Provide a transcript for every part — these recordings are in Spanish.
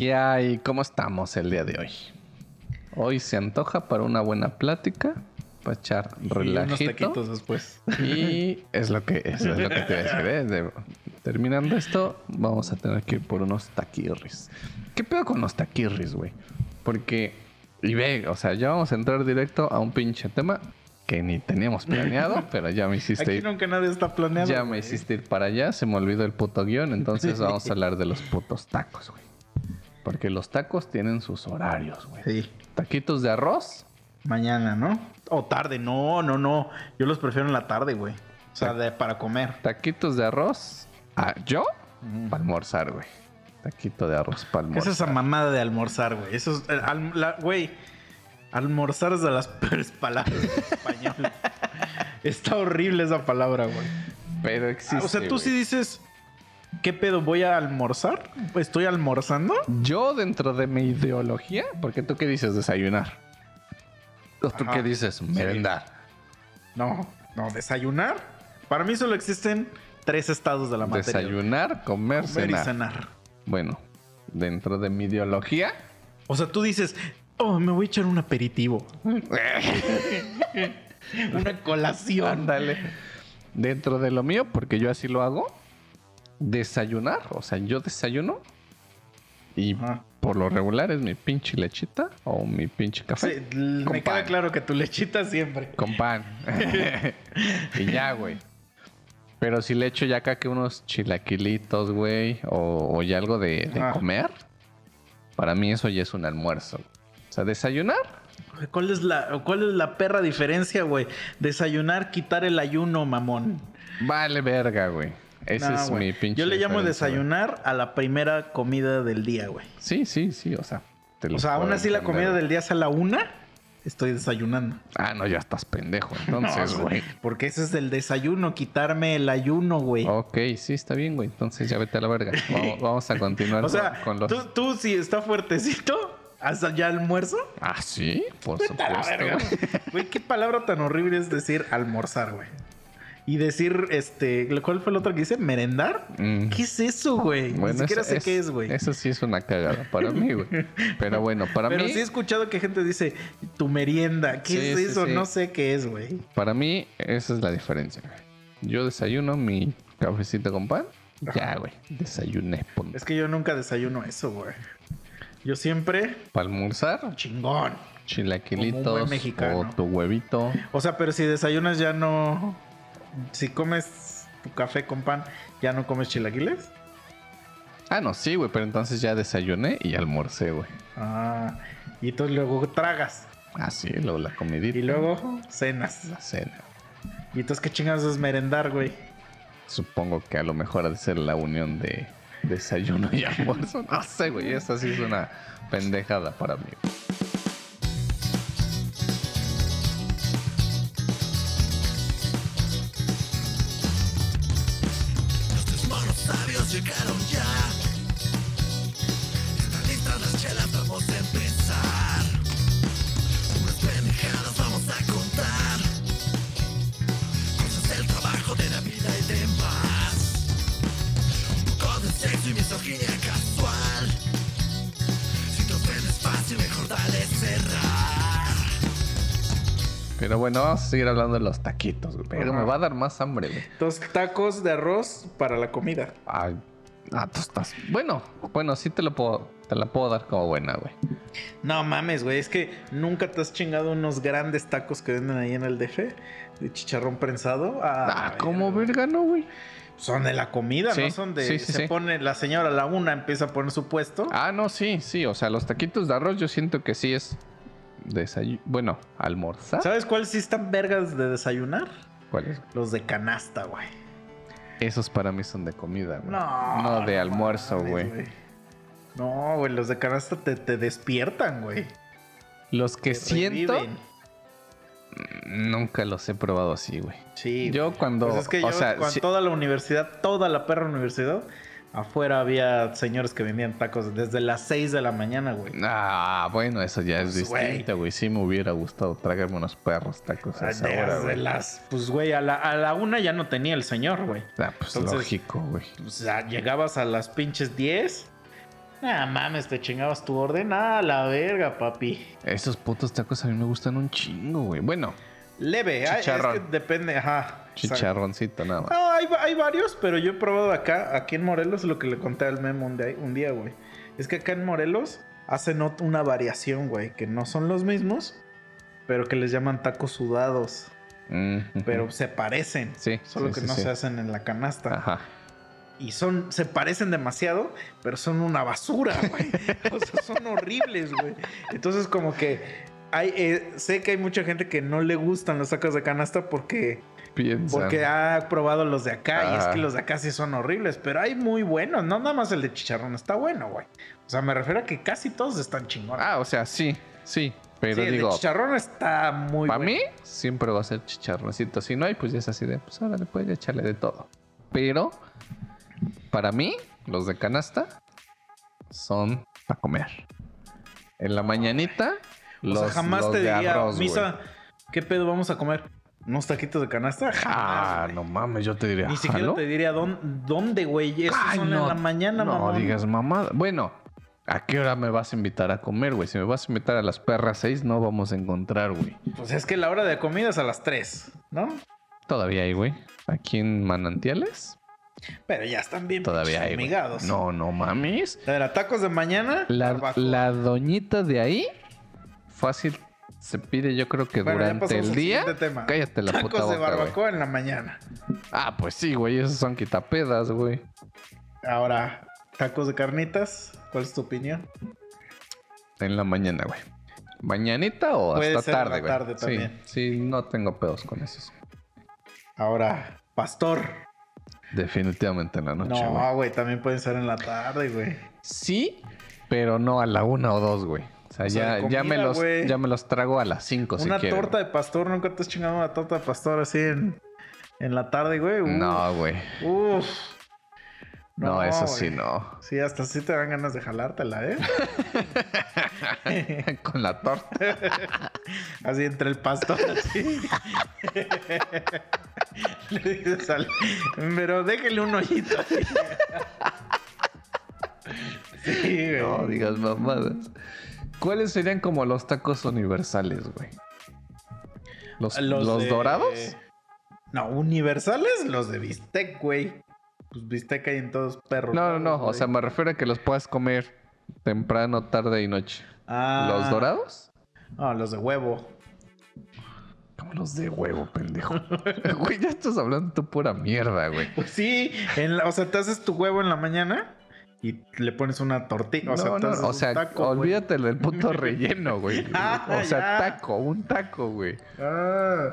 ¿Qué hay? ¿Cómo estamos el día de hoy? Hoy se antoja para una buena plática, para echar Y unos relajito. taquitos después. Y es lo que, eso es lo que te voy a decir. ¿eh? De- terminando esto, vamos a tener que ir por unos taquirris. ¿Qué pedo con los taquirris, güey? Porque, y ve, o sea, ya vamos a entrar directo a un pinche tema que ni teníamos planeado, pero ya me hiciste Aquí ir. nunca nadie está planeado. Ya me hiciste ir para allá, se me olvidó el puto guion, entonces vamos a hablar de los putos tacos, güey. Porque los tacos tienen sus horarios, güey. Sí. Taquitos de arroz, Mañana, ¿no? O tarde. No, no, no. Yo los prefiero en la tarde, güey. O sea, de, para comer. taquitos de arroz, ah, yo, para almorzar, güey. Taquito de arroz para ¿Qué es almorzar. esa mamada de almorzar, güey? Eso es. eh, al- la- Güey. almorzar es de las peores palabras en español. Está horrible esa palabra, güey. Pero existe. Ah, o sea, tú güey. sí dices. ¿Qué pedo? ¿Voy a almorzar? ¿Estoy almorzando? Yo, dentro de mi ideología, porque tú qué dices, desayunar. ¿O tú Ajá. qué dices, merendar? No, no, desayunar. Para mí solo existen tres estados de la materia. Desayunar, comer, Comer y cenar. cenar. Bueno, dentro de mi ideología, O sea, tú dices, oh, me voy a echar un aperitivo. Una colación. Ándale. Dentro de lo mío, porque yo así lo hago, desayunar, o sea, yo desayuno y Ajá. por lo regular es mi pinche lechita o mi pinche café me queda pan. claro que tu lechita siempre. con pan. y ya, güey. Pero si le echo ya acá que unos chilaquilitos, güey, o, o ya algo de, de comer, para mí eso ya es un almuerzo. O sea, desayunar, ¿Cuál es la, cuál es la perra diferencia, güey? Desayunar, quitar el ayuno, mamón. vale verga, güey. Ese No, es güey. mi pinche. Yo le llamo güey. desayunar a la primera comida del día, güey. Sí, sí, sí, o sea. te lo O sea, aún así la comida del día es a la una, estoy desayunando. Ah, no, ya estás pendejo. Entonces, No, güey. Porque ese es el desayuno, quitarme el ayuno, güey. ok, sí, está bien, güey. Entonces ya vete a la verga. Vamos, vamos a continuar o con- sea, con los. tú, tú si está fuertecito, ¿hasta ya almuerzo? Ah, sí, por Vete supuesto. Güey, qué palabra tan horrible es decir almorzar, güey. Y decir, este, ¿cuál fue el otro que dice? ¿Merendar? Mm. ¿Qué es eso, güey? Ni siquiera eso sé qué es, güey. Eso sí es una cagada para mí, güey. Pero bueno, para Pero mí. sí he escuchado que gente dice, tu merienda. ¿Qué Sí, es sí, eso? sí. No sé qué es, güey. Para mí, esa es la diferencia, güey. Yo desayuno mi cafecito con pan. Ya, güey. Desayuné. punto. Es que yo nunca desayuno eso, güey. Yo siempre Para almorzar, chingón. chilaquilitos Como un buen mexicano. o tu huevito. O sea, pero si desayunas ya no. Si comes tu café con pan, ¿ya no comes chilaquiles? Ah, no, sí, güey, pero entonces ya desayuné y almorcé, güey. Ah, y entonces luego tragas. Ah, sí, luego la comidita. Y luego cenas. la cena. Y entonces, ¿qué chingados es merendar, güey? Supongo que a lo mejor ha de ser la unión de desayuno y almuerzo. No sé, güey, esa sí es una pendejada para mí. Bueno, vamos a seguir hablando de los taquitos, güey. Pero me va a dar más hambre, güey. Dos tacos de arroz para la comida. Ay, ah, tú estás. Bueno, bueno, sí te lo puedo, te la puedo dar como buena, güey. No mames, güey. Es que nunca te has chingado unos grandes tacos que venden ahí en el DF de chicharrón prensado. Ah, como verga. verga, no, güey. Son de la comida, Sí, ¿no? Son de. sí, sí, se pone la señora a la una, empieza a poner su puesto. Ah, no, sí, sí. O sea, los taquitos de arroz yo siento que sí es desayuno. Bueno, almorzar. ¿Sabes cuáles sí están vergas de desayunar? ¿Cuáles? Los de canasta, güey. Esos para mí son de comida, güey. No. No de almuerzo, güey. No, güey, los de canasta te, te despiertan, güey. Los que Te siento, reviven. nunca los he probado así, güey. Sí. Yo güey. cuando. Pues es que o yo, sea, cuando toda la universidad, toda la perra universidad, afuera había señores que vendían tacos desde las 6 de la mañana, güey. Ah, bueno, eso ya es Pues, distinto, güey. Sí me hubiera gustado tragarme unos perros tacos a esa hora, Desde güey. las, pues, güey, a la, a la una ya no tenía el señor, güey. Ah, pues Entonces- lógico, güey. O sea, llegabas a las pinches 10 Nah, mames, te chingabas tu orden. Ah, la verga, papi. Esos putos tacos a mí me gustan un chingo, güey. Bueno, Leve, ay, es Chicharrón. que depende, ajá. Chicharroncito nada más. No, hay, hay varios, pero yo he probado acá, aquí en Morelos, lo que le conté al memo un día, un día, güey. Es que acá en Morelos hacen una variación, güey, que no son los mismos, pero que les llaman tacos sudados. Mm. Pero se parecen. Sí, Solo sí, que sí, no sí. se hacen en la canasta. Ajá. Y son, se parecen demasiado, pero son una basura, güey. o sea, son horribles, güey. Entonces, como que hay, eh, sé que hay mucha gente que no le gustan los tacos de canasta porque, Porque ha probado los de acá y es que los de acá sí son horribles. Pero hay muy buenos, no nada más el de chicharrón está bueno, güey. O sea, me refiero a que casi todos están chingones. Ah, o sea, sí, sí. Pero sí, el digo, de chicharrón está muy para bueno. mí siempre va a ser chicharroncito. Si no hay, pues ya es así de, pues ahora le puedes echarle de todo. Pero para mí, los de canasta son para comer. En la mañanita, O los, sea, jamás los te de diría, arroz. Misa, ¿qué pedo vamos a comer? ¿Unos taquitos de canasta? Jamás, Ah, no mames, yo te diría. Ni siquiera te diría dónde, dónde güey. Esos Ay, son no, en la mañana, no mamón. digas mamada. Bueno, ¿a qué hora me vas a invitar a comer, güey? Si me vas a invitar a las perras seis, no vamos a encontrar, güey. Pues es que la hora de comida es a las 3, ¿no? Todavía hay, güey. Aquí en Manantiales, Pero ya están bien todavía hay, amigados. No, no mames. A ver, tacos de mañana. La, la doñita de ahí, fácil, se pide yo creo que Bueno, durante el día. tema. Cállate la Tacos puta de boca, güey. barbacoa en la mañana. Ah, pues sí, güey, esos son quitapedas, güey. Ahora, tacos de carnitas. ¿Cuál es tu opinión? En la mañana, güey. ¿Mañanita o Puede hasta ser tarde, güey? tarde Sí, también. sí, no tengo pedos con esos. Ahora, pastor. Definitivamente en la noche, no, güey, también pueden ser en la tarde, güey. Sí, pero no a la una o dos, güey. O sea, O sea, ya, ya, me los, ya me los trago a las cinco si una quiero. torta de pastor, nunca te has chingado una torta de pastor así en, en la tarde, güey. No, güey. Uf. No, eso sí, no. Sí, hasta sí te dan ganas de jalártela, ¿eh? Con la torta. Así entre el pastor, así. Le dices al... Pero déjele un hoyito. así. Sí, güey. No digas mamadas. ¿Cuáles serían como los tacos universales, güey? ¿Los, los de- dorados? No, universales, los de bistec, güey. Pues bistec hay en todos perros. No, no, no. güey. O sea, me refiero a que los puedas comer temprano, tarde y noche. Ah. ¿Los dorados? No, los de huevo. Como los de huevo, pendejo. Güey, ya estás hablando tú pura mierda, güey. Pues sí, en la- o sea, te haces tu huevo en la mañana y le pones una tortilla. O sea, no, o sea, taco, güey. olvídate del puto relleno, güey. Ah, o sea, ya. taco, un taco, güey. Ah.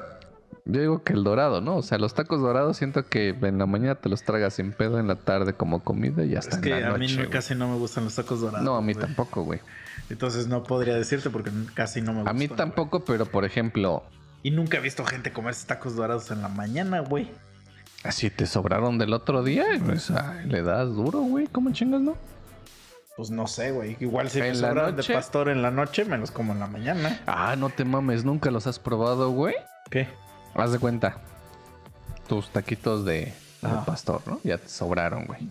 Yo digo que el dorado, ¿no? O sea, los tacos dorados siento que en la mañana te los tragas sin pedo, en la tarde como comida y hasta Es que en la a mí noche. güey. casi no me gustan los tacos dorados. No, a mí güey. tampoco, güey. Entonces no podría decirte porque casi no me A gustan. mí güey. tampoco, pero por ejemplo, Y nunca he visto gente comerse tacos dorados en la mañana, güey. Así te sobraron del otro día, pues, ay, le das duro, güey. ¿Cómo chingas, no? Pues no sé, güey. Igual si me ¿En la sobran de noche? pastor en la noche, me los como en la mañana. Ah, no te mames, nunca los has probado, güey. ¿Qué? Haz de cuenta. Tus taquitos de, de pastor, ¿no? Ya te sobraron, güey.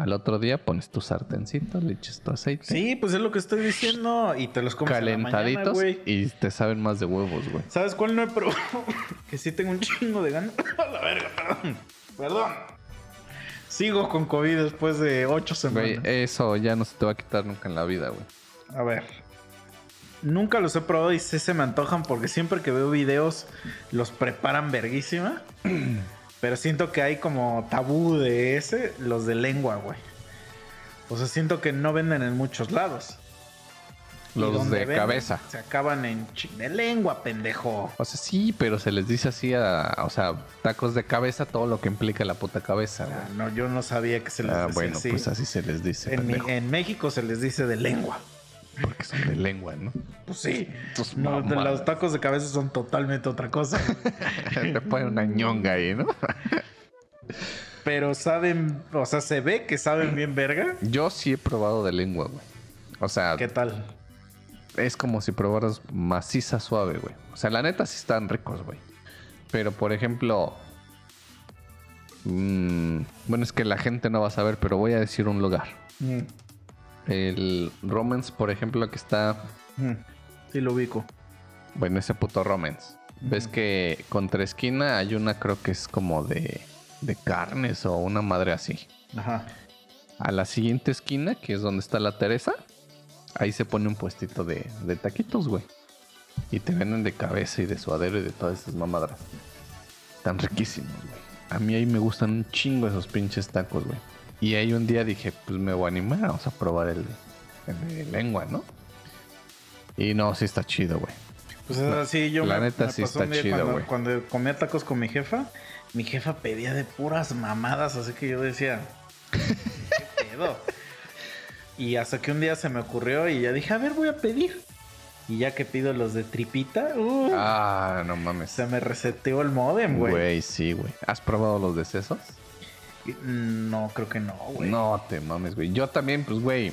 Al otro día pones tu sartencito, le echas tu aceite. Sí, pues es lo que estoy diciendo. Y te los comes en la mañana, calentaditos güey. y te saben más de huevos, güey. ¿Sabes cuál no he probado? que sí tengo un chingo de ganas. A la verga, perdón. Perdón. Sigo con COVID después de ocho Güey, semanas. eso ya no se te va a quitar nunca en la vida, güey. A ver. Nunca los he probado y sí se me antojan porque siempre que veo videos los preparan verguísima. Pero siento que hay como tabú de ese, los de lengua, güey. O sea, siento que no venden en muchos lados. Los de cabeza. Se acaban en de lengua, pendejo. O sea, sí, pero se les dice así a... O sea, tacos de cabeza, todo lo que implica la puta cabeza, güey. Ah, No, yo no sabía que se les Ah, decía bueno, así. pues así se les dice, en, pendejo. en México se les dice de lengua. Porque son de lengua, ¿no? Pues sí. Tus No, los tacos de cabeza son totalmente otra cosa. te ponen una ñonga ahí, ¿no? Pero saben, o sea, se ve que saben bien verga. Yo sí he probado de lengua, güey. O sea, ¿Qué tal? es como si probaras maciza suave, güey. O sea, la neta sí están ricos, güey. Pero, por ejemplo... mm, bueno, es que la gente no va a saber, pero voy a decir un lugar. Mm. El Romans, por ejemplo, que está. Sí, lo ubico. Bueno, ese puto Romans. Ves que contra esquina hay una, creo que es como de, de carnes o una madre así. Ajá. A la siguiente esquina, que es donde está la Teresa, ahí se pone un puestito de, de taquitos, güey. Y te venden de cabeza y de suadero y de todas esas mamadas. Tan riquísimos, güey. A mí ahí me gustan un chingo esos pinches tacos, güey. Y ahí un día dije, pues me voy a animar, vamos a probar el, el de lengua, ¿no? Y no, sí está chido, güey. Pues es así, yo la me, neta me sí pasó está un día chido, cuando, güey. cuando comía tacos con mi jefa, mi jefa pedía de puras mamadas, así que yo decía, ¿qué pedo? Y hasta que un día se me ocurrió y ya dije, a ver, voy a pedir. Y ya que pido los de tripita, uh, Ah, no mames. se me reseteó el modem, güey. Güey, sí, güey. ¿Has probado los de sesos? No, creo que no, güey. No te mames, güey. Yo también, pues, güey.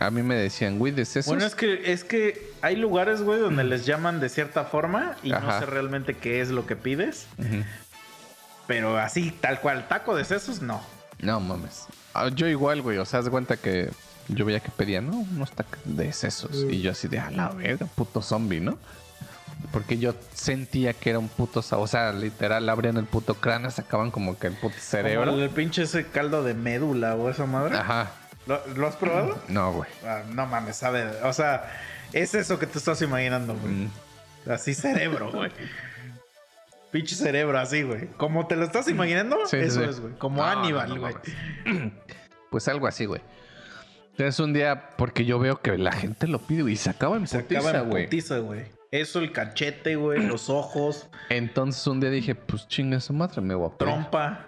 A mí me decían, güey, de sesos. Bueno, es que, es que hay lugares, güey, donde les llaman de cierta forma y no sé realmente qué es lo que pides. Pero así, tal cual, taco de sesos, no. No mames. Ah, Yo igual, güey. O sea, haz cuenta que yo veía que pedían, ¿no? Unos tacos de sesos. Y yo así de, a la verga, puto zombie, ¿no? Porque yo sentía que era un puto... O sea, literal, abrían el puto cráneo, sacaban como que el puto cerebro. Como el pinche ese caldo de médula o esa madre. Ajá. ¿Lo, lo has probado? No, güey. Ah, no mames, sabe. O sea, es eso que te estás imaginando, güey. Mm. Así cerebro, güey. Pinche cerebro así, güey. Como te lo estás imaginando, Sí, eso sí. es, güey. Como No, Aníbal, no, no güey. Pues algo así, güey. Entonces un día, porque yo veo que la gente lo pide güey, y se acaba en Se putiza, acaba en güey. güey. Eso, el cachete, güey, los ojos, Entonces un día dije, pues chinga su madre, me voy a trompa.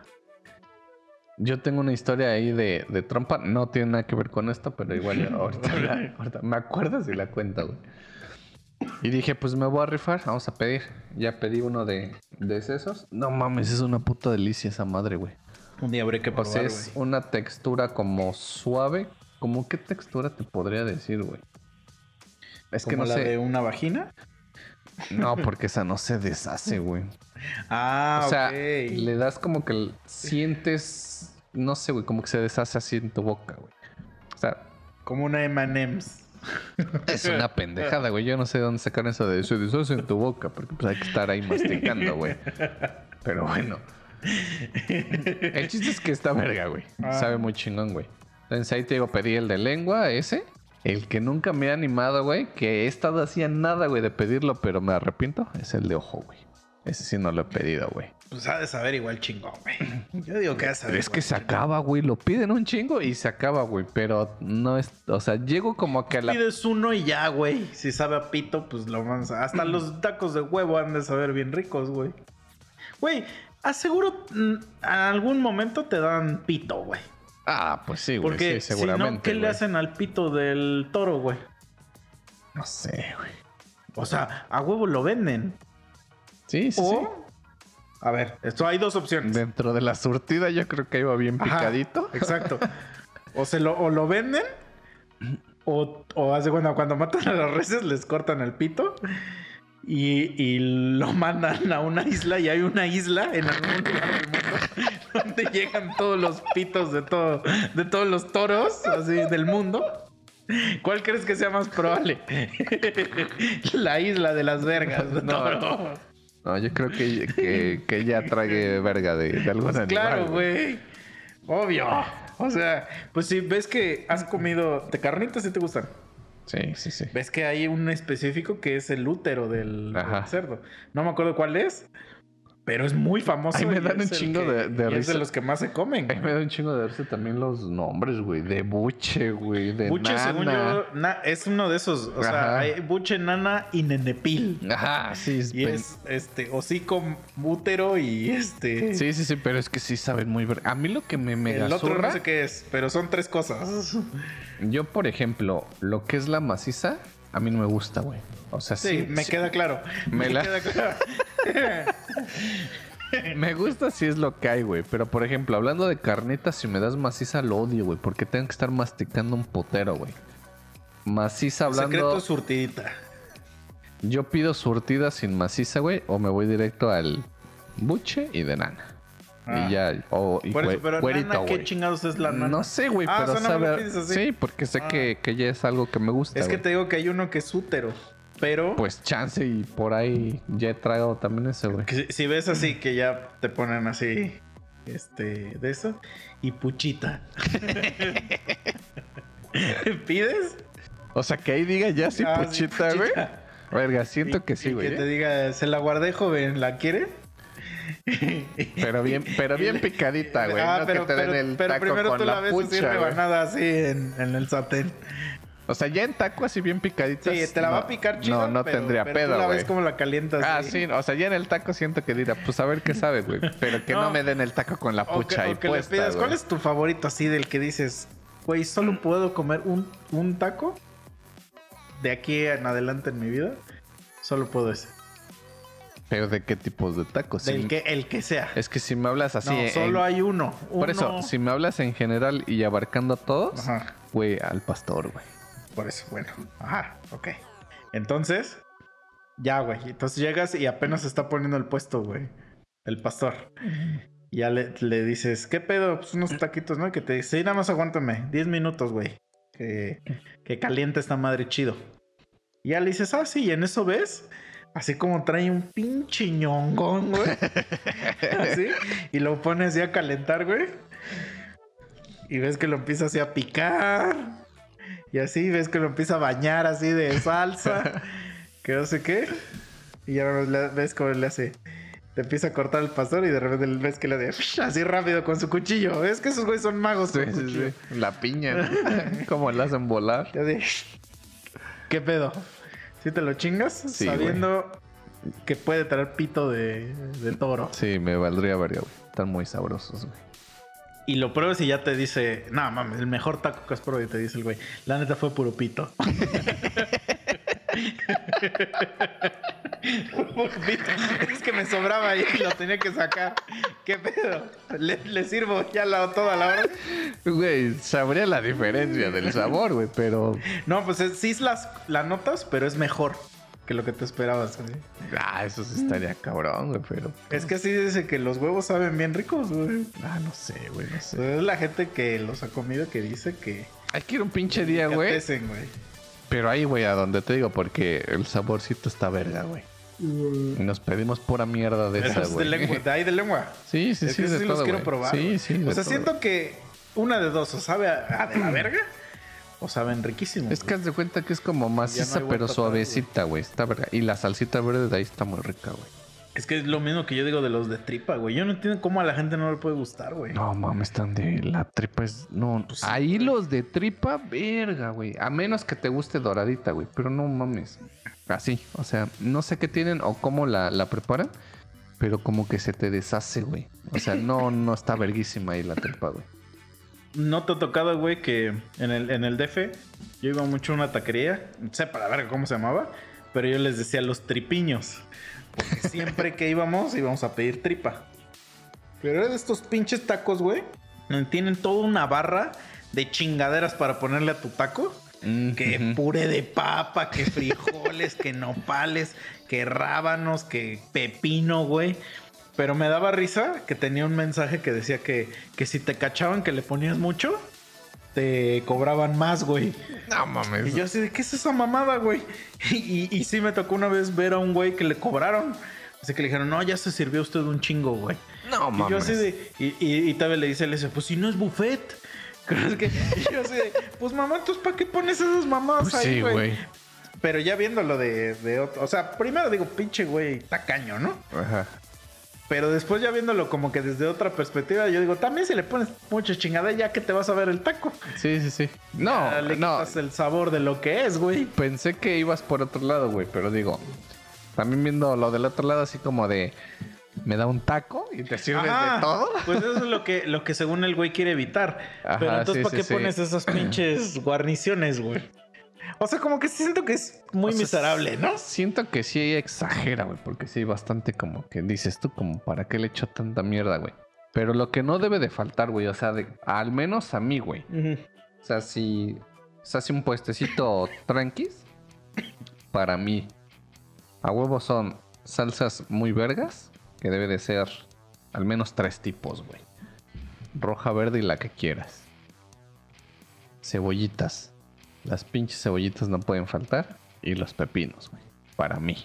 Yo tengo una historia ahí de, de trompa. No tiene nada que ver con esto, pero igual ahorita, la- ahorita- me acuerdo si la cuenta, güey. Y dije, pues me voy a rifar, vamos a pedir. Ya pedí uno de, de sesos. No mames, es una puta delicia esa madre, güey. Un día habré que O sea, güey. es una textura como suave. ¿Cómo qué textura te podría decir, güey? Es que ¿Como no la sé. de una vagina? No, porque esa no se deshace, güey. Ah, o sea, le das como que sientes, no sé, güey, como que se deshace así en tu boca, güey. O sea, Como una M&M's. es una pendejada, güey. Yo no sé de dónde sacaron eso de se deshace en tu boca, porque pues hay que estar ahí masticando, güey. Pero bueno. El chiste es que está verga, güey. Ah. Sabe muy chingón, güey. Entonces ahí te digo, pedí el de lengua, ese. El que nunca me ha animado, güey. Que he estado así nada, güey, de pedirlo, pero me arrepiento. Es el de ojo, güey. Ese sí no lo he pedido, güey. Pues ha de saber igual chingón, güey. Yo digo que ha de saber Pero es que se acaba, güey. Lo piden un chingo y se acaba, güey. Pero no es. O sea, llego como que a la. Pides uno y ya, güey. Si sabe a pito, pues lo vamos a... Hasta los tacos de huevo han de saber bien ricos, güey. Güey, aseguro mm, en algún momento te dan pito, güey. Ah, pues sí, güey. Porque Sí, si seguramente. no, ¿qué le hacen al pito del toro, güey? No sé, güey. O sea, a huevo lo venden. Sí, sí, o... A ver, esto hay dos sí. opciones. Dentro de la surtida, yo creo que iba bien Ajá, picadito. Exacto. O se lo, o lo venden. O, o hace cuando, cuando matan a las reses, les cortan el pito. Y, y lo mandan a una isla. Y hay una isla en algún lugar del mundo donde llegan todos los pitos de todo, de todos los toros así del mundo. ¿Cuál crees que sea más probable? La isla de las vergas. de No, toro. No, yo creo que, que, que ella trague verga de, de algún Pues animal. claro, güey. Obvio. O sea, pues si ves que has comido de carnitas, si te gustan. Sí, sí, sí. Ves que hay un específico que es el útero del, cerdo. No me acuerdo cuál es, pero es muy famoso. Ay, me dan un chingo que- de- de y Es risa. de los que más se comen. A mí me da un chingo de verse también los nombres, güey. De buche, güey. De Buche, nana. según yo, na- es uno de esos. O sea, hay buche, nana y nenepil. Ajá, sí. es Y es este hocico, útero y este. Sí, sí, sí, pero es que sí saben muy verga. A mí lo que me mega el otro no sé qué es, pero son tres cosas. Yo, por ejemplo, lo que es la maciza, a mí no me gusta, güey. O sea, sí. Sí, me sí- queda claro. Me Me, la- queda claro. Me gusta si es lo que hay, güey. Pero, por ejemplo, hablando de carnitas, si me das maciza, lo odio, güey. Porque tengo que estar masticando un potero, güey. Maciza hablando... Secreto surtidita. Yo pido surtida sin maciza, güey. O me voy directo al buche y de nana. Ah. Y ya, o y Por eso, pero nana, ¿qué chingados es la nana? No sé, güey, Ah, pero o sea, no sabe. así. Sí, porque sé Ah. que, que ya es algo que me gusta. Es que te digo que hay uno que es útero, pero Pues chance y por ahí ya he tragado también ese, güey. si, si ves así que ya te ponen así, este, de eso, y puchita. ¿Pides? O sea, que ahí diga ya sí, Ah, puchita, güey. Verga, siento Y- que sí, güey. Que ¿eh? te diga, se la guardé, joven, ¿la quiere? Pero bien, pero bien picadita, güey. Ah, no pero, que te den el pero taco primero con tú la, la, ves así pucha, güey. rebanada así en, en el sartén. O sea, ya en taco así bien picadita. Sí, te la va a picar chido. No, no pero- tendría pero pedo, Tú la güey. ves como la calientas. Ah, sí, o sea, ya en el taco siento que dirá, pues a ver qué sabe, güey. Pero que no, No. me den el taco con la pucha le puesta, pidas, ¿cuál es tu favorito así del que dices, güey, solo puedo comer un, un taco de aquí en adelante en mi vida? Solo puedo ese. Pero de qué tipos de tacos. Si- Del que, el que sea. Es que si me hablas así. no, en- solo hay uno. Por eso, si me hablas en general y abarcando a todos, güey, al pastor, güey. Por eso, bueno. Ajá, ok. Entonces, ya, güey. Entonces llegas y apenas se está poniendo el puesto, güey. El pastor. Y ya le, le dices, ¿qué pedo? Pues unos taquitos, ¿no? Y Que te dice, sí, nada más aguántame. 10 minutos, güey. Que, que calienta esta madre chido. Y ya le dices, ah, sí, y en eso ves. Así como trae un pinche ñongón, güey. Así. Y lo pones así a calentar, güey. Y ves que lo empieza así a picar. Y así ves que lo empieza a bañar así de salsa. que no sé qué. Y ya ves cómo le hace. Te empieza a cortar el pastor y de repente ves que le hace así rápido con su cuchillo. Es que esos güeyes son magos. Sí, sí, sí. La piña. ¿Cómo la hacen volar? Y así, ¿Qué pedo? ¿Sí te lo chingas? Sí, sabiendo que puede traer pito de, de toro. Sí, me valdría güey. Están muy sabrosos, güey. Y lo pruebas y ya te dice, no mames, el mejor taco que has probado. Y te dice el güey, la neta fue puro pito. es que me sobraba y lo tenía que sacar. ¿Qué pedo? Le, le sirvo ya la, toda la hora. Güey, sabría la diferencia del sabor, güey, pero. No, pues es- sí las, la notas, pero es mejor que lo que te esperabas. güey. Ah, eso sí estaría cabrón, güey, pero. Es que así dice que los huevos saben bien ricos, güey. Ah, no sé, güey, no sé. Pues es la gente que los ha comido que dice que... Hay que ir un pinche día, güey. Pero ahí, güey, a donde te digo, porque el saborcito está verga, güey. Y nos pedimos pura mierda de Eso esa, de güey. lengua, de ahí de lengua. Sí, sí, es sí, que de sí todo, los quiero probar. Sí, sí, O sea, todo. siento que una de dos, o sabe a, a de la verga, o saben riquísimo. Es que haz de cuenta que es como maciza, pero suavecita, güey. Está verga. Y la salsita verde de ahí está muy rica, güey. Es que es lo mismo que yo digo de los de tripa, güey. Yo no entiendo cómo a la gente no le puede gustar, güey. No, mames, están de... La tripa es... No, Pues ahí güey. los de tripa, verga, güey. A menos que te guste doradita, güey. Pero no mames. Así, o sea, no sé qué tienen o cómo la, la preparan. Pero como que se te deshace, güey. O sea, no, no está verguísima ahí la tripa, güey. ¿No te ha tocado, güey, que en el, en el DF yo iba mucho a una taquería, no sé para ver cómo se llamaba, pero yo les decía los tripiños. Porque siempre que íbamos, íbamos a pedir tripa. Pero era de estos pinches tacos, güey, tienen toda una barra de chingaderas para ponerle a tu taco. Que puré de papa, que frijoles, que nopales, que rábanos, que pepino, güey. Pero me daba risa que tenía un mensaje que decía que, que si te cachaban que le ponías mucho, te cobraban más, güey. No mames. Y yo así de, ¿qué es esa mamada, güey? Y, y, y sí me tocó una vez ver a un güey que le cobraron. Así que le dijeron, no, ya se sirvió usted un chingo, güey. No Y yo mames. así de, y, y, y todavía le dice, le dice, pues si no es buffet. Que- y yo así de, pues mamá, entonces ¿para qué pones esas mamadas Pues ahí, sí, güey? güey. Pero ya viéndolo de, de otro, o sea, primero digo, pinche güey, tacaño, ¿no? Ajá. Pero después ya viéndolo como que desde otra perspectiva, yo digo, también si le pones mucha chingada, ya que te vas a ver el taco. Sí, sí, sí. No, Ya le no. quitas el sabor de lo que es, güey. Pensé que ibas por otro lado, güey, pero digo, también viendo lo del otro lado, así como de, me da un taco y te sirves Ajá, de todo. Pues eso es lo que, lo que según el güey quiere evitar. Ajá, Pero entonces, sí, ¿para sí, qué sí. pones esas pinches guarniciones, güey? O sea, como que siento que es muy O sea, miserable, ¿no? Siento que sí exagera, güey, porque sí hay bastante como que dices tú, como, ¿para qué le echo tanta mierda, güey? Pero lo que no debe de faltar, güey, o sea, de, al menos a mí, güey. O sea, si se hace un puestecito tranquis, para mí, a huevo son salsas muy vergas, que debe de ser Al menos tres tipos, güey. Roja, verde y la que quieras. Cebollitas. Las pinches cebollitas no pueden faltar. Y los pepinos, güey. Para mí.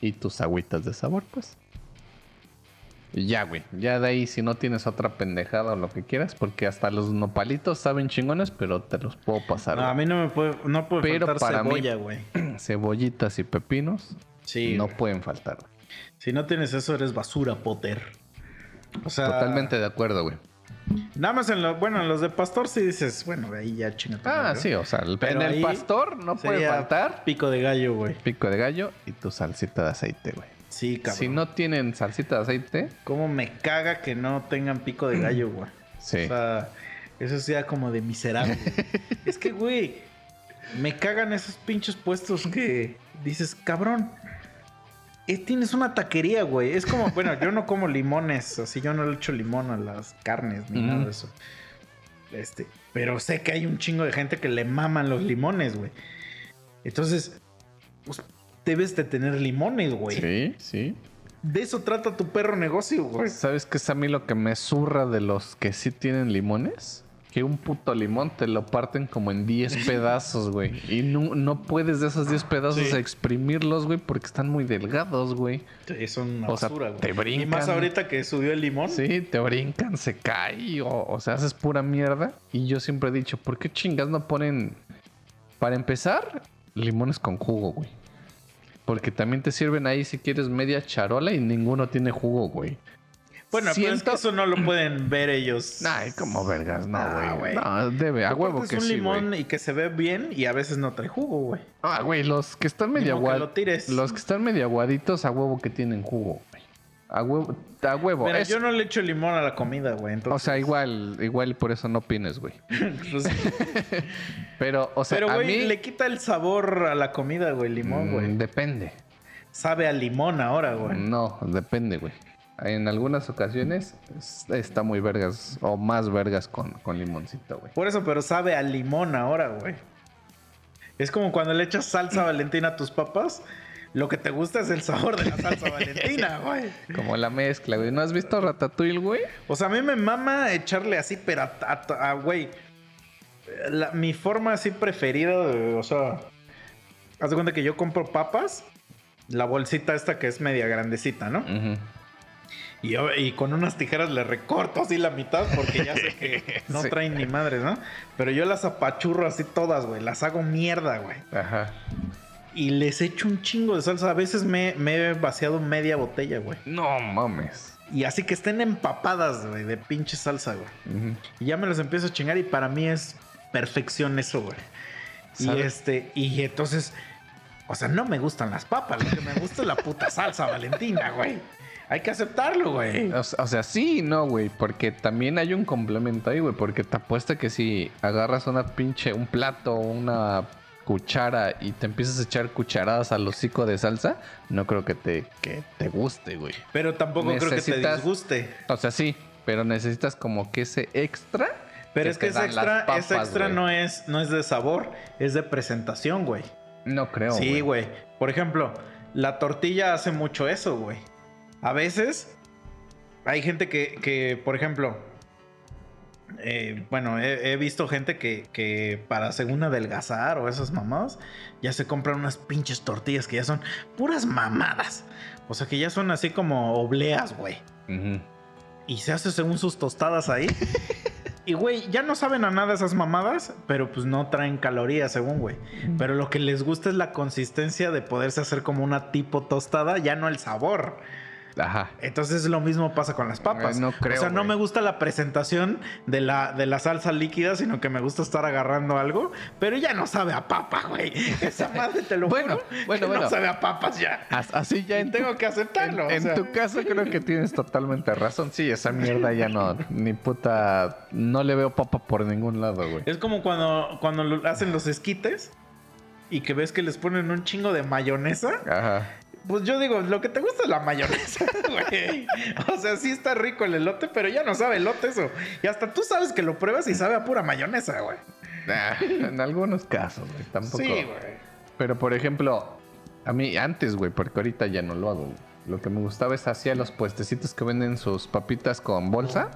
Y tus agüitas de sabor, pues. Y ya, güey. Ya de ahí, si no tienes otra pendejada o lo que quieras, porque hasta los nopalitos saben chingones, pero te los puedo pasar. No, a mí no me puede, no puede Pero faltar para mí- cebolla, güey. Cebollitas y pepinos Sí. no güey. pueden faltar. Si no tienes eso, eres basura, Potter. O sea, Totalmente de acuerdo, güey. Nada más en los, bueno, en los de pastor sí dices, bueno, ahí ya chinga Ah, sí, o sea, el, en el pastor no puede faltar Pico de gallo, güey. pico de gallo y tu salsita de aceite, güey. Sí, cabrón. Si no tienen salsita de aceite, ¿Cómo me caga que no tengan pico de gallo, güey? sí. O sea, eso sea como de miserable. es que, güey, me cagan esos pinches puestos que dices, cabrón, eh, tienes una taquería, güey. Es como, bueno, yo no como limones, así yo no le echo limón a las carnes ni nada de eso. Este, pero sé que hay un chingo de gente que le maman los limones, güey. Entonces, pues, debes de tener limones, güey. sí, sí. De eso trata tu perro negocio, güey. ¿Sabes qué es a mí lo que me zurra de los que sí tienen limones? Que un puto limón te lo parten como en 10 pedazos, güey. Y no, no puedes de esos 10 pedazos Sí. exprimirlos, güey, porque están muy delgados, güey. Sí, son una O sea, basura, güey. te Y brincan. más ahorita que subió el limón. Sí, te brincan, se cae o, o sea, haces pura mierda. Y yo siempre he dicho, ¿por qué chingas no ponen, para empezar, limones con jugo, güey? Porque también te sirven ahí si quieres media charola y ninguno tiene jugo, güey. Bueno, pero es que Siento- eso no lo pueden ver ellos. Ay, como vergas, no, Ah, güey. güey. no, debe, a huevo que un sí, limón güey. y que se ve bien y a veces no trae jugo, güey. Ah, güey, los que están medio aguaditos. lo. Los que están medio aguaditos, a huevo que tienen jugo, güey. A huevo, a huevo. Pero es- yo no le echo limón a la comida, güey. O sea, igual, igual y por eso no opines, güey. pues, Pero, o sea, pero, a güey, mí le quita el sabor a la comida, güey, limón, mm, güey. depende. Sabe a limón ahora, güey. No, depende, güey. En algunas ocasiones es- está muy vergas o más vergas con, con limoncito, güey. Por eso, pero sabe a limón ahora, güey. Es como cuando le echas salsa valentina a tus papas. Lo que te gusta es el sabor de la salsa valentina, güey. Como la mezcla, güey. ¿No has visto Ratatouille, güey? O sea, a mí me mama echarle así, pero a, güey. mi forma así preferida, de- o sea, haz de cuenta que yo compro papas, la bolsita esta que es media grandecita, ¿no? Ujú. Y, y con unas tijeras le recorto así la mitad porque ya sé que no Sí. traen ni madres, ¿no? Pero yo las apachurro así todas, güey. Las hago mierda, güey. Ajá. Y les echo un chingo de salsa. A veces me, me he vaciado media botella, güey. No mames. Y así que estén empapadas, güey, de pinche salsa, güey. Y ya me los empiezo a chingar y para mí es perfección eso, güey. Y ¿Sabe? este, y entonces, o sea, no me gustan las papas, lo que me gusta es la puta salsa valentina, güey. Hay que aceptarlo, güey. O, o sea, sí y no, güey. Porque también hay un complemento ahí, güey. Porque te apuesta que si agarras una pinche, un plato, una cuchara y te empiezas a echar cucharadas al hocico de salsa, no creo que te, que te guste, güey. Pero tampoco creo que te disguste. O sea, sí, pero necesitas como que ese extra. Pero es que ese extra, papas, ese extra güey. no es, no es de sabor, es de presentación, güey. No creo. sí, güey. Por ejemplo, la tortilla hace mucho eso, güey. A veces hay gente que, que, por ejemplo, eh, bueno, he, he visto gente que, que para según adelgazar o esas mamadas, ya se compran unas pinches tortillas que ya son puras mamadas. O sea, que ya son así como obleas, güey. Y se hace según sus tostadas ahí. Y, güey, ya no saben a nada esas mamadas, pero pues no traen calorías, según, güey. Pero lo que les gusta es la consistencia de poderse hacer como una tipo tostada, ya no el sabor. Ajá. Entonces lo mismo pasa con las papas. Ay, no creo, o sea, no me gusta la presentación de la, de la salsa líquida, sino que me gusta estar agarrando algo, pero ya no sabe a papa, güey. Esa madre te lo Bueno, juro, bueno, que bueno. no sabe a papas ya. As- Así ya en tengo que aceptarlo. En, o en tu caso creo que tienes totalmente razón. Sí, esa mierda ya no, ni puta, no le veo papa por ningún lado, güey. Es como cuando, cuando hacen los esquites y que ves que les ponen un chingo de mayonesa. Ajá. Pues yo digo, lo que te gusta es la mayonesa, güey. O sea, sí está rico el elote, pero ya no sabe elote eso. Y hasta tú sabes que lo pruebas y sabe a pura mayonesa, güey. En algunos casos, güey, tampoco. Sí, güey. Pero por ejemplo, a mí antes, güey, porque ahorita ya no lo hago. güey. lo que me gustaba es hacia los puestecitos que venden sus papitas con bolsa.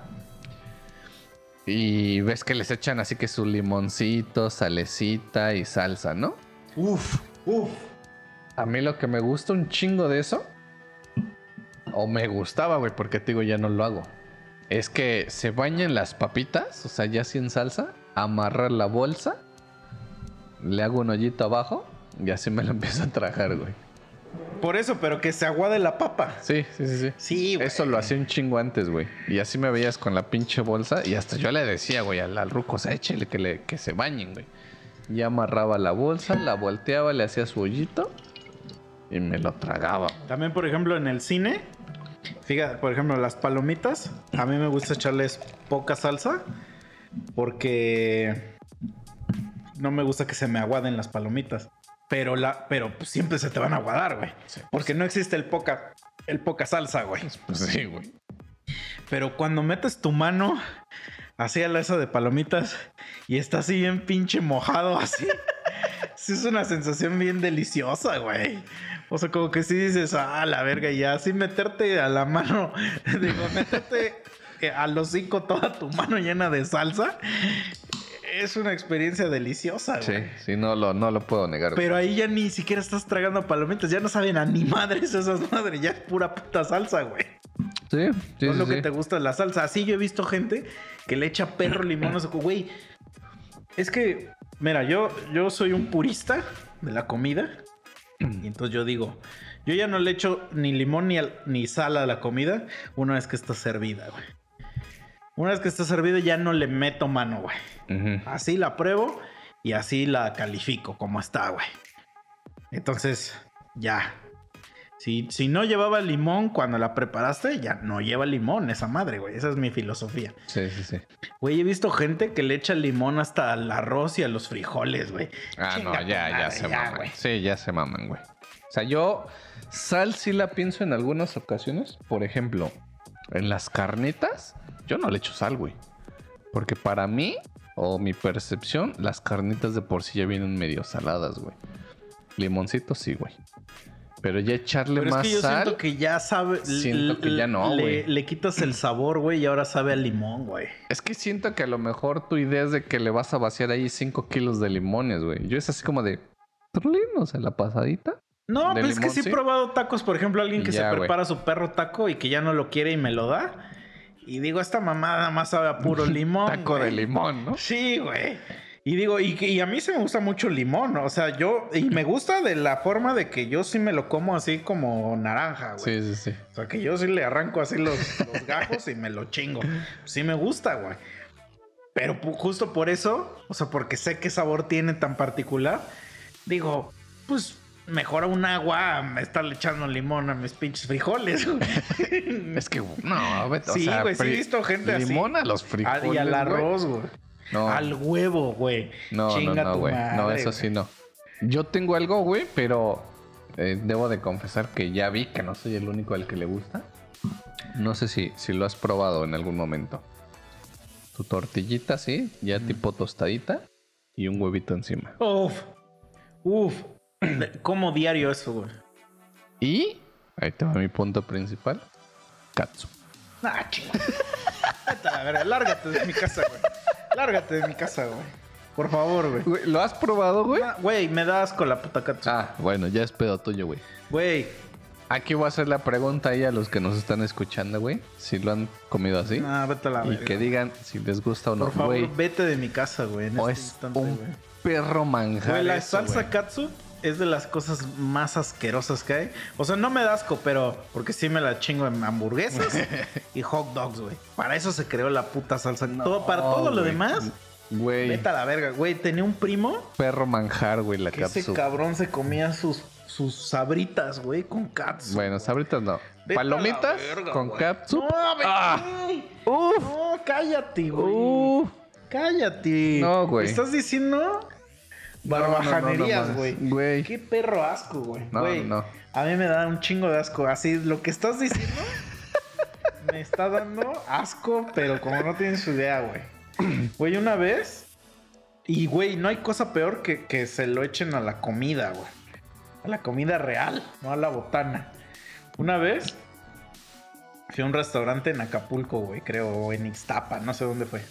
Y ves que les echan así que su limoncito, salecita y salsa, ¿no? Uf, uf. A mí lo que me gusta un chingo de eso, o me gustaba, güey, porque te digo, ya no lo hago, es que se bañen las papitas, o sea, ya sin salsa, amarrar la bolsa, le hago un hoyito abajo y así me lo empiezo a tragar, güey. Por eso, pero que se aguade la papa. Sí, sí, sí, sí. Sí, güey. Eso lo hacía un chingo antes, güey. Y así me veías con la pinche bolsa. Y hasta yo le decía, güey, al, al ruco, o sea, échale que, le, que se bañen, güey. Y amarraba la bolsa, la volteaba, le hacía su hoyito. Y me lo tragaba. También, por ejemplo, en el cine, fíjate, por ejemplo, las palomitas, a mí me gusta echarles poca salsa porque no me gusta que se me aguaden las palomitas. Pero la, pero pues, siempre se te van a aguadar, güey. Porque no existe el poca, el poca salsa, güey. Pues sí, güey. Pero cuando metes tu mano así a la esa de palomitas y está así bien pinche mojado, así. sí es una sensación bien deliciosa, güey. O sea, como que sí dices, ah, la verga, y ya así meterte a la mano, digo, meterte eh, al hocico toda tu mano llena de salsa. Es una experiencia deliciosa, Sí, güey. sí, no lo, no lo puedo negar. güey. Pero ahí ya ni siquiera estás tragando palomitas, ya no saben a ni madres esas madres, ya es pura puta salsa, güey. Sí, sí, No es sí, lo que sí. te gusta la salsa. Así yo he visto gente que le echa perro limón. o sea, Güey, es que, mira, yo, yo soy un purista de la comida. Y entonces yo digo, yo ya no le echo ni limón ni, al- ni sal a la comida una vez que está servida, güey. Una vez que está servida ya no le meto mano, güey. Así la pruebo y así la califico como está, güey. Entonces, ya. Si, si no llevaba limón cuando la preparaste, ya no lleva limón esa madre, güey. Esa es mi filosofía. Sí, sí, sí. Güey, he visto gente que le echa limón hasta al arroz y a los frijoles, güey. Ah, Chinga no, ya, ya se ya, maman. güey. Sí, ya se maman, güey. O sea, yo sal sí la pienso en algunas ocasiones. Por ejemplo, en las carnitas, yo no le echo sal, güey. Porque para mí, o mi percepción, las carnitas de por sí ya vienen medio saladas, güey. Limoncito sí, güey. Pero ya echarle Pero es más que yo sal. siento que ya sabe. Siento que ya no, le, güey. le quitas el sabor, güey, y ahora sabe a limón, güey. Es que siento que a lo mejor tu idea es de que le vas a vaciar ahí 5 kilos de limones, güey. Yo es así como de. O sea, la pasadita. No, ¿De pues es que sí he probado tacos, por ejemplo, alguien que Ya, se prepara su perro taco y que ya no lo quiere y me lo da. Y digo, esta mamada nada más sabe a puro limón. Taco de limón, ¿no? Sí, güey. Y digo, y, a mí sí me gusta mucho el limón, o sea, yo, y me gusta de la forma de que yo sí me lo como así como naranja, güey. Sí, sí, sí. O sea, que yo sí le arranco así los, los gajos y me lo chingo. Sí me gusta, güey. Pero justo por eso, o sea, porque sé qué sabor tiene tan particular, digo, pues mejor un agua me estarle echando limón a mis pinches frijoles, güey. Es que, no, vete, o Sí, sea, güey, sí he visto gente así. Limón a los frijoles. Al- y al güey. arroz, güey. No, Al huevo, güey. no, no, Chinga no, güey. No, eso sí no. Yo tengo algo, güey, pero eh, debo de confesar que ya vi que no soy el único al que le gusta. No sé si, si lo has probado en algún momento. Tu tortillita, sí, ya tipo tostadita y un huevito encima. Uf. Uf. Como diario eso, güey. Y ahí te va mi punto principal. Katsu. Ah. Vete a la verga, Lárgate de mi casa, güey. Lárgate de mi casa, güey. Por favor, güey. ¿Lo has probado, güey? Ah, Güey, me da asco la puta katsu. Ah, bueno, ya es pedo tuyo, güey. Güey. Aquí voy a hacer la pregunta ahí a los que nos están escuchando, güey. Si lo han comido así. Ah, vete a la y verga. que digan si les gusta o no, Por favor, güey. vete de mi casa, güey. En O este es instante, un güey. perro manjar. Güey, la eso, salsa güey. katsu es de las cosas más asquerosas que hay. O sea, no me da asco, pero porque sí me la chingo en hamburguesas y hot dogs, güey. Para eso se creó la puta salsa. todo, para todo lo güey. demás, Güey, vete a la verga. Güey, tenía un primo perro manjar, güey, la que ese cabrón se comía sus, sus sabritas, güey, con katsu. Bueno, sabritas no. Vete Palomitas verga, con güey. katsu. No, Ah. ay, Uf, no, cállate, güey. uf. Cállate. No, güey. ¿Estás diciendo No, no, no, barbajanerías, no, güey? Qué perro asco, güey. No, Güey, no. A mí me da un chingo de asco. Así, lo que estás diciendo me está dando asco, pero como no tienes su idea, güey. Güey, una vez. Y, güey, no hay cosa peor que, que se lo echen a la comida, güey. A la comida real, no a la botana. Una vez fui a un restaurante en Acapulco, güey, creo, o en Ixtapa, no sé dónde fue.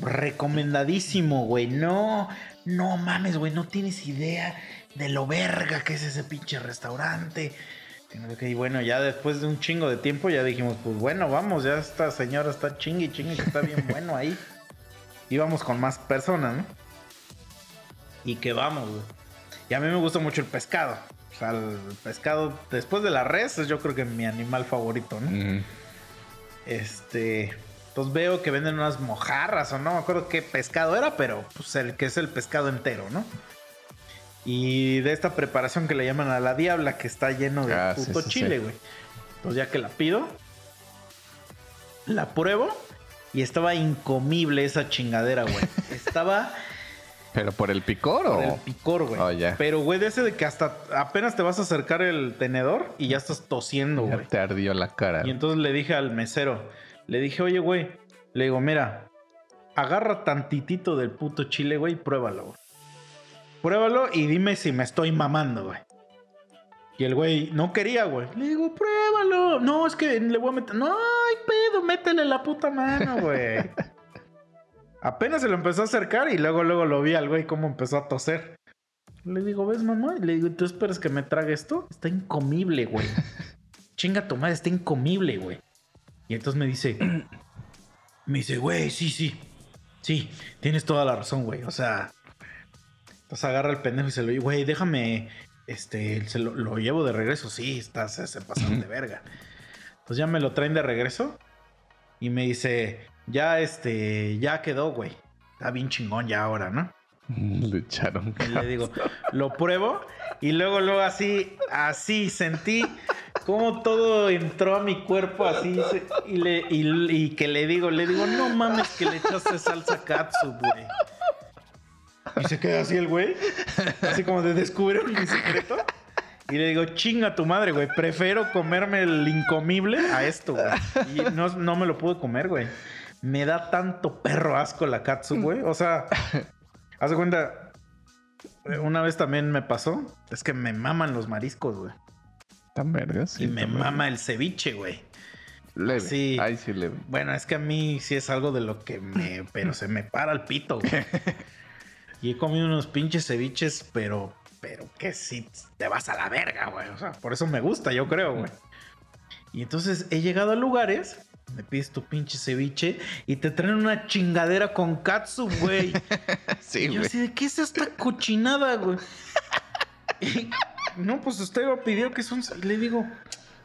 Recomendadísimo, güey. No, no mames, güey, no tienes idea de lo verga que es ese pinche restaurante. Y bueno, ya después de un chingo de tiempo ya dijimos, pues bueno, vamos, ya esta señora está chingue chingue que está bien bueno ahí. Íbamos con más personas, ¿no? Y que vamos, güey. Y a mí me gusta mucho el pescado. O sea, el pescado, después de la res, es yo creo que mi animal favorito, ¿no? Mm. Este. Pues veo que venden unas mojarras o no me acuerdo qué pescado era, pero pues el que es el pescado entero, ¿no? Y de esta preparación que le llaman a la diabla, que está lleno de Ah, puto sí, chile, sí. güey. Entonces ya que la pido, la pruebo y estaba incomible esa chingadera, güey. estaba ¿Pero por el picor por el o...? picor, güey. Oh, ya. Pero, güey, de ese de que hasta apenas te vas a acercar el tenedor y ya estás tosiendo, güey. te ardió la cara. Y entonces le dije al mesero, le dije, oye, güey, le digo, mira, agarra tantitito del puto chile, güey, y pruébalo, güey. Pruébalo y dime si me estoy mamando, güey. Y el güey no quería, güey. Le digo, pruébalo. No, es que le voy a meter. No, ay, pedo, métele la puta mano, güey. Apenas se lo empezó a acercar y luego, luego lo vi al güey cómo empezó a toser. Le digo, ¿ves, mamá? Le digo, ¿tú esperas que me trague esto? Está incomible, güey. Chinga tu madre, está incomible, güey. Y entonces me dice, me dice, güey, sí, sí. Sí, tienes toda la razón, güey. O sea, entonces agarra el pendejo y se lo dice, güey, déjame, este, se lo, lo llevo de regreso. Sí, está, se, se pasaron de verga. Entonces ya me lo traen de regreso y me dice, ya, este, ya quedó, güey. Está bien chingón ya ahora, ¿no? Le echaron Y le digo, lo pruebo y luego, luego así, así sentí como todo entró a mi cuerpo así y, le, y, que le digo, le digo, no mames que le echaste salsa katsu, güey. Y se queda así el güey, así como de descubrir mi secreto. Y le digo, chinga tu madre, güey. Prefiero comerme el incomible a esto, güey. Y no, no me lo pude comer, güey. Me da tanto perro asco la katsu, güey. O sea, haz de cuenta, eh, una vez también me pasó. Es que me maman los mariscos, güey. Tan vergas. sí, y me mama el ceviche, güey. Leve. Sí. Ay, sí, leve. Bueno, es que a mí sí es algo de lo que me. Pero se me para el pito, güey. Y he comido unos pinches ceviches, pero. Pero que sí te vas a la verga, güey. O sea, por eso me gusta, yo creo, güey. Y entonces he llegado a lugares. Me pides tu pinche ceviche y te traen una chingadera con katsu, güey. Sí, Y yo güey. así de, ¿qué es esta cochinada, güey? No, pues usted me pidió que son... Y le digo,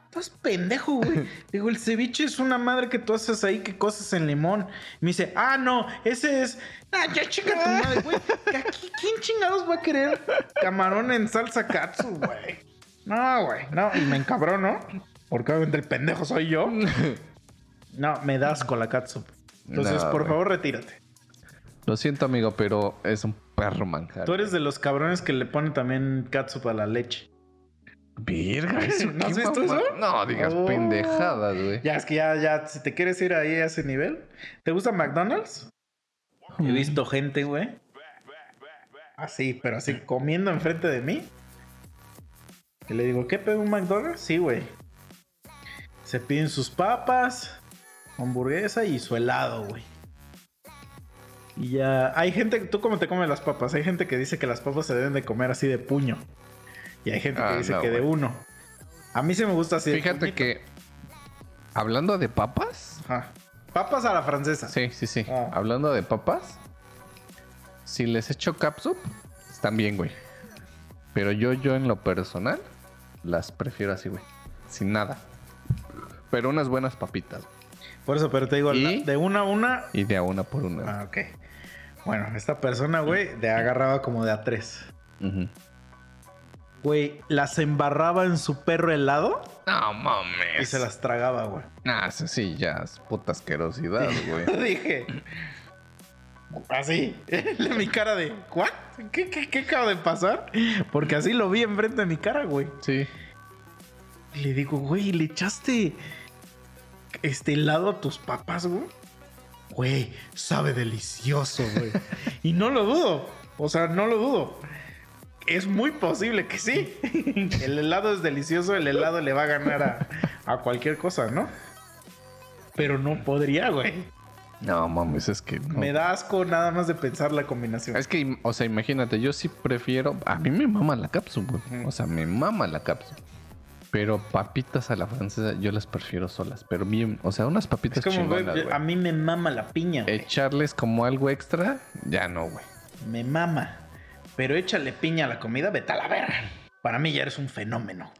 estás pendejo, güey. Digo, el ceviche es una madre que tú haces ahí que cosas en limón. Y me dice, ah, no, ese es... Ah, ya chinga tu madre, güey. Aquí, ¿Quién chingados va a querer camarón en salsa katsu, güey? No, güey, no. Y me encabrono, porque obviamente el pendejo soy yo. No, me das con la katsu. Entonces, No, por favor, retírate. Lo siento, amigo, pero es un perro manjar. Tú eres de los cabrones que le ponen también catsup a la leche. Virga. ¿No has visto eso? No, digas Oh. pendejadas, güey. Ya, es que ya, ya, si te quieres ir ahí a ese nivel. ¿Te gusta McDonald's? He visto gente, güey. Así, pero así, comiendo enfrente de mí. Que le digo, ¿qué pedo un McDonald's? Sí, güey. Se piden sus papas, hamburguesa y su helado, güey. Y ya, hay gente, ¿tú cómo te comes las papas? Hay gente que dice que las papas se deben de comer así de puño. Y hay gente que Ah, dice no, que de uno. A mí sí me gusta así. de Fíjate que. Hablando de papas. Ajá. Papas a la francesa. Sí, sí, sí. Ah. Hablando de papas. Si les echo capsup, están bien, güey. Pero yo, yo en lo personal, las prefiero así, güey. Sin nada. Pero unas buenas papitas. Por eso, pero te digo, ¿Y? la- de una a una. Y de a una por una. Ah, ok. Bueno, esta persona, güey, de agarraba como de a tres. Güey, las embarraba en su perro helado No mames. y se las tragaba, güey. Ah, eso sí, ya es puta asquerosidad, güey. Dije. Así, mi cara de, ¿what? ¿Qué, qué, qué acaba de pasar? Porque así lo vi enfrente de mi cara, güey. Sí. Y le digo, güey, ¿le echaste este helado a tus papas, güey? Güey, sabe delicioso, güey. y no lo dudo. O sea, no lo dudo. Es muy posible que sí. El helado es delicioso, el helado le va a ganar a, a cualquier cosa, ¿no? Pero no podría, güey. No, mames, es que no. Me da asco nada más de pensar la combinación. Es que, o sea, imagínate, yo sí prefiero. A mí me mama la cápsula, güey. O sea, me mama la cápsula. Pero papitas a la francesa, yo las prefiero solas. Pero bien, o sea, unas papitas Es como, güey, chingonas, güey. a mí me mama la piña, güey. Echarles como algo extra, ya no, güey. Me mama. Pero échale piña a la comida, vete a la verga. Para mí ya eres un fenómeno.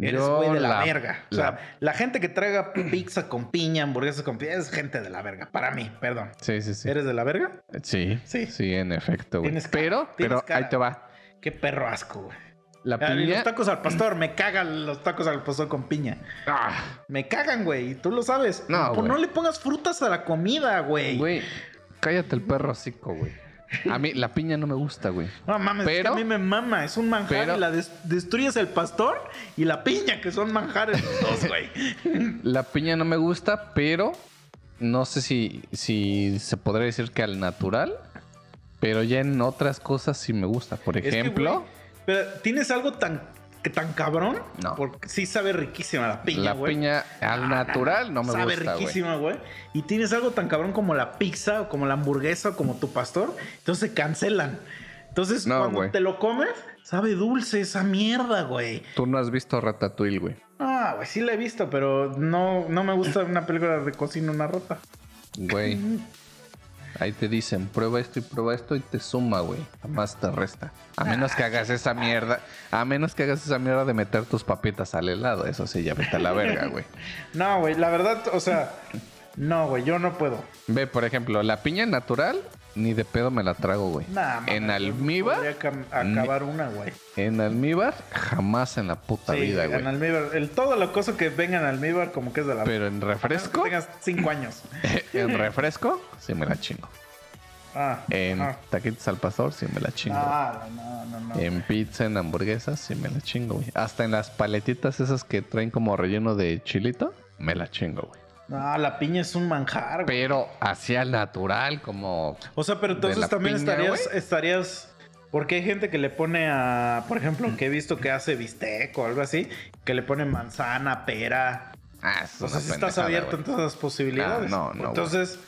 Eres Yo güey de la, la- verga. O la- sea, la gente que traiga pizza con piña, hamburguesas con piña, es gente de la verga. Para mí, perdón. Sí, sí, sí. ¿Eres de la verga? Sí, Sí. sí, en efecto, güey. Tienes cara, Pero, tienes pero cara. ahí te va. Qué perro asco, güey. La Ah, y piña. Los tacos al pastor, me cagan los tacos al pastor con piña. Ah, Me cagan, güey. y Tú lo sabes. No, Pues güey. no le pongas frutas a la comida, güey. güey, cállate el perro hocico, güey. A mí la piña no me gusta, güey. No mames, es que Pero- a mí me mama. Es un manjar pero- y la des- destruyes el pastor y la piña, que son manjares los dos, güey. La piña no me gusta, pero no sé si, si se podría decir que al natural. Pero ya en otras cosas sí me gusta. Por Es que, ejemplo, güey, pero tienes algo tan, que tan cabrón. No. Porque sí sabe riquísima la piña, la güey. piña al natural no me sabe gusta, güey. riquísima, güey. Y tienes algo tan cabrón como la pizza, o como la hamburguesa, o como tu pastor. Entonces se cancelan. Entonces, No, cuando te lo comes, sabe dulce esa mierda, güey. Tú no has visto Ratatouille, güey. Ah, güey, sí la he visto, pero no, no me gusta una película de cocina una rata. Güey. Ahí te dicen, prueba esto y prueba esto y te suma, güey. Jamás te resta. A menos que hagas esa mierda. A menos que hagas esa mierda de meter tus papitas al helado. Eso sí, ya vete a la verga, güey. No, güey, la verdad, o sea, no, güey, yo no puedo. Ve, por ejemplo, la piña natural, ni de pedo me la trago, güey. Nah, en almíbar, acabar una, güey. en almíbar, jamás en la puta Sí, vida, en güey. almíbar. El, todo lo cosa que venga en almíbar como que es de la Pero en Que refresco, tengas cinco años. en refresco, sí me la chingo. Ah, En ah. taquitos al pastor, sí me la chingo. No, no, no. En pizza, en hamburguesas, sí me la chingo, güey. Hasta en las paletitas esas que traen como relleno de chilito, me la chingo, güey. No, la piña es un manjar, güey. Pero hacia natural, como... O sea, pero entonces también piña, estarías, estarías. Porque hay gente que le pone a. Por ejemplo, que he visto que hace bistec o algo así. Que le pone manzana, pera. Ah, es O sea, si estás abierto en todas las posibilidades. Ah, no, no, Entonces,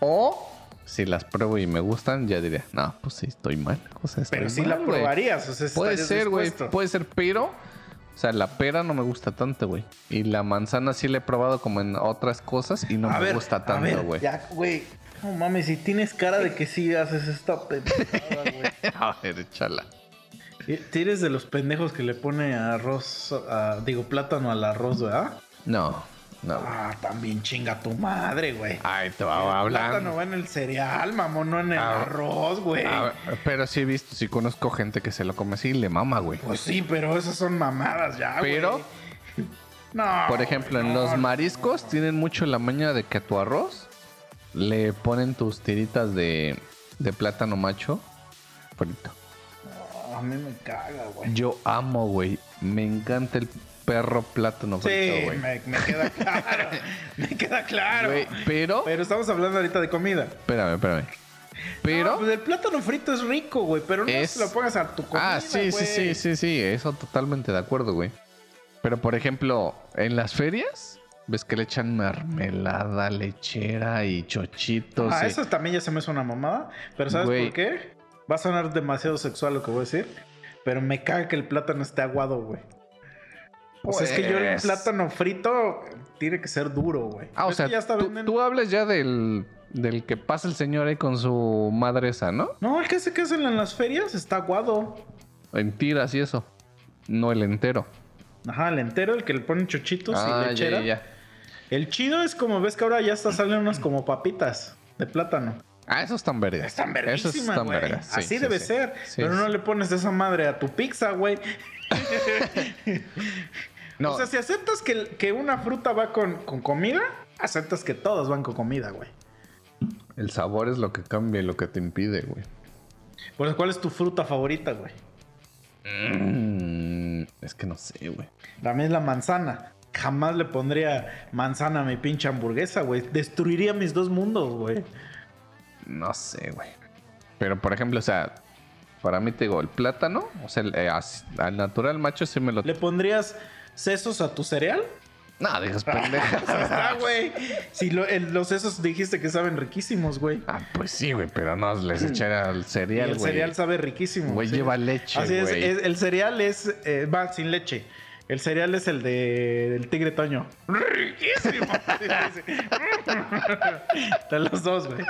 O si las pruebo y me gustan, ya diría, no, pues sí, estoy mal. O sea, estoy pero sí mal, la güey". probarías. O sea, Puede ser, güey. Puede ser, pero... O sea, la pera no me gusta tanto, güey. Y la manzana sí la he probado como en otras cosas y no A me ver, gusta tanto, güey. Ya, güey. No mames, si tienes cara de que sí haces esta pendejada, güey. A ver, échala. Tienes de los pendejos que le pone arroz, a- digo, plátano al arroz, ¿verdad? No, no. güey. Ah, también chinga tu madre, güey. Ay, te va Plátano hablando. va en el cereal, mamón, no en el Ah, arroz, güey. A ver, pero sí he visto, sí conozco gente que se lo come así y le mama, güey. Pues sí, pero esas son mamadas ya, güey. Pero- No. Por ejemplo, en los no. mariscos tienen mucho la maña de que a tu arroz le ponen tus tiritas de, de plátano macho frito. A mí me caga, güey. Yo amo, güey. Me encanta el perro plátano frito, Sí, güey. me, me queda claro. me queda claro. Güey, pero, Pero estamos hablando ahorita de comida. espérame, espérame. Pero, No, pues el plátano frito es rico, güey, pero no Es- se lo pongas a tu comida, ah, sí, sí, güey. sí, sí, sí, eso totalmente de acuerdo, güey. Pero, por ejemplo, en las ferias, ves que le echan mermelada, lechera y chochitos. Ah, y- eso también ya se me hace una mamada. Pero ¿sabes Güey. por qué? Va a sonar demasiado sexual lo que voy a decir. Pero me caga que el plátano esté aguado, güey. O sea, es que yo el Pues- plátano frito tiene que ser duro, güey. Ah, o sea, ya está tú, hablas ya del, del que pasa el señor ahí con su madre esa, ¿no? No, el que se que hacen en las ferias está aguado. En tiras y eso. No el entero. Ajá, el entero, el que le ponen chochitos y ah, ya, lechera. ya, ya. El chido es como ves que ahora ya está salen unas como papitas de plátano. Ah, esos están vergas. Están Esos güey. vergas. sí, Así sí, debe sí. ser. Pero no le pones esa madre a tu pizza, güey. No, O sea, si aceptas que, que una fruta va con, con comida, aceptas que todas van con comida, güey. el sabor es lo que cambia y lo que te impide, güey. Pues, ¿cuál es tu fruta favorita, güey? Mm, es que no sé, güey. Es la manzana. Jamás le pondría manzana a mi pinche hamburguesa, güey. Destruiría mis dos mundos, güey. No sé, güey. Pero, por ejemplo, o sea, Para mí te digo, el plátano, o sea, el, eh, al natural macho sí me lo... ¿Le pondrías sesos a tu cereal? No, pendeja. Ah, güey. Si lo- el- los sesos dijiste que saben riquísimos, güey. ah, pues sí, güey, pero no les echaré al cereal, el güey. cereal sabe riquísimo. Güey, sí. lleva leche, Así es- el cereal es. eh, va sin leche. El cereal es el de, del tigre Toño. Riquísimo. Sí, sí, sí. de los dos, güey.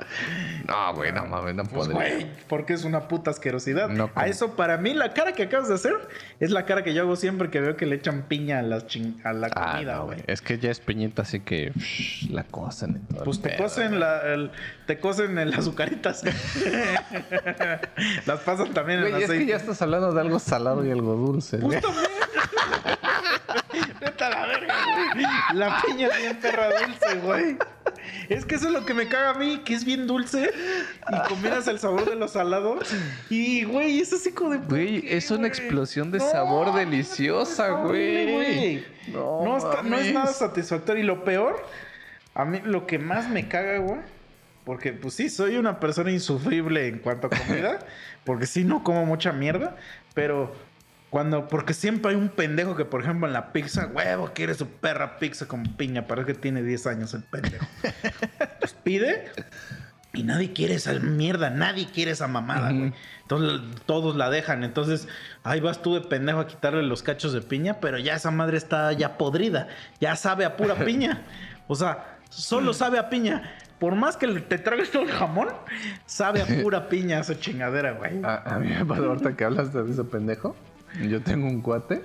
No, güey, no mames, no Pues, podría. güey, porque es una puta asquerosidad. No, a eso, para mí, la cara que acabas de hacer es la cara que yo hago siempre que veo que le echan piña a la, chin- a la Ah, comida, güey. Es que ya es piñita, así que la cosen y todo. Pues el te pedo, cosen, la, el- te cosen en las azucaritas. las pasan también en Güey, es aceite. que ya estás hablando de algo salado y algo dulce. güey. Vete a la verga, güey. La piña es bien perra dulce, güey. Es que eso es lo que me caga a mí, que es bien dulce y combinas el sabor de los salados. Y, güey, es así como de. ¿por Güey, es una explosión de No, sabor deliciosa, güey. No, No, está- no es nada satisfactorio. Y lo peor, a mí lo que más me caga, güey. Porque, pues sí, soy una persona insufrible en cuanto a comida. porque sí, no como mucha mierda. Pero cuando, porque siempre hay un pendejo que, por ejemplo, en la pizza, huevo, quiere su perra pizza con piña. Parece que tiene 10 años el pendejo. pues pide. Y nadie quiere esa mierda, nadie quiere esa mamada, güey. Entonces todos la dejan. Entonces, ahí vas tú de pendejo a quitarle los cachos de piña, pero ya esa madre está ya podrida. Ya sabe a pura piña. O sea, solo sabe a piña. Por más que te tragues todo el jamón, sabe a pura piña esa chingadera, güey. A, a mí me pasó ahorita que hablas de ese pendejo. Yo tengo un cuate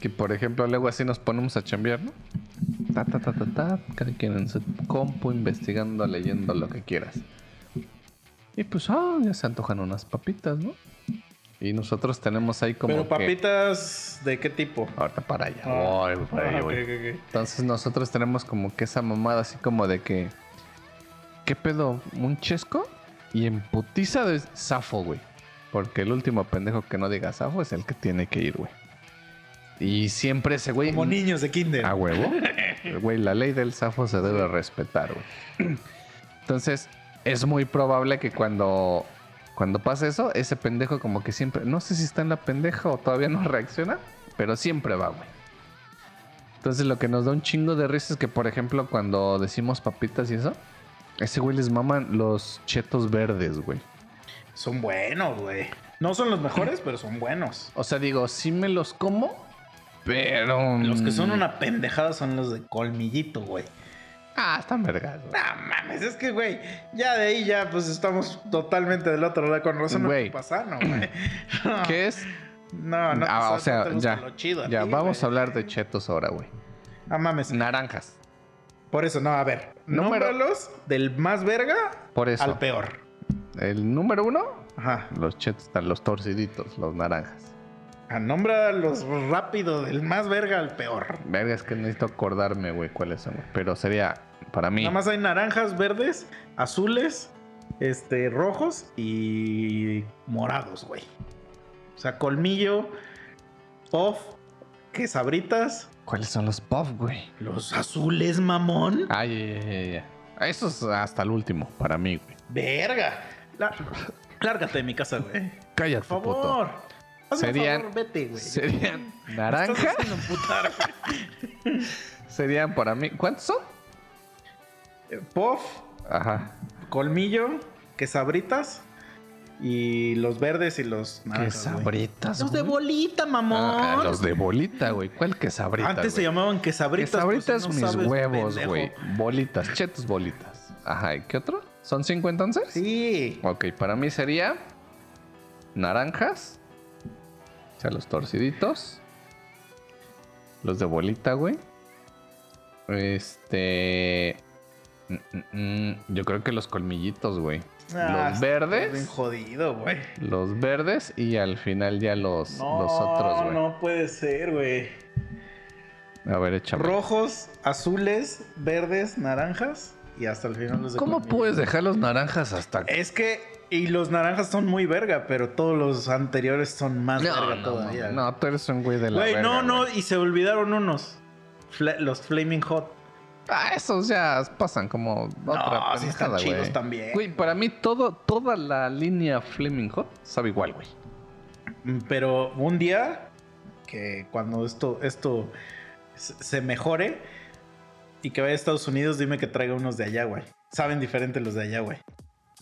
que, por ejemplo, luego así nos ponemos a chambear, ¿no? Ta, ta, ta, ta, ta, cada quien en su compu, investigando, leyendo lo que quieras. Y pues, ah, ya se antojan unas papitas, ¿no? Y nosotros tenemos ahí como. pero que- papitas, ¿de qué tipo? Ahorita para allá. Ah. voy, para allá, Ah. Entonces nosotros tenemos como que esa mamada así como de que... ¿Qué pedo? ¿Un chesco? Y en putiza de zafo, güey. Porque el último pendejo que no diga zafo es el que tiene que ir, güey. Y siempre ese güey... Como niños de kinder. A huevo. Güey, la ley del zafo se debe respetar, güey. Entonces, es muy probable que cuando, cuando pase eso, ese pendejo como que siempre, no sé si está en la pendeja o todavía no reacciona, pero siempre va, güey. Entonces, lo que nos da un chingo de risa es que, por ejemplo, cuando decimos papitas y eso, ese güey les maman los chetos verdes, güey. Son buenos, güey. No son los mejores, pero son buenos. O sea, digo, sí me los como, pero... Los que son mm, una pendejada son los de colmillito, güey. Ah, están vergas. No mames, es que, güey, ya de ahí ya pues estamos totalmente del otro lado. Con razón Güey. no pasa, no, güey. No, ¿Qué es? No, no, Ah, o sea, no ya. lo chido ya, ti, vamos güey. a hablar de chetos ahora, güey. Ah, mames. Naranjas. Por eso, no, a ver. Número- Nómbralos del más verga Por eso. al peor. El número uno, Ajá. los chetos, están los torciditos, los naranjas. Ah, nómbralos rápido, del más verga al peor. Verga, es que necesito acordarme, güey, cuáles son, güey. Pero sería, para mí, Nada más hay naranjas, verdes, azules, este, rojos y morados, güey. O sea, colmillo, puff, quesabritas, ¿cuáles son los puff, güey? los azules, mamón. Ay, ya, ya, ya. Eso es hasta el último, para mí, güey. Verga. La- Lárgate de mi casa, güey. Cállate, Por puto. favor. Hazme Serían- favor, vete, güey. Serían naranja, serían para mí, ¿cuántos son? Eh, Puff, Ajá. colmillo, quesabritas y los verdes y los naranjas, güey. sabritas, Los de bolita, mamón. Ah, los de bolita, güey. ¿Cuál que sabrita? Antes se llamaban quesabritas. Quesabritas pues, no mis huevos, güey. Bolitas, chetos bolitas. Ajá, ¿y qué otro? ¿Son cinco entonces? Sí. Ok, para mí sería naranjas. O sea, los torciditos. Los de bolita, güey. Este... mm, mm, mm, Yo creo que los colmillitos, güey. Ah, los Bien verdes. jodido, güey. Los verdes y al final ya los, No, los otros, güey. no puede ser, güey. A ver, échame. Rojos, azules, verdes, naranjas y hasta el final los de ¿Cómo puedes dejar los naranjas hasta Es que y los naranjas son muy verga, pero todos los anteriores son más verga todavía. No, tú eres un güey de la Güey, verga, no, no, güey. y se olvidaron unos. Fla- los Flaming Hot. Ah, esos ya pasan como otra sí están chidos güey. también. Güey, para mí todo, toda la línea Flaming Hot sabe igual, güey. Mm, Pero un día, que cuando esto, esto se mejore y que vaya a Estados Unidos, dime que traiga unos de allá, güey. Saben diferente los de allá, güey.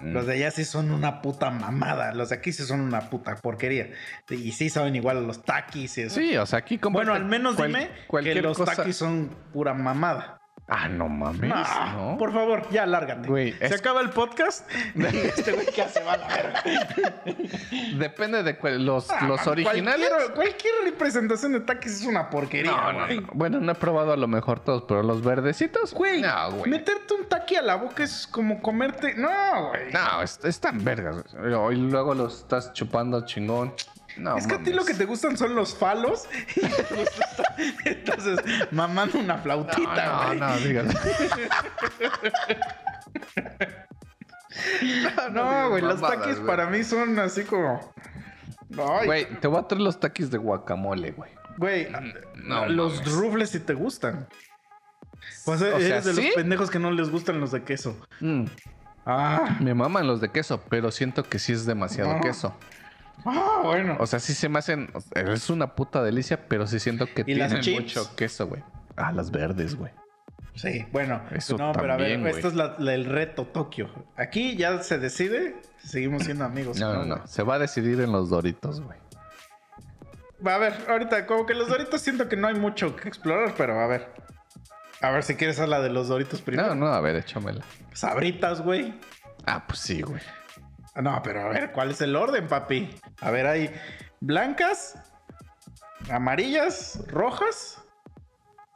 Mm. Los de allá sí son una puta mamada. Los de aquí sí son una puta porquería. Y sí saben igual a los taquis y eso. Sí, o sea, aquí como. bueno, al menos dime que los taquis son pura mamada. Ah, no mames. ¿no? Por favor, ya lárgate. Güey, Se es- acaba el podcast. este güey que hace va a la verga. Depende de cuál- los, Ah, los originales. Cualquier, cualquier representación de taquis es una porquería. No, no, güey. no. Bueno, no he probado a lo mejor todos, pero los verdecitos. Güey, No, güey. meterte un taqui a la boca es como comerte. No, güey. No, es- están vergas. Y luego los estás chupando chingón. No, es que a ti lo que te gustan son los falos. y te gusta- Entonces, mamando una flautita, No, no, no, dígalo. No, güey, los taquis para mí son así como. Güey, te voy a traer los taquis de guacamole, güey. güey, no los mames. rufles si te gustan. Pues O eres sea, de ¿sí? los pendejos que no les gustan los de queso. Mm, Ah, me maman los de queso, pero siento que sí es demasiado queso. Ah bueno. O sea, sí se me hacen. Es una puta delicia, pero sí siento que ¿Y las tienen mucho queso, güey. Ah, las verdes, güey. Sí, bueno. Eso no, pero a ver, también, esto es la- la- el reto Tokio. Aquí ya se decide seguimos siendo amigos. No, no, no. Se va a decidir en los doritos, güey. Va, a ver, ahorita, como que los doritos siento que no hay mucho que explorar, pero a ver. A ver si quieres hablar de los doritos primero. No, no, a ver, échamela. Sabritas, güey. Ah, pues sí, güey. No, pero a ver, ¿cuál es el orden, papi? A ver, hay blancas, amarillas, rojas.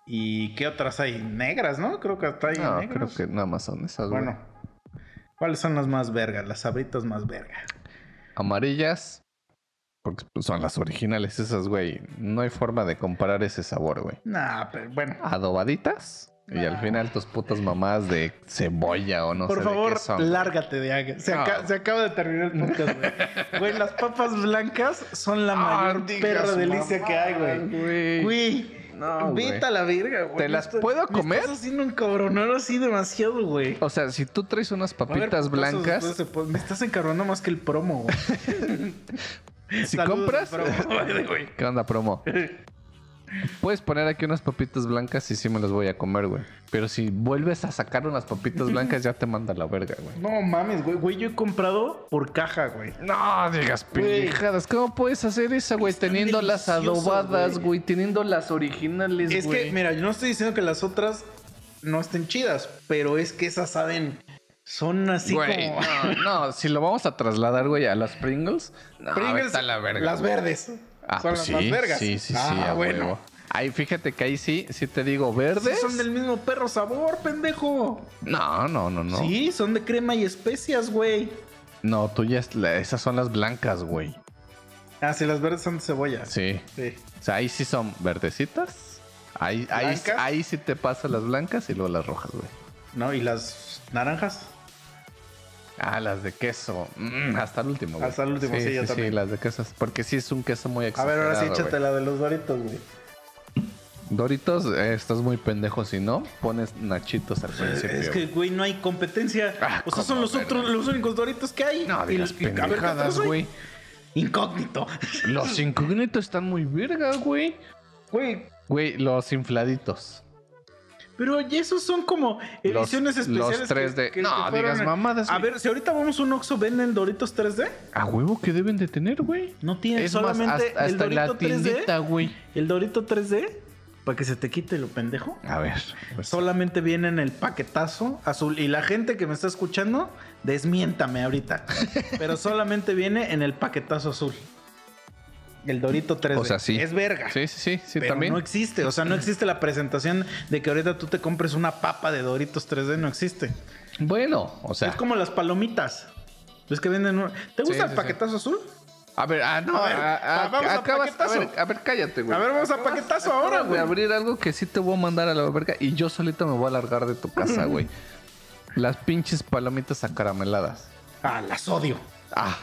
¿Y qué otras hay? Negras, ¿no? Creo que hasta hay No, creo negras. que nada más son esas, güey. Bueno, ¿cuáles son las más vergas? Las sabritas más vergas. Amarillas. Porque pues, son las originales esas, güey. No hay forma de comparar ese sabor, güey. Nah, pero bueno. Adobaditas. Y al final tus putas mamás de cebolla o no Por sé favor, de qué son. lárgate de acá. Se, No. aca- se acaba de terminar el podcast, güey. Güey, las papas blancas son la Ah, mayor perra delicia que hay, güey. güey. Güey, No, vete a la verga, güey. ¿Te las puedo me comer? estás haciendo encabronar así demasiado, güey. O sea, si tú traes unas ver, papitas blancas, Me estás encabronando más que el promo, güey. si Saludos compras... promo, güey. ¿Qué onda, promo? Puedes poner aquí unas papitas blancas y sí me las voy a comer, güey. Pero si vuelves a sacar unas papitas blancas, ya te manda la verga, güey. No mames, güey. Güey, yo he comprado por caja, güey. No digas pendejadas. ¿Cómo puedes hacer eso, güey? Están Teniendo las adobadas, güey. güey. Teniendo las originales, Es güey. que, mira, yo no estoy diciendo que las otras no estén chidas, pero es que esas saben. Son así Güey, como. no, no, si lo vamos a trasladar, güey, a las Pringles, no, Pringles, a la verga. Las güey. verdes. Ah, son pues las sí, más vergas. Sí, sí, sí, ah, bueno. huevo. Ahí fíjate que ahí sí, sí te digo Sí, verdes. son del mismo perro sabor, pendejo. No, no, no, no. Sí, son de crema y especias, güey. No, tú ya, es- la- esas son las blancas, güey. Ah, sí, las verdes son de cebolla. Sí. Sí. O sea, ahí sí son verdecitas. Ahí, ahí, ahí sí te pasan las blancas y luego las rojas, güey. ¿No? ¿Y las naranjas? Ah, las de queso. Mm, hasta el último, güey. Hasta el último, sí, yo sí, también. las de queso. Porque sí es un queso muy A exagerado, ver, ahora sí, échate la de los doritos, güey. Doritos, eh, estás muy pendejo si no pones nachitos al principio. Es que, güey, no hay competencia. Ah, o sea, son ¿cómo, los otros, los únicos doritos que hay. No Y- digas y- a ver, ¿qué pendejadas, güey. Incógnito. Los incógnitos están muy verga, güey. Güey, Güey, los infladitos. Pero ya esos son como Los- ediciones especiales. los 3D. que- que- No, que digas mamadas, A ver, si ahorita vamos a un Oxxo, ¿venden Doritos 3D? A huevo que deben de tener, güey. No tienen Es más, solamente hasta, el en la Dorito 3D. tiendita, güey. El Dorito 3D, para que se te quite lo pendejo. A ver. pues, Solamente viene en el paquetazo azul. Y la gente que me está escuchando, desmiéntame ahorita. Pero solamente viene en el paquetazo azul. El Dorito 3D. O sea, sí. Es verga. Sí, sí, sí, sí, pero también. no existe. O sea, no existe la presentación de que ahorita tú te compres una papa de Doritos 3D. No existe. Bueno, o sea. es como las palomitas. ¿Ves que venden? un- ¿Te gusta Sí, el sí, paquetazo azul? A ver, ah, no, A ver, ah, ah, va- vamos acabas, a paquetazo. ver, a ver, cállate, güey. A ver, vamos a paquetazo ahora, güey. abrir algo que sí te voy a mandar a la verga y yo solito me voy a largar de tu casa, güey. Las pinches palomitas acarameladas. Ah, las odio. Ah.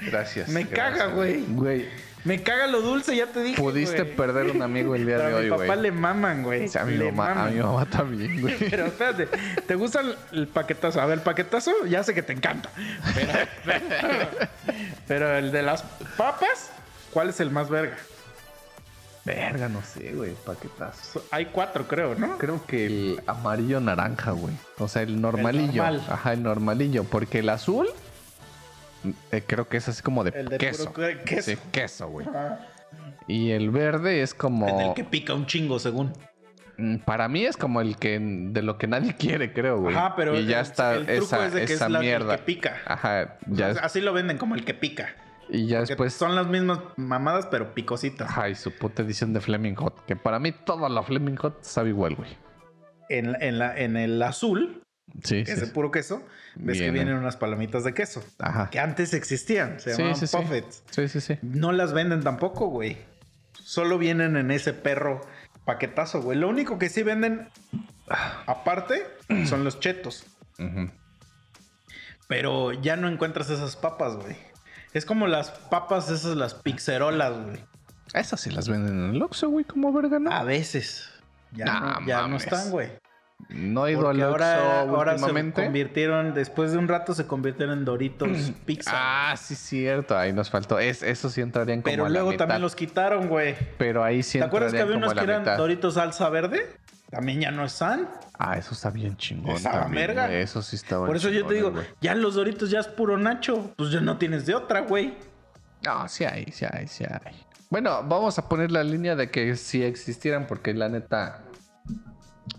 Gracias. Me gracias. caga, güey. Güey, Me caga lo dulce, ya te dije. pudiste güey. perder un amigo el día Pero de a hoy, mi güey. papá le maman, güey. O sea, a mi, mamá, a mi mamá también, güey. Pero espérate, ¿te gusta el, el paquetazo? A ver, el paquetazo ya sé que te encanta. Pero, pero, pero el de las papas, ¿cuál es el más verga? Verga, no sé, güey, paquetazo. Hay cuatro, creo, ¿no? Creo que el amarillo naranja, güey. O sea, el normalillo. normal. Ajá, el normalillo. Porque el azul, eh, creo que es así como de, El de queso. puro que- queso. Sí, queso, güey. Y el verde es como. En el que pica un chingo, según. Mm, Para mí es como el que de lo que nadie quiere, creo, güey. Ajá, pero y ya el- está el truco esa, es de que esa es la- el mierda. que pica. Ajá, ya es- Así lo venden como el que pica. y ya Que después. son las mismas mamadas, pero picositas. Ajá, y su puta edición de Fleming Hot. Que para mí toda la Fleming Hot sabe igual, güey. En, en, la, en el azul, Sí, que sí. es de puro queso, ves que Vienen. unas palomitas de queso. Ajá. Que antes existían, se Sí, llamaban sí. Puffets. Sí, sí, sí. No las venden tampoco, güey. Solo vienen en ese perro paquetazo, güey. Lo único que sí venden aparte son los chetos. Pero ya no encuentras esas papas, güey. Es como las papas esas, las pixerolas, güey. Esas sí las venden en el Oxxo, güey, como verga, ¿no? A veces. Ya, Nah, no, ya no están, güey. No he ido al ahora, ahora se convirtieron, después de un rato se convirtieron en Doritos Pizza. Ah, sí, cierto. Ahí nos faltó. Es, eso sí entrarían como pero a la luego mitad. también los quitaron, güey. Pero ahí sí ¿Te acuerdas que había unos que eran mitad. Doritos salsa verde? También ya no están. Ah, eso está bien chingón. Güey. Eso sí estaba Por eso yo te digo, ya los Doritos ya es puro Nacho. Pues ya no tienes de otra, güey. No, sí hay, sí hay, sí hay. Bueno, vamos a poner la línea de que si existieran, porque la neta,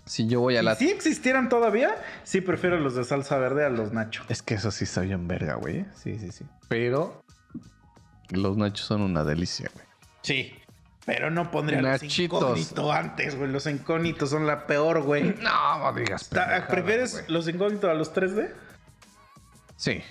si yo voy a la... si existieran todavía, sí prefiero los de salsa verde a los Nacho. Es que eso sí está bien verga, güey. Sí, sí, sí. Pero los nachos son una delicia, güey. Sí. Pero no pondría los Nachitos. incógnitos antes, güey. Los incógnitos son la peor, güey. No, no digas ¿Prefieres güey. los incógnitos a los 3D? Sí.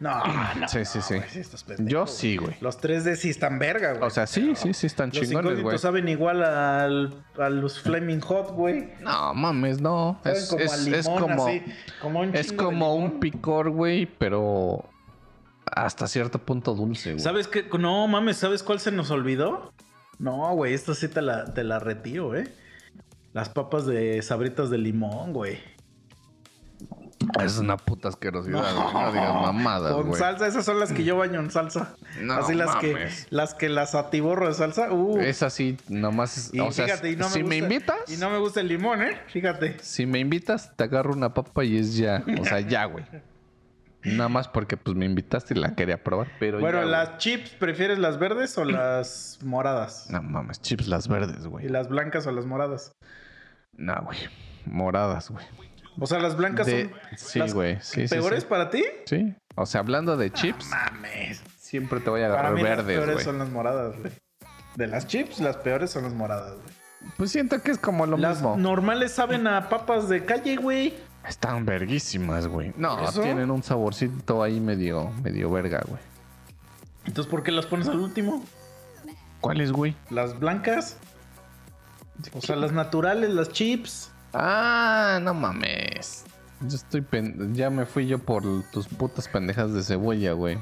No, no. Sí, sí, no, sí. güey, pendejo, Yo sí, güey. Los 3D sí están verga, güey. O sea, sí, sí, sí están los chingones, güey. incógnitos saben igual al- a los Flaming Hot, güey. No, mames, no. Es, como es- limón, es como, así, como un es como un picor, güey, pero hasta cierto punto dulce, güey. ¿Sabes qué? No, mames, ¿sabes cuál se nos olvidó? No, güey, esta sí te la, te la retiro, eh. Las papas de sabritas de limón, güey. Es una puta asquerosidad, güey. No digas mamadas, Con güey. salsa, esas son las que yo baño en salsa. No Así las que, las que las atiborro de salsa. Uh. Es así, nomás. es- y o sea, fíjate, y no me si me invitas, Y no me gusta el limón, eh. Fíjate. si me invitas, te agarro una papa y es ya. O sea, ya, güey. Nada más porque pues me invitaste y la quería probar, pero Bueno, ya, güey. las chips, ¿prefieres las verdes o las moradas? No mames, chips las verdes, ¿Y güey. las blancas o las moradas? No, güey. Moradas, güey. O sea, las blancas De- son Sí, las. Sí, peores sí. para ti. Sí. O sea, hablando de chips, Mames. siempre te voy a agarrar mí las verdes, peores son las moradas, güey. De las chips, las peores son las moradas, güey. Pues siento que es como lo Las mismo. normales saben a papas de calle, güey. Están verguísimas, güey. No, ¿Eso? tienen un saborcito ahí medio, medio verga, güey. Entonces, ¿por qué las pones al último? ¿Cuáles, güey? Las blancas. O sea, las naturales, las chips. Ah, no mames. Yo estoy pen- ya me fui yo por tus putas pendejas de cebolla, güey.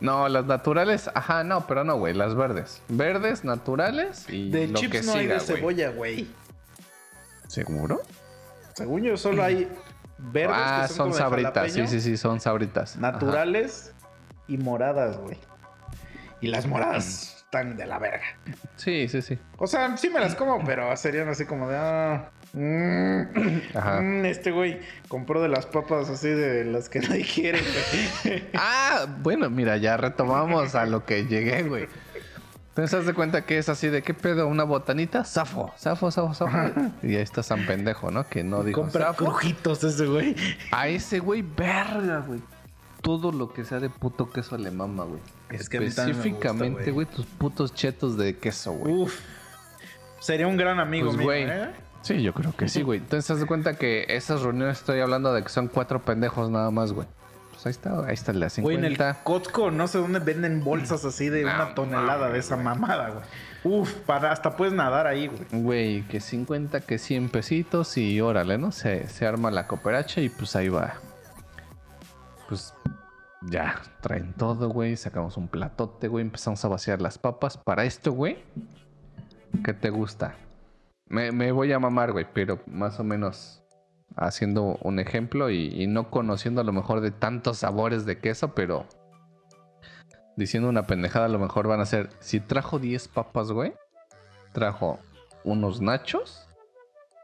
No, las naturales, ajá, no, pero no, güey, las verdes. Verdes, naturales y De lo chips que no hay siga, de güey. cebolla, güey. ¿Seguro? Según yo, solo hay verdes ah, que son, son, como de sabritas, sí, sí, sí, son sabritas. Ajá. Naturales y moradas, güey. Y las moradas están de la verga. Sí, sí, sí. O sea, sí me las como, pero serían así como de. Ah, mm, Ajá. mm, este güey compró de las papas así de las que nadie quiere. Ah, bueno, mira, ya retomamos a lo que llegué, güey. Entonces, haz de cuenta que es así de qué pedo, una botanita, zafo, zafo, zafo, zafo. Y ahí está San Pendejo, ¿no? Que no dijo Compra zafo. crujitos ese güey. A ese güey, verga, güey. Todo lo que sea de puto queso le mama, güey. Es que gusta, Específicamente, güey. güey, tus putos chetos de queso, güey. Uf. Sería un gran amigo Pues, mío, güey. ¿eh? Sí, yo creo que sí, güey. Entonces, haz de cuenta que esas reuniones estoy hablando de que son cuatro pendejos nada más, güey. Pues ahí está, ahí está el de a Güey, en el 50. Costco, no sé dónde venden bolsas así de No una tonelada de esa mamada, güey. Uf, para, hasta puedes nadar ahí, güey. Güey, que 50, que 100 pesitos y órale, ¿no? Se, se arma la cooperacha y pues ahí va. Pues Ya, traen todo, güey. Sacamos un platote, güey. Empezamos a vaciar las papas. Para esto, güey, ¿qué te gusta? Me, voy a mamar, güey, pero más o menos haciendo un ejemplo y, y no conociendo a lo mejor de tantos sabores de queso, pero diciendo una pendejada, a lo mejor van a ser. Si trajo 10 papas, güey, trajo unos nachos,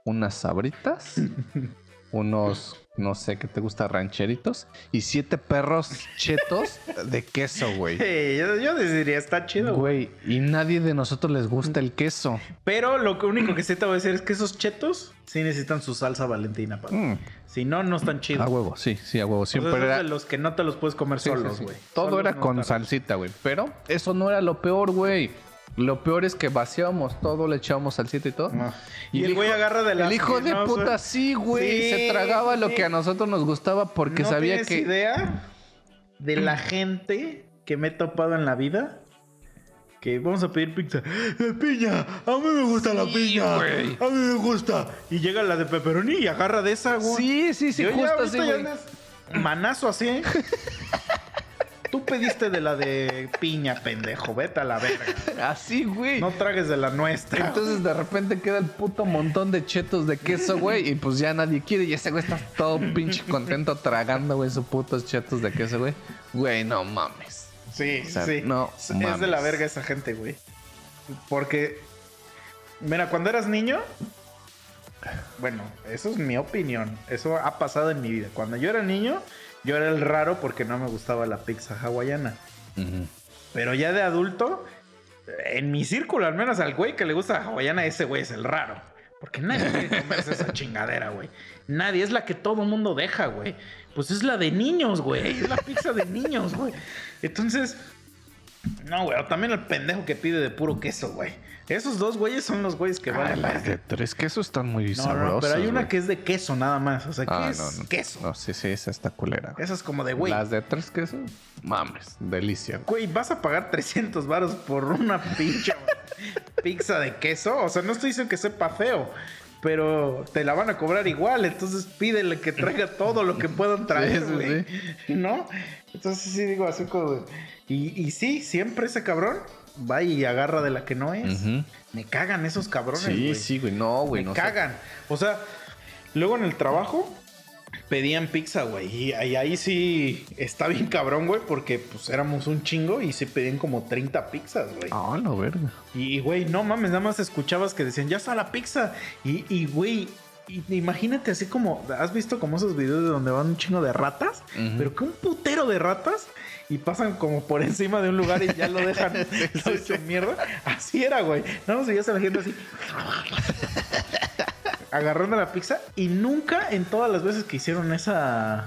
unas sabritas, unos, no sé qué te gusta, rancheritos y siete perros chetos de queso, güey. Sí, yo, yo diría, está chido, güey. Y nadie de nosotros les gusta el queso. Pero lo único que sí te voy a decir es que esos chetos sí necesitan su salsa valentina, papá. Mm, Si no, no están a chidos. huevo, sí, sí, a huevo. Siempre era. de los que no te los puedes comer Sí, solos, sí. güey. Todo Solos era no con salsita, güey. Pero eso no era lo peor, güey. Lo peor es que vaciábamos todo, le echábamos salsita y todo. No. Y, el güey agarra de las El hijo de no puta, sí, güey. Sí, se tragaba lo que a nosotros nos gustaba porque ¿No sabía tienes que. idea de la gente que me he topado en la vida? Que vamos a pedir pizza. ¡De piña! ¡A mí me gusta la piña! güey. ¡A mí me gusta! Y llega la de pepperoni y agarra de esa, güey. Sí, sí, sí, Yo ya justo así, güey. Manazo así, ¿eh? Tú pediste de la de piña, pendejo. Vete a la verga. Así, güey. No tragues de la nuestra. Entonces de repente queda el puto montón de chetos de queso, güey. Y pues ya nadie quiere. Y ese güey está todo pinche contento tragando, güey, sus putos chetos de queso, güey. Güey, no mames. Sí, O sea, sí. no es es de la verga esa gente, güey. Porque, mira, cuando eras niño, bueno, eso es mi opinión. Eso ha pasado en mi vida. Cuando yo era niño, yo era el raro porque no me gustaba la pizza hawaiana. Pero ya de adulto, en mi círculo, al menos al güey que le gusta la hawaiana, ese güey es el raro. Porque nadie quiere comerse esa chingadera, güey. Nadie, es la que todo mundo deja, güey. Pues es la de niños, güey. Es la pizza de niños, güey. Entonces, no, güey. O también el pendejo que pide de puro queso, güey. Esos dos güeyes son los güeyes que Ah, valen. las de tres quesos están muy No, sabrosas. no, pero hay una güey. que es de queso nada más. O sea, ¿qué Ah, es no, no. queso? No, sí, sí, esa está culera. güey. Esa es como de, güey. Las de tres quesos, mames, delicia. Güey, ¿vas a pagar 300 varos por una pinche pizza de queso? O sea, no estoy diciendo que sepa feo, pero te la van a cobrar igual. Entonces pídele que traiga todo lo que puedan traer, Sí, sí, güey. ¿No? Entonces sí digo así como... Y, y sí, siempre ese cabrón va y agarra de la que no es. Me cagan esos cabrones, Sí, sí, güey. No, güey. Me no sé. cagan. O sea, luego en el trabajo pedían pizza, güey. Y ahí, ahí sí está bien cabrón, güey, porque pues éramos un chingo y sí pedían como 30 pizzas, güey. Ah, la verga. Y, güey, no mames, nada más escuchabas que decían, ya está la pizza. Y, güey, y- imagínate así como, ¿has visto como esos videos de donde van un chingo de ratas? Pero que un putero de ratas y pasan como por encima de un lugar y ya lo dejan lo hecho mierda. Así era, güey. Nada más veías a la gente así. agarrando la pizza y nunca en todas las veces que hicieron esa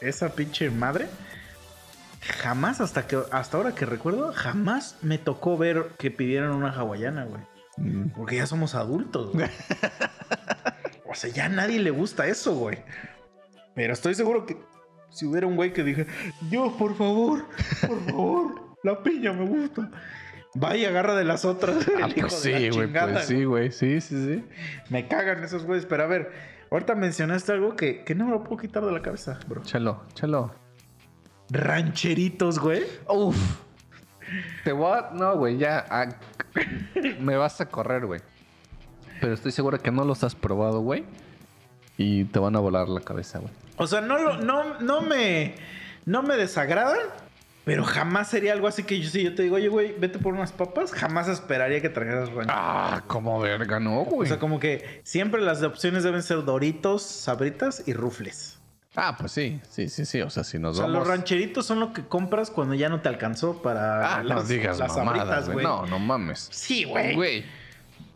esa pinche madre jamás hasta que hasta ahora que recuerdo jamás me tocó ver que pidieran una hawaiana, güey. Mm. Porque ya somos adultos, güey. o sea, ya a nadie le gusta eso, güey. Pero estoy seguro que si hubiera un güey que dije, yo, por favor, por favor, la piña me gusta. Va y agarra de las otras. Ah, el hijo pues de sí, güey. Pues sí, güey. Sí, sí, sí. Me cagan esos güeyes. Pero a ver, ahorita mencionaste algo que, que no me lo puedo quitar de la cabeza, bro. Chalo, chalo. Rancheritos, güey. Uf. Te voy a... No, güey, ya. Me vas a correr, güey. Pero estoy seguro que no los has probado, güey. Y te van a volar la cabeza, güey. O sea, no, lo- no, no me. No me desagradan. Pero jamás sería algo así que yo, si yo te digo, oye, güey, vete por unas papas, jamás esperaría que trajeras rancheritos. Ah, como verga, no, O güey. sea, como que siempre las opciones deben ser Doritos, Sabritas y Rufles. Ah, pues sí, sí, sí, sí. O sea, si nos O sea, vamos... los rancheritos son lo que compras cuando ya no te alcanzó para Ah, no digas las mamadas, Sabritas, güey. No, no mames. Sí, güey. Güey.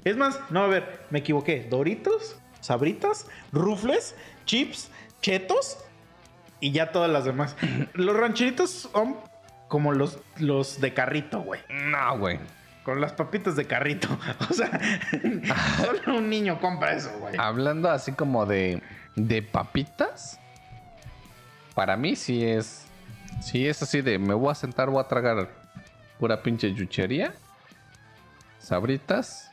Es más, no, a ver, me equivoqué. Doritos, Sabritas, Rufles, Chips, Chetos y ya todas las demás. Los rancheritos son como los, los de carrito, güey. No, güey. Con las papitas de carrito. O sea, solo un niño compra eso, güey. Hablando así como de, de papitas, para mí sí es. Sí es así de me voy a sentar, voy a tragar pura pinche yuchería, sabritas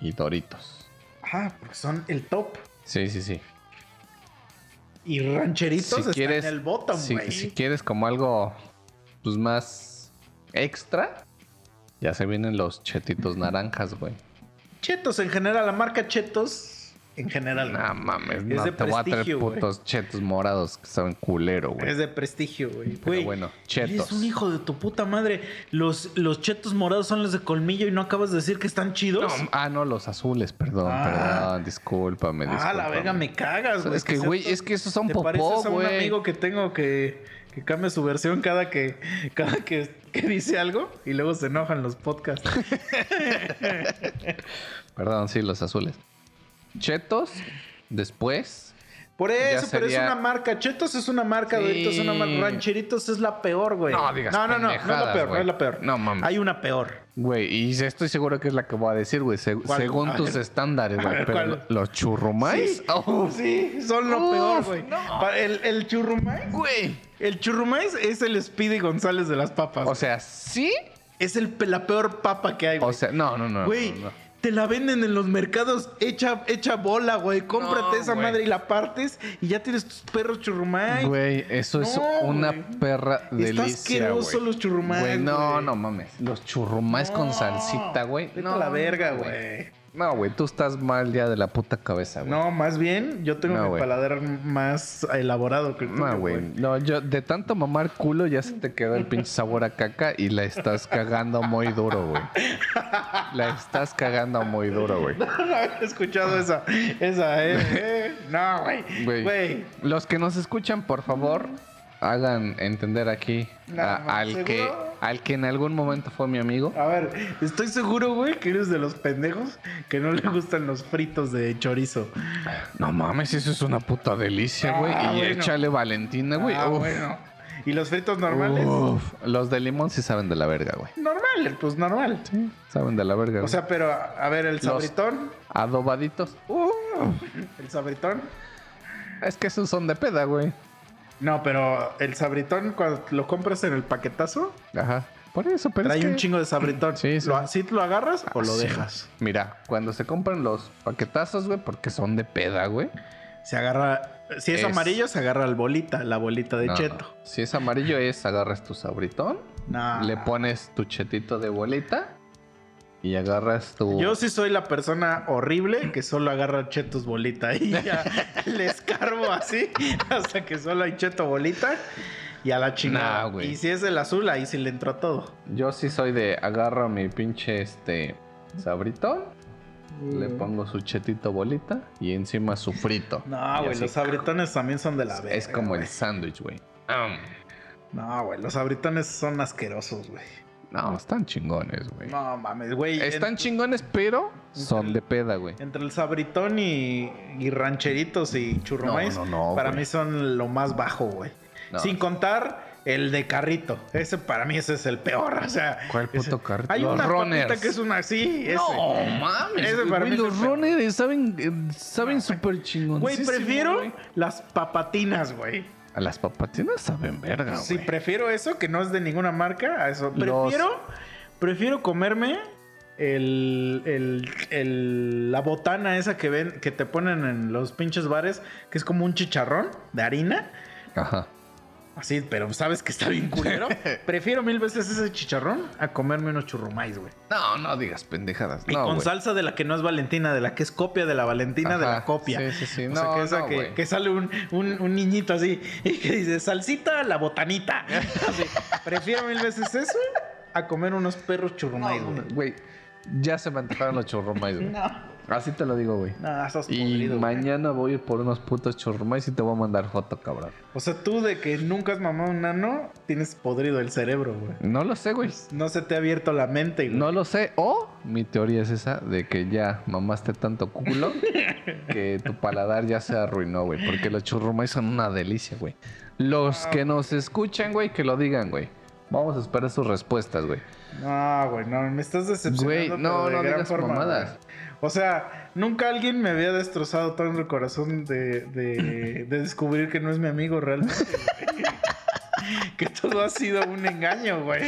y doritos. Ah, porque son el top. Sí, sí, sí. Y rancheritos si están quieres, en el bottom, si, güey. si quieres como algo pues más extra, ya se vienen los chetitos naranjas, güey. Chetos en general, la marca Chetos en general. No mames, no de te voy a traer prestigio, güey. putos chetos morados que saben culero, güey. Es de prestigio, güey. Pero Güey, bueno, Eres chetos. un hijo de tu puta madre. Los, los chetos morados son los de colmillo y no acabas de decir que están chidos. No, ah, no, los azules, perdón, Ah. perdón, discúlpame, ah, discúlpame. la verga, me cagas, güey. Es que, güey, es que esos son te popó, pareces a un güey. amigo que tengo que, que cambia su versión cada que, cada que, que dice algo y luego se enojan los podcasts. Perdón, sí, los azules. Chetos, después. Por eso, pero es una marca. Chetos es una marca, Sí. Doritos es una marca. Rancheritos es la peor, güey. No digas No, no, no, no es la peor, no es la peor. No mames. Hay una peor. Güey, y estoy seguro que es la que voy a decir, güey. se- ¿Cuál? según A tus ver. estándares, güey. Pero ¿cuál? los churrumais. Sí. Oh, Sí, son lo Uf, peor, güey. no. El, el churrumais. Güey. El churrumais es el Speedy González de las papas. O sea, sí. es el, la peor papa que hay, güey. O sea, no, no, no. Güey, no, no. Te la venden en los mercados hecha, hecha bola, güey. Cómprate No, esa güey. madre y la partes y ya tienes tus perros churrumais. Güey, eso es una güey. perra Está delicia, asqueroso güey. los churrumais, Güey, no, no mames. Los churrumais con salsita, güey. Vete No, a la verga, no, güey. No, güey, tú estás mal ya de la puta cabeza, güey. No, más bien, yo tengo No, mi güey. paladar más elaborado que el tuyo, No, güey. No, yo de tanto mamar culo ya se te quedó el pinche sabor a caca y la estás cagando muy duro, güey. La estás cagando muy duro, güey. No había escuchado esa, esa, eh. eh. No, güey. Güey. Los que nos escuchan, por favor, hagan entender aquí No, a- no, al ¿seguro? que al que en algún momento fue mi amigo. A ver, estoy seguro, güey, que eres de los pendejos que no le gustan los fritos de chorizo. No mames, eso es una puta delicia, Ah, güey. y bueno. échale Valentina, güey. Ah, Uf. bueno. ¿Y los fritos normales? Uf. Los de limón sí saben de la verga, güey. Normal, pues normal. Saben de la verga. O güey. sea, pero a ver, el sabritón. adobaditos. El sabritón. Es que esos son de peda, güey. No, pero el sabritón, cuando lo compras en el paquetazo, Ajá. Por eso, pero trae es que- un chingo de sabritón. Sí, sí. ¿Lo, ¿Sí lo agarras o lo Sí. dejas? Mira, cuando se compran los paquetazos, güey, porque son de peda, güey. Se agarra. Si es, Es- amarillo, se agarra el bolita, la bolita de No, cheto. no. Si es amarillo es agarras tu sabritón, No. le pones tu chetito de bolita y agarras tu... Yo sí soy la persona horrible que solo agarra chetos bolita y ya le escarbo así hasta que solo hay cheto bolita y a la chingada. Nah, güey. y si es el azul, ahí sí le entró todo. Yo sí soy de agarro mi pinche este sabritón, le Mm. pongo su chetito bolita y encima su frito. No, güey, los sabritones también son de la verga. Es como el sándwich, güey. No, güey, los sabritones son asquerosos, güey. No, están chingones, güey. No mames, güey. Están en- chingones, pero son de peda, güey. Entre el sabritón y, y rancheritos y churrumais, No, no, no, para güey. mí son lo más bajo, güey. No. Sin contar el de carrito. Ese para mí ese es el peor. O sea, ¿Cuál puto ese- carrito? Hay Los una runners. que es una así, ese. No mames, Ese para güey, mí los runners saben, eh, saben súper chingones. Güey, prefiero las papatinas, güey. A las papatinas saben verga, Sí, güey. prefiero eso que no es de ninguna marca a eso. Los- Prefiero, prefiero comerme el, el- el- la botana esa que ven, que te ponen en los pinches bares, que es como un chicharrón de harina. Ajá. Así, pero sabes que está bien culero. Prefiero mil veces ese chicharrón a comerme unos churrumais, güey. No, no digas pendejadas. Y no, con güey. salsa de la que no es Valentina, de la que es copia de la Valentina de la copia. sí, sí, sí. O sea, que, esa no, que, güey. que sale un, un- un niñito así y que dice, salsita, la botanita. Así, Prefiero mil veces eso a comer unos perros churrumais, güey. Güey, ya se me antojaron los churrumais, güey. No, Así te lo digo, güey. no, estás Y podrido, güey. mañana voy a ir por unos putos churrumais y te voy a mandar foto, cabrón. O sea, tú de que nunca has mamado un nano, tienes podrido el cerebro, güey. No lo sé, güey. No se te ha abierto la mente, güey. No lo sé. O mi teoría es esa de que ya mamaste tanto culo que tu paladar ya se arruinó, güey. Porque los churrumais son una delicia, güey. Los que nos escuchan, güey, que lo digan, güey. Vamos a esperar sus respuestas, güey. No, güey, no, me estás decepcionando. Güey, pero no, de no gran digas mamadas. güey. O sea, nunca alguien me había destrozado tanto el corazón de, de, de descubrir que no es mi amigo realmente. que todo ha sido un engaño, güey.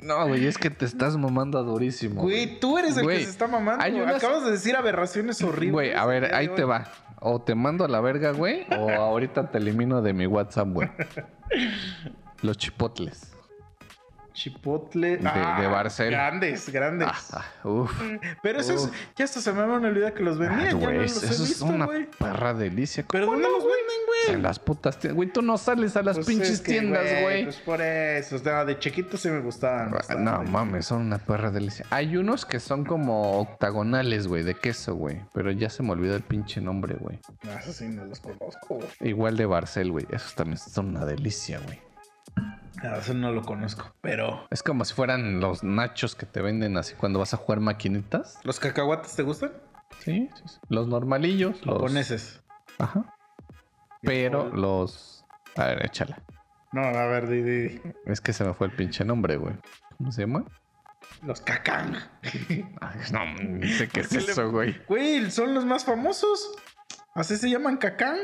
No, güey, es que te estás mamando durísimo. Güey, tú eres el Güey, que se está mamando. unas- Acabas de decir aberraciones horribles. Güey, a ver, ahí te va. o te mando a la verga, güey, o ahorita te elimino de mi WhatsApp, güey. Los chipotles. Chipotle. De- de Barcel. Grandes, grandes. Ah, uf. Pero eso es, ya hasta se me había olvidado que los Ah, vendían. ya no güey, los eso he es visto, una güey. perra delicia. Pero ¿Cómo ¿dónde no, los güey? venden, güey? En las putas tiendas. Güey, tú no sales a las Pues pinches es que, tiendas, güey. Pues por eso. de chiquito sí me gustaban. Ah, bastante. No mames, son una perra delicia. Hay unos que son como octagonales, güey, de queso, güey. Pero ya se me olvidó el pinche nombre, güey. No, esos sí no los conozco, güey. Igual de Barcel, güey. Esos también son una delicia, güey. No, eso no lo conozco. Pero. Es como si fueran los nachos que te venden así cuando vas a jugar maquinitas. ¿Los cacahuates te gustan? Sí, sí, sí. Los normalillos. Los... Japoneses. Ajá. Pero los... A ver, échala. No, a ver, di, di, di. Es que se me fue el pinche nombre, güey. ¿Cómo se llama? Los cacán. Ay, no, ni sé qué es ¿Por qué le- eso, güey. Güey, son los más famosos. Así se llaman cacán.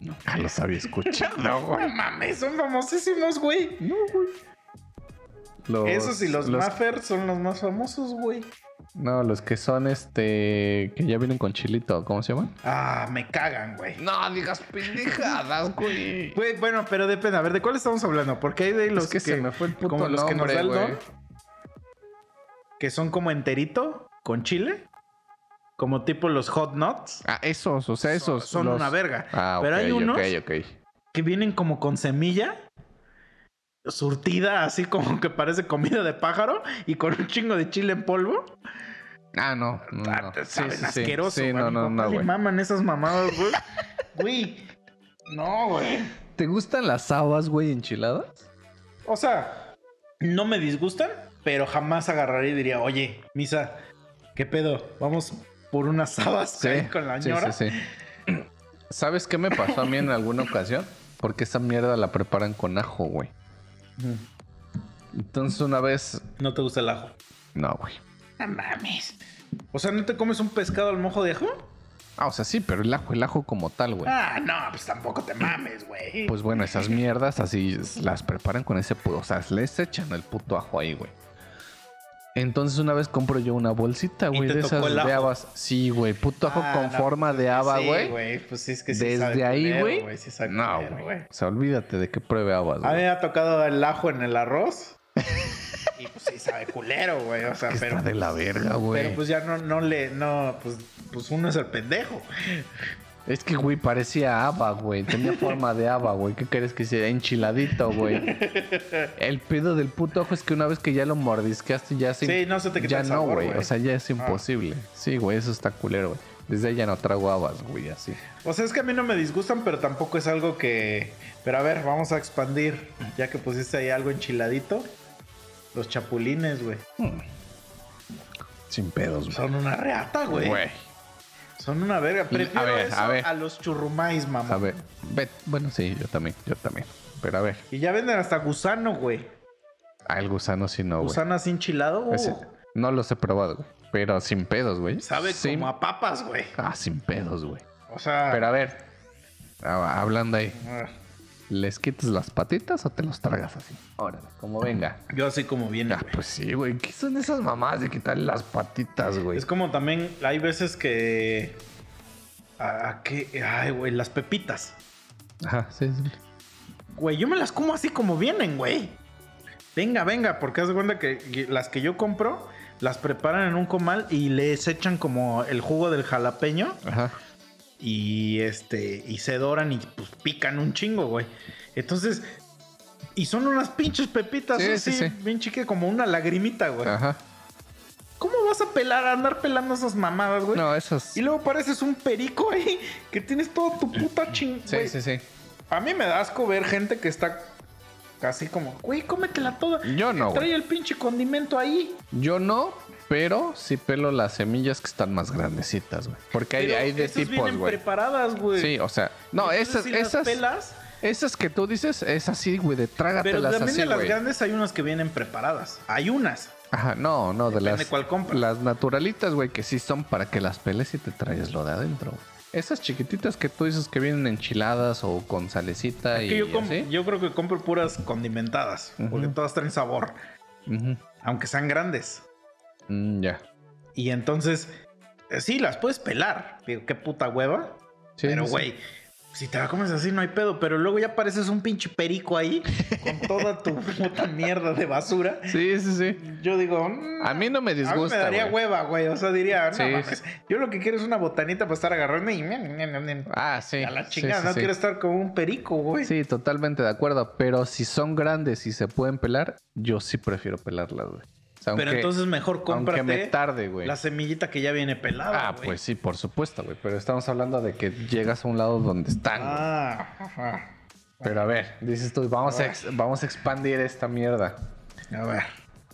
Nunca los había escuchado, No güey. mames, son famosísimos, güey. No, güey. Los, Esos y los, Maffer son los más famosos, güey. No, los que son este. que ya vienen con chilito. ¿Cómo se llaman? Ah, me cagan, güey. No digas pendejadas, güey. Güey, bueno, pero depende. A ver, ¿de cuál estamos hablando? Porque hay de los es que, se me fue el puto como los que nos nombre, da el güey. don, que son como enterito con chile. Como tipo los hot nuts. Ah, esos, o sea, esos. son los- una verga. Ah, Pero ok, hay unos que vienen como con semilla surtida, así como que parece comida de pájaro y con un chingo de chile en polvo. Ah, no. no, Ah, no. te Sí, saben sí, sí. asqueroso, Sí, no, no, no, güey. maman esas mamadas, güey. Güey. No, güey. ¿Te gustan las habas, güey, enchiladas? O sea, no me disgustan, pero jamás agarraría y diría, oye, Misa, ¿qué pedo? Vamos por unas habas ahí con la sí, ñora. sí, sí. ¿Sabes qué me pasó a mí en alguna ocasión? Porque esa mierda la preparan con ajo, güey. Entonces una vez... ¿No te gusta el ajo? No, güey. No mames. O sea, ¿no te comes un pescado al mojo de ajo? Ah, o sea, sí, pero el ajo, el ajo como tal, güey. Ah, no, pues tampoco te mames, güey. Pues bueno, esas mierdas así las preparan con ese puto. O sea, les echan el puto ajo ahí, güey. Entonces una vez compro yo una bolsita, ¿Y güey, de esas de habas. Sí, güey, puto ajo Ah, con no, forma pues de haba, sí, güey. Pues sí, es que sí Desde sabe ahí, güey. sí no, güey. O sea, olvídate de que pruebe habas, A mí güey. me ha tocado el ajo en el arroz. y pues sí sabe culero, güey. O sea, Que pero. está de la verga, güey. Pero pues ya no, no le. No, pues, pues uno es el pendejo. Es que, güey, parecía haba, güey. Tenía forma de haba, güey. ¿Qué quieres que sea? Enchiladito, güey. El pedo del puto ojo es que una vez que ya lo mordisqueaste, ya se... Sí, no se te quita Ya el no, sabor, güey. güey. Ah. O sea, ya es imposible. Sí, güey, eso está culero, güey. Desde ahí ya no trago habas, güey, así. O sea, es que a mí no me disgustan, pero tampoco es algo que. Pero a ver, vamos a expandir. Ya que pusiste ahí algo enchiladito. Los chapulines, güey. Sin pedos, güey. Son una reata, güey. Güey. Son una verga. Prefiero A ver, eso a ver. los churrumais, mamá. A ver, ve- bueno, sí, yo también, yo también. Pero a ver, Y ya venden hasta gusano, güey. ah, el gusano sí no, güey. Gusano así enchilado. no los he probado, güey. Pero sin pedos, güey. sabe Sin- como a papas, güey. Ah, sin pedos, güey. O sea. Pero a ver, ah, hablando ahí, ah, ¿les quitas las patitas o te los tragas así? Órale, como venga. Yo así como viene, Ah, pues sí, güey. ¿Qué son esas mamás de quitarle las patitas, güey? Es como también hay veces que. ¿A, a qué? Ay, güey, las pepitas. Ajá, sí, sí. Güey, yo me las como así como vienen, güey. Venga, venga, porque haz de cuenta que las que yo compro las preparan en un comal y les echan como el jugo del jalapeño Ajá. Y este y se doran y pues pican un chingo, güey. Entonces y son unas pinches pepitas Sí, así, sí, sí. bien chiquitas, como una lagrimita, güey. Ajá. ¿Cómo vas a pelar, a andar pelando esas mamadas, güey? No, esas. Y luego pareces un perico ahí que tienes todo tu puta ching. Sí, güey. sí, sí. A mí me da asco ver gente que está casi como, güey, cómetela toda. Yo no, Trae güey. el pinche condimento ahí. Yo no, pero sí pelo las semillas que están más grandecitas, güey. Porque hay, Pero hay de esas tipos, vienen güey. preparadas, güey. Sí, o sea, no, esas, si esas, pelas, esas que tú dices, es así, güey, de pero trágatelas también así, de las güey. grandes hay unas que vienen preparadas. Hay unas. Ajá, no, no, de las, cuál compras. las naturalitas, güey, que sí son para que las peles y te traigas lo de adentro. güey. Esas chiquititas que tú dices que vienen enchiladas o con salecita y Que yo, com- así. yo creo que compro puras condimentadas. Porque todas traen sabor. Aunque sean grandes. Mm, ya. Y entonces, eh, sí, las puedes pelar. Digo, qué puta hueva. Sí, pero, sí. güey, si te la comes así no hay pedo. Pero luego ya pareces un pinche perico ahí con toda tu puta mierda de basura. Sí, sí, sí. Yo digo, mm, A mí no me a mí disgusta. me daría hueva, güey. O sea, diría, no Sí, mames. Yo lo que quiero es una botanita para estar agarrando y. Ah, sí. a la chingada, no quiero estar como un perico, güey. Sí, totalmente de acuerdo. Pero si son grandes y se pueden pelar, yo sí prefiero pelarlas, güey. Pero entonces mejor me cómprate tarde, güey. la semillita que ya viene pelada. Ah, pues sí, por supuesto, güey. Pero estamos hablando de que llegas a un lado donde están. Ah, ajá. Pero a ver, dices tú, vamos a, vamos a expandir esta mierda. A ver.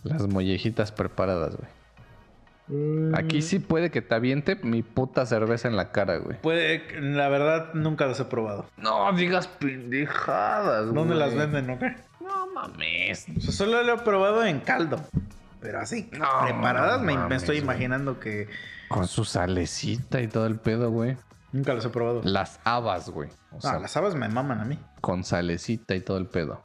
Las mollejitas preparadas, güey. Aquí sí puede que te aviente mi puta cerveza en la cara, güey. Puede, la verdad, nunca los he probado. No digas pendejadas, güey. ¿Dónde las venden, no? No mames. O sea, solo lo he probado en caldo. Pero así, No, preparadas, no me, estoy güey. imaginando que Con su salecita y todo el pedo, güey. nunca los he probado. Las habas, güey. O sea, Ah, las habas me maman a mí. con salecita y todo el pedo.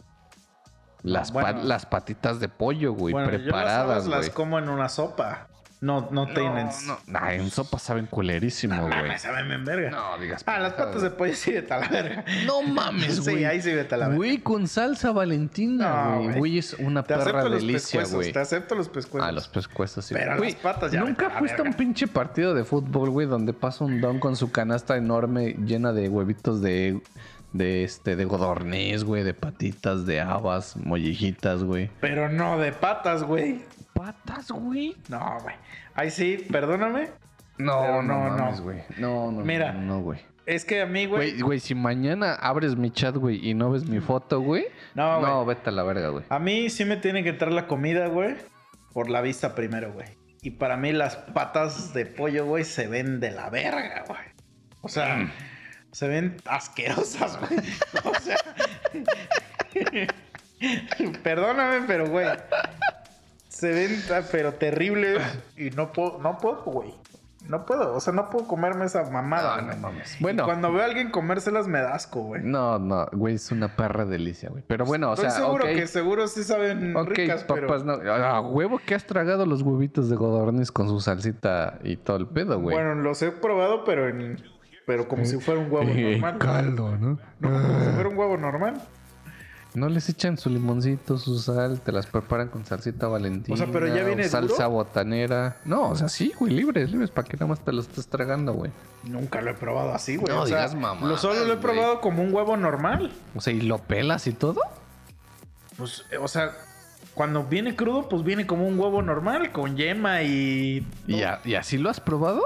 Las, bueno. pa- las patitas de pollo, güey, bueno, preparadas, yo las habas güey. las como en una sopa. No, no tienen. No, no. Ay, en sopa saben culerísimo, No, güey. mames, saben bien verga. No, digas. ah, las patas de pollo sí a la verga. No mames, Sí, güey. ahí sí vete a la verga. Güey, con salsa valentina, No, güey. güey. Es una Te perra delicia, güey. te acepto los pescuezos. Ah, los pescuezos, sí. Pero Güey, las patas ya ¿Nunca fuiste a un pinche partido de fútbol, güey, donde pasa un don con su canasta enorme llena de huevitos de... De este, de godornés, güey, de patitas, de habas, mollejitas, güey. Pero no de patas, güey. ¿Patas, güey? No, güey. Ahí sí, perdóname. No, no, no, no, no. güey. No, no, Mira. no, no, güey. Es que a mí, güey. Güey, güey, si mañana abres mi chat, güey, y no ves mi foto, güey. No, No, güey. vete a la verga, güey. A mí sí me tiene que entrar la comida, güey. Por la vista primero, güey. Y para mí las patas de pollo, güey, se ven de la verga, güey. O sea, Mm. se ven asquerosas, güey. O sea. Perdóname, pero, güey. Se ven, ah, pero terribles. Y no puedo, no puedo, güey. No puedo. O sea, no puedo comerme esa mamada. No, no mames. Y Bueno. Cuando veo a alguien comérselas, me da asco, güey. No, no, güey, es una perra delicia, güey. Pero bueno, o Estoy sea, seguro que seguro sí saben Ok, ricas, papas, pero... no. A huevo que has tragado los huevitos de godornes con su salsita y todo el pedo, güey. Bueno, los he probado, pero en... Pero como si fuera un huevo Eh, normal. caldo, ¿no? No, como si fuera un huevo normal. No les echan su limoncito, su sal, te las preparan con salsita valentina. O sea, pero ya viene salsa duro. botanera. No, o sea, sí, güey, libres, libres, para que nada más te lo estés tragando, güey. Nunca lo he probado así, güey. No o sea, digas mamadas, Lo solo lo he güey. probado como un huevo normal. O sea, ¿y lo pelas y todo? Pues, eh, o sea, cuando viene crudo, pues viene como un huevo normal, con yema y... ¿Y, a- ¿Y así lo has probado?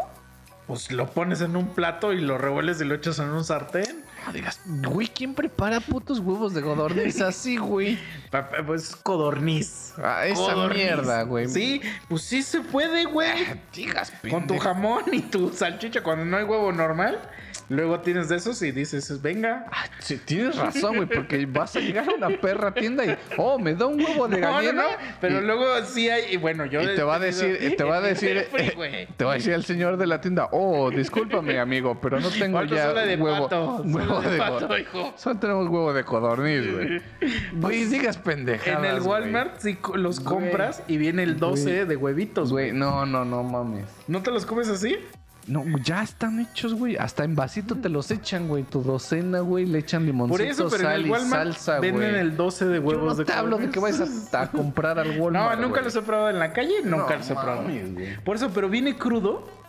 Pues lo pones en un plato y lo revuelves y lo echas en un sartén. No digas, güey, ¿quién prepara putos huevos de godorniz así, güey? Pues codorniz. Ah, esa Codorniz. mierda, güey. Sí, pues sí se puede, güey. Digas, Con tu jamón y tu salchicha cuando no hay huevo normal. Luego tienes de esos y dices, venga. Ah, sí, tienes razón, güey, porque vas a llegar a una perra tienda y, oh, me da un huevo de No, no, gallina. no, pero y, luego sí hay, y bueno, yo... y te va a decir, te va a decir, eh, te va a decir el señor de la tienda, oh, discúlpame, amigo, pero no tengo ¿Cuánto ya de huevo, pato? huevo Solo de de pato, hijo. Solo tenemos huevo de codorniz, güey. Güey, digas pendejadas, En el. Walmart sí co- los compras y viene el 12 de huevitos, güey. no, no, no mames. ¿No te los comes así? No, ya están hechos, güey. Hasta en vasito te los echan, güey. Tu docena, güey. Le echan limoncito, Por eso, pero en sal y salsa, güey. venden el 12 de Yo huevos no de te hablo de que vayas a, a comprar al No, Walmart. nunca güey. los he probado en la calle, nunca No los he probado. mames. Por eso, pero viene crudo.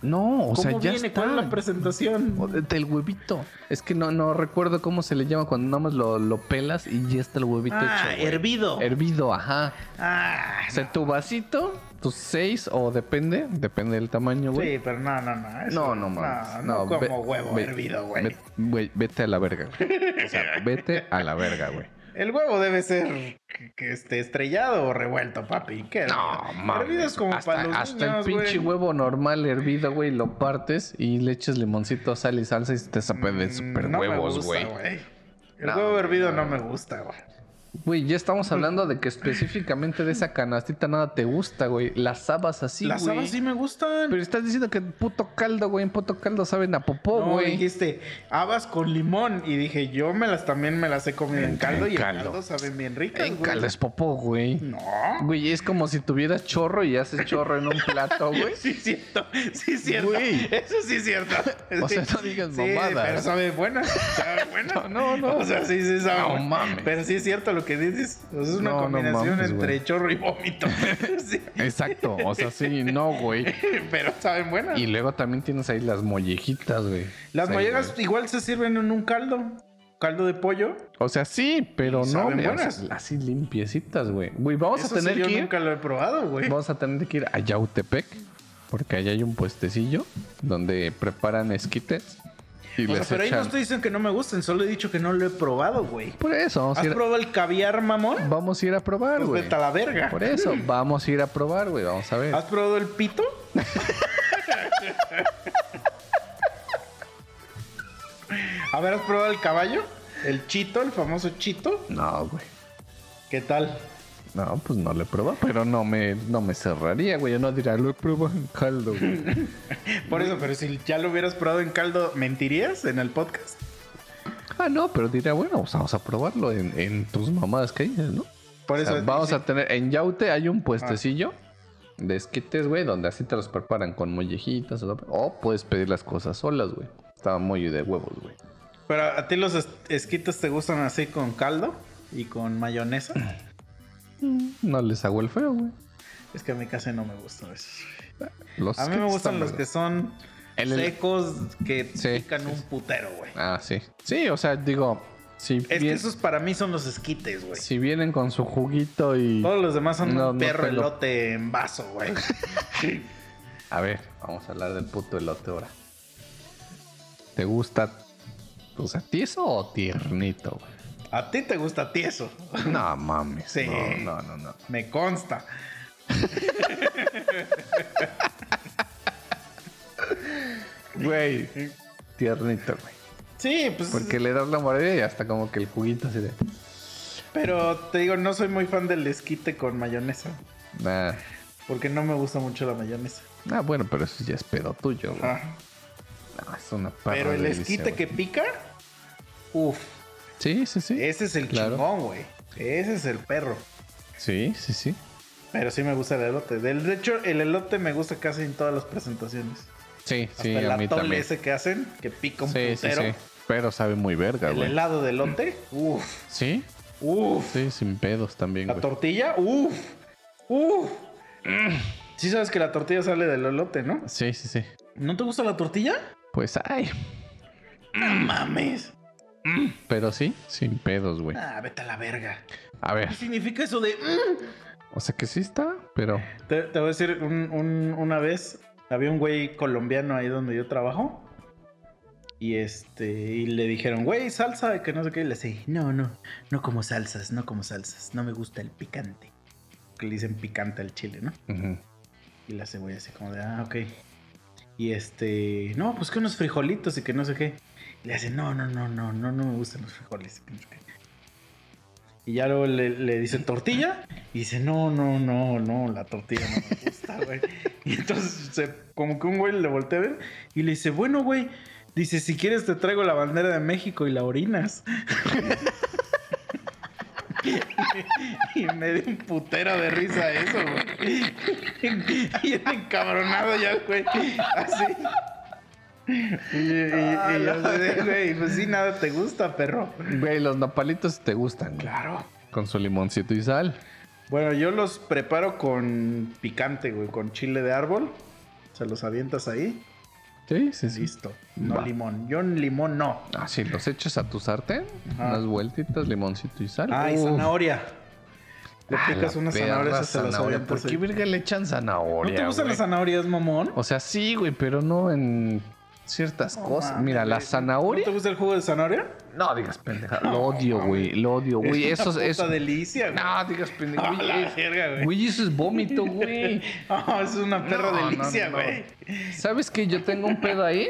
No, o ¿Cómo sea, ya viene? está. ¿Cuál es la presentación? Del huevito. Es que no, no recuerdo cómo se le llama cuando nada más lo, lo pelas y ya está el huevito Ah, hecho. güey. hervido. Hervido, ajá. Ah, O sea, tu vasito, tus seis, o depende, depende del tamaño, güey. sí, pero no, no, no. eso- No, no mames. No, no, como ve- huevo ve- hervido, güey. ve- güey, vete a la verga, güey. O sea, vete a la verga, güey. El huevo debe ser que, que esté estrellado o revuelto, papi. ¿Qué No, mames. Hervido es como hasta, para los hasta niños, el pinche güey. huevo normal hervido, güey, lo partes y le echas limoncito, sal y salsa y te sabe de Mm, super no me huevos, gusta, güey. El No, huevo hervido no. no me gusta, güey. Güey, ya estamos hablando de que específicamente de esa canastita nada te gusta, güey. Las habas así, Las güey. habas sí me gustan. Pero estás diciendo que puto caldo, güey, en puto caldo saben a popó, no, güey. dijiste habas con limón. Y dije, yo me las también me las he comido en, En- caldo en y caldo. en caldo saben bien ricas. en güey. caldo es popó, güey. No. Güey, es como si tuvieras chorro y haces chorro en un plato, güey. Sí, cierto. Sí, es cierto. Güey. Eso sí es cierto. O sea, no digas Sí, mamadas. pero sabe buena. Sabe buena. No, no, no. O sea, sí, sí sabe No mames. Pero sí es cierto lo que dices. O sea, es una No, no combinación mames, entre chorro y vómito. Sí. Exacto, o sea, sí, no, güey. Pero saben buenas. Y luego también tienes ahí las mollejitas, güey. Las mollejas igual se sirven en un caldo. Caldo de pollo. O sea, sí, pero no, Saben buenas. así limpiecitas, güey. Güey, vamos Eso a tener sí, yo que ir. nunca lo he probado, güey. Vamos a tener que ir a Yautepec. Porque allá hay un puestecillo donde preparan esquites. Y O sea, les pero ahí no estoy diciendo que no me gusten, solo he dicho que no lo he probado, güey. Por eso, vamos a, ¿Has ir, probado el caviar, mamón? vamos a ir a probar, Pues güey. a la verga. Por eso, vamos a ir a probar, güey. Vamos a ver. ¿Has probado el pito? a ver, ¿has probado el caballo? El chito, el famoso chito. No, güey. ¿Qué tal? No, pues no lo he probado, pero no me, no me cerraría, güey. Yo no diría, lo he probado en caldo, güey. Por eso, pero si ya lo hubieras probado en caldo, ¿mentirías en el podcast? ah, no, pero diría, bueno, pues vamos a probarlo en, en tus mamadas que dices, ¿no? Por O eso sea, vamos sí. a tener, en Yaute hay un puestecillo de esquites, güey, donde así te los preparan con mollejitas o, o puedes pedir las cosas solas, güey. Estaba muy de huevos, güey. Pero a ti los es- esquites te gustan así con caldo y con mayonesa. No les hago el feo, güey. Es que a mí casi no me gustan esos. Los A mí me gustan los que son El- el- secos, que Sí, pican sí, un putero, güey. Ah, sí. Sí, o sea, digo, si, Es que esos para mí son los esquites, güey. si vienen con su juguito y... Todos los demás son No, un no perro te lo- elote en vaso, güey. A ver, vamos a hablar del puto elote ahora. ¿Te gusta, o sea, tieso o tiernito, güey? A ti te gusta tieso. No mames. Sí. No, no, no, no. Me consta. Güey, tiernito, güey. Sí, pues. Porque le das la mordida y hasta como que el juguito así de... Pero te digo, no soy muy fan del esquite con mayonesa. Nah. Porque no me gusta mucho la mayonesa. Ah, bueno, pero eso ya es pedo tuyo, güey. Ah, es una Pero el esquite que pica, uff, Sí, sí, sí. ese es el Claro. chingón, güey. Ese es el perro. Sí, sí, sí. Pero sí me gusta el elote. Del- De hecho, el elote me gusta casi en todas las presentaciones. Sí, Hasta sí, el a mí atole también. ese que hacen, que pica un Sí, sí, sí. Pero sabe muy verga, El güey. helado de elote, uff, Sí, uff. sí, sin pedos también, La tortilla, uff, uff. Sí sabes que la tortilla sale del elote, ¿no? Sí, sí, sí. ¿No te gusta la tortilla? Pues, ay. No mames. Pero sí, sin pedos, güey. Ah, vete a la verga. A ver, ¿Qué significa eso de... mm? o sea que sí está, pero... Te, te voy a decir, un- un- una vez había un güey colombiano ahí donde yo trabajo. Y este, y le dijeron, güey, salsa, que no sé qué. Y le decía, no, no, no como salsas, no como salsas. No me gusta el picante. Que le dicen picante al chile, ¿no? Y la cebolla así como de, ah, ok. Y este, no, pues que unos frijolitos y que no sé qué. Le hace, no, no, no, no, no, no me gustan los frijoles. y ya luego le, dice tortilla. Y dice, no, no, no, no, la tortilla no me gusta, güey. y entonces, como que un güey le voltea a ver. Y le dice, bueno, güey. Dice, si quieres te traigo la bandera de México y la orinas. y me dio un putero de risa eso, güey. y el encabronado ya, güey. Así. Y, y- y yo así de, güey, pues sí, nada te gusta, perro. Güey, los nopalitos te gustan, güey. Claro. Con su limoncito y sal. Bueno, yo los preparo con picante, güey, con chile de árbol. Se los avientas ahí. Sí, sí, sí. Listo. No Va. limón. Yo en limón no. Ah, sí, los echas a tu sartén. Ajá. Unas vueltitas, limoncito y sal. Ah, y zanahoria. Le Ah, picas unas zanahorias y las zanahoria. avientas ¿Por qué verga le echan ¿No zanahoria? te gustan güey? las zanahorias, mamón? O sea, sí, güey, pero no en ciertas cosas. Mira, la zanahoria. ¿No te gusta el jugo de zanahoria? No digas pendeja. Lo odio, güey. Lo odio, güey. Es Eso una es. puta delicia, güey. No, digas pendeja. Güey, la es- verga, güey. Güey, eso es vómito, güey. Ah, es una perra No, no, delicia, no. güey. ¿Sabes que yo tengo un pedo ahí?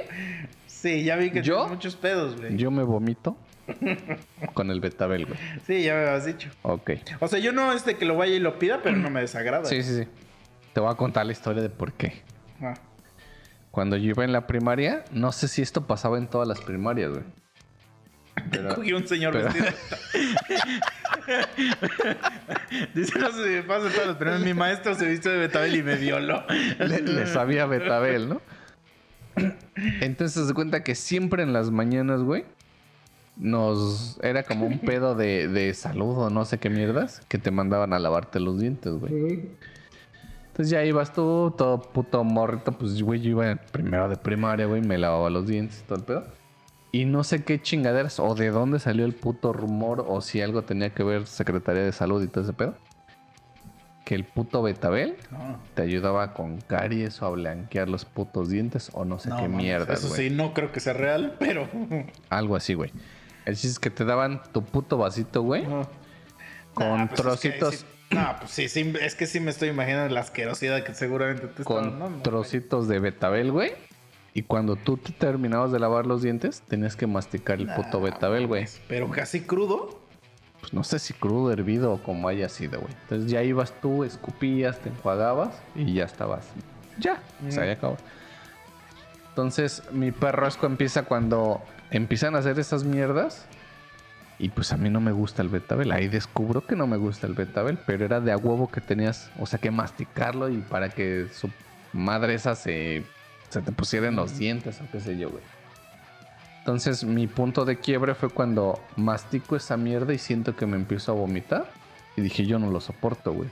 Sí, ya vi que ¿Yo? tienes muchos pedos, güey. Yo me vomito Con el betabel, güey. Sí, ya me habías dicho. Ok. O sea, yo no es de que lo vaya y lo pida, pero no me desagrada. Sí, sí, sí. Te voy a contar la historia de por qué. Ah. Cuando yo iba en la primaria, no sé si esto pasaba en todas las primarias, güey. Pero- Cogí un señor pero- vestido. Dice, no sé si pasa en todas las primeras. Mi maestro se vistió de Betabel y me violó. le, le sabía betabel, ¿no? Entonces se cuenta que siempre en las mañanas, güey, nos era como un pedo de, de salud o no sé qué mierdas que te mandaban a lavarte los dientes, güey. Entonces ya ibas tú, todo puto morrito, pues güey, yo iba primero de primaria, güey, me lavaba los dientes y todo el pedo. Y no sé qué chingaderas o de dónde salió el puto rumor o si algo tenía que ver Secretaría de Salud y todo ese pedo. Que el puto betabel No, te ayudaba con caries o a blanquear los putos dientes o no sé no, qué mames, mierda, Eso sí, no creo que sea real, pero. Algo así, güey. El chiste es que te daban tu puto vasito, güey, con Nah, pues es que trocitos, No, pues sí, sí, es que sí me estoy imaginando la asquerosidad que seguramente te con estaban dando, güey. trocitos de betabel, güey. Y cuando tú te terminabas de lavar los dientes, tenías que masticar el puto Nah, betabel, güey. Pero casi crudo. Pues no sé si crudo, hervido o como haya sido, güey. Entonces ya ibas tú, escupías, te enjuagabas y ya estabas. Ya, o sea, ya acabó. Entonces, mi perro asco empieza cuando empiezan a hacer esas mierdas. Y pues a mí no me gusta el betabel. Ahí descubro que no me gusta el betabel, pero era de a huevo que tenías, o sea, que masticarlo y para que su madre esa se, se te pusiera en los dientes o qué sé yo, güey. Entonces, mi punto de quiebre fue cuando mastico esa mierda y siento que me empiezo a vomitar. Y dije, yo no lo soporto, güey.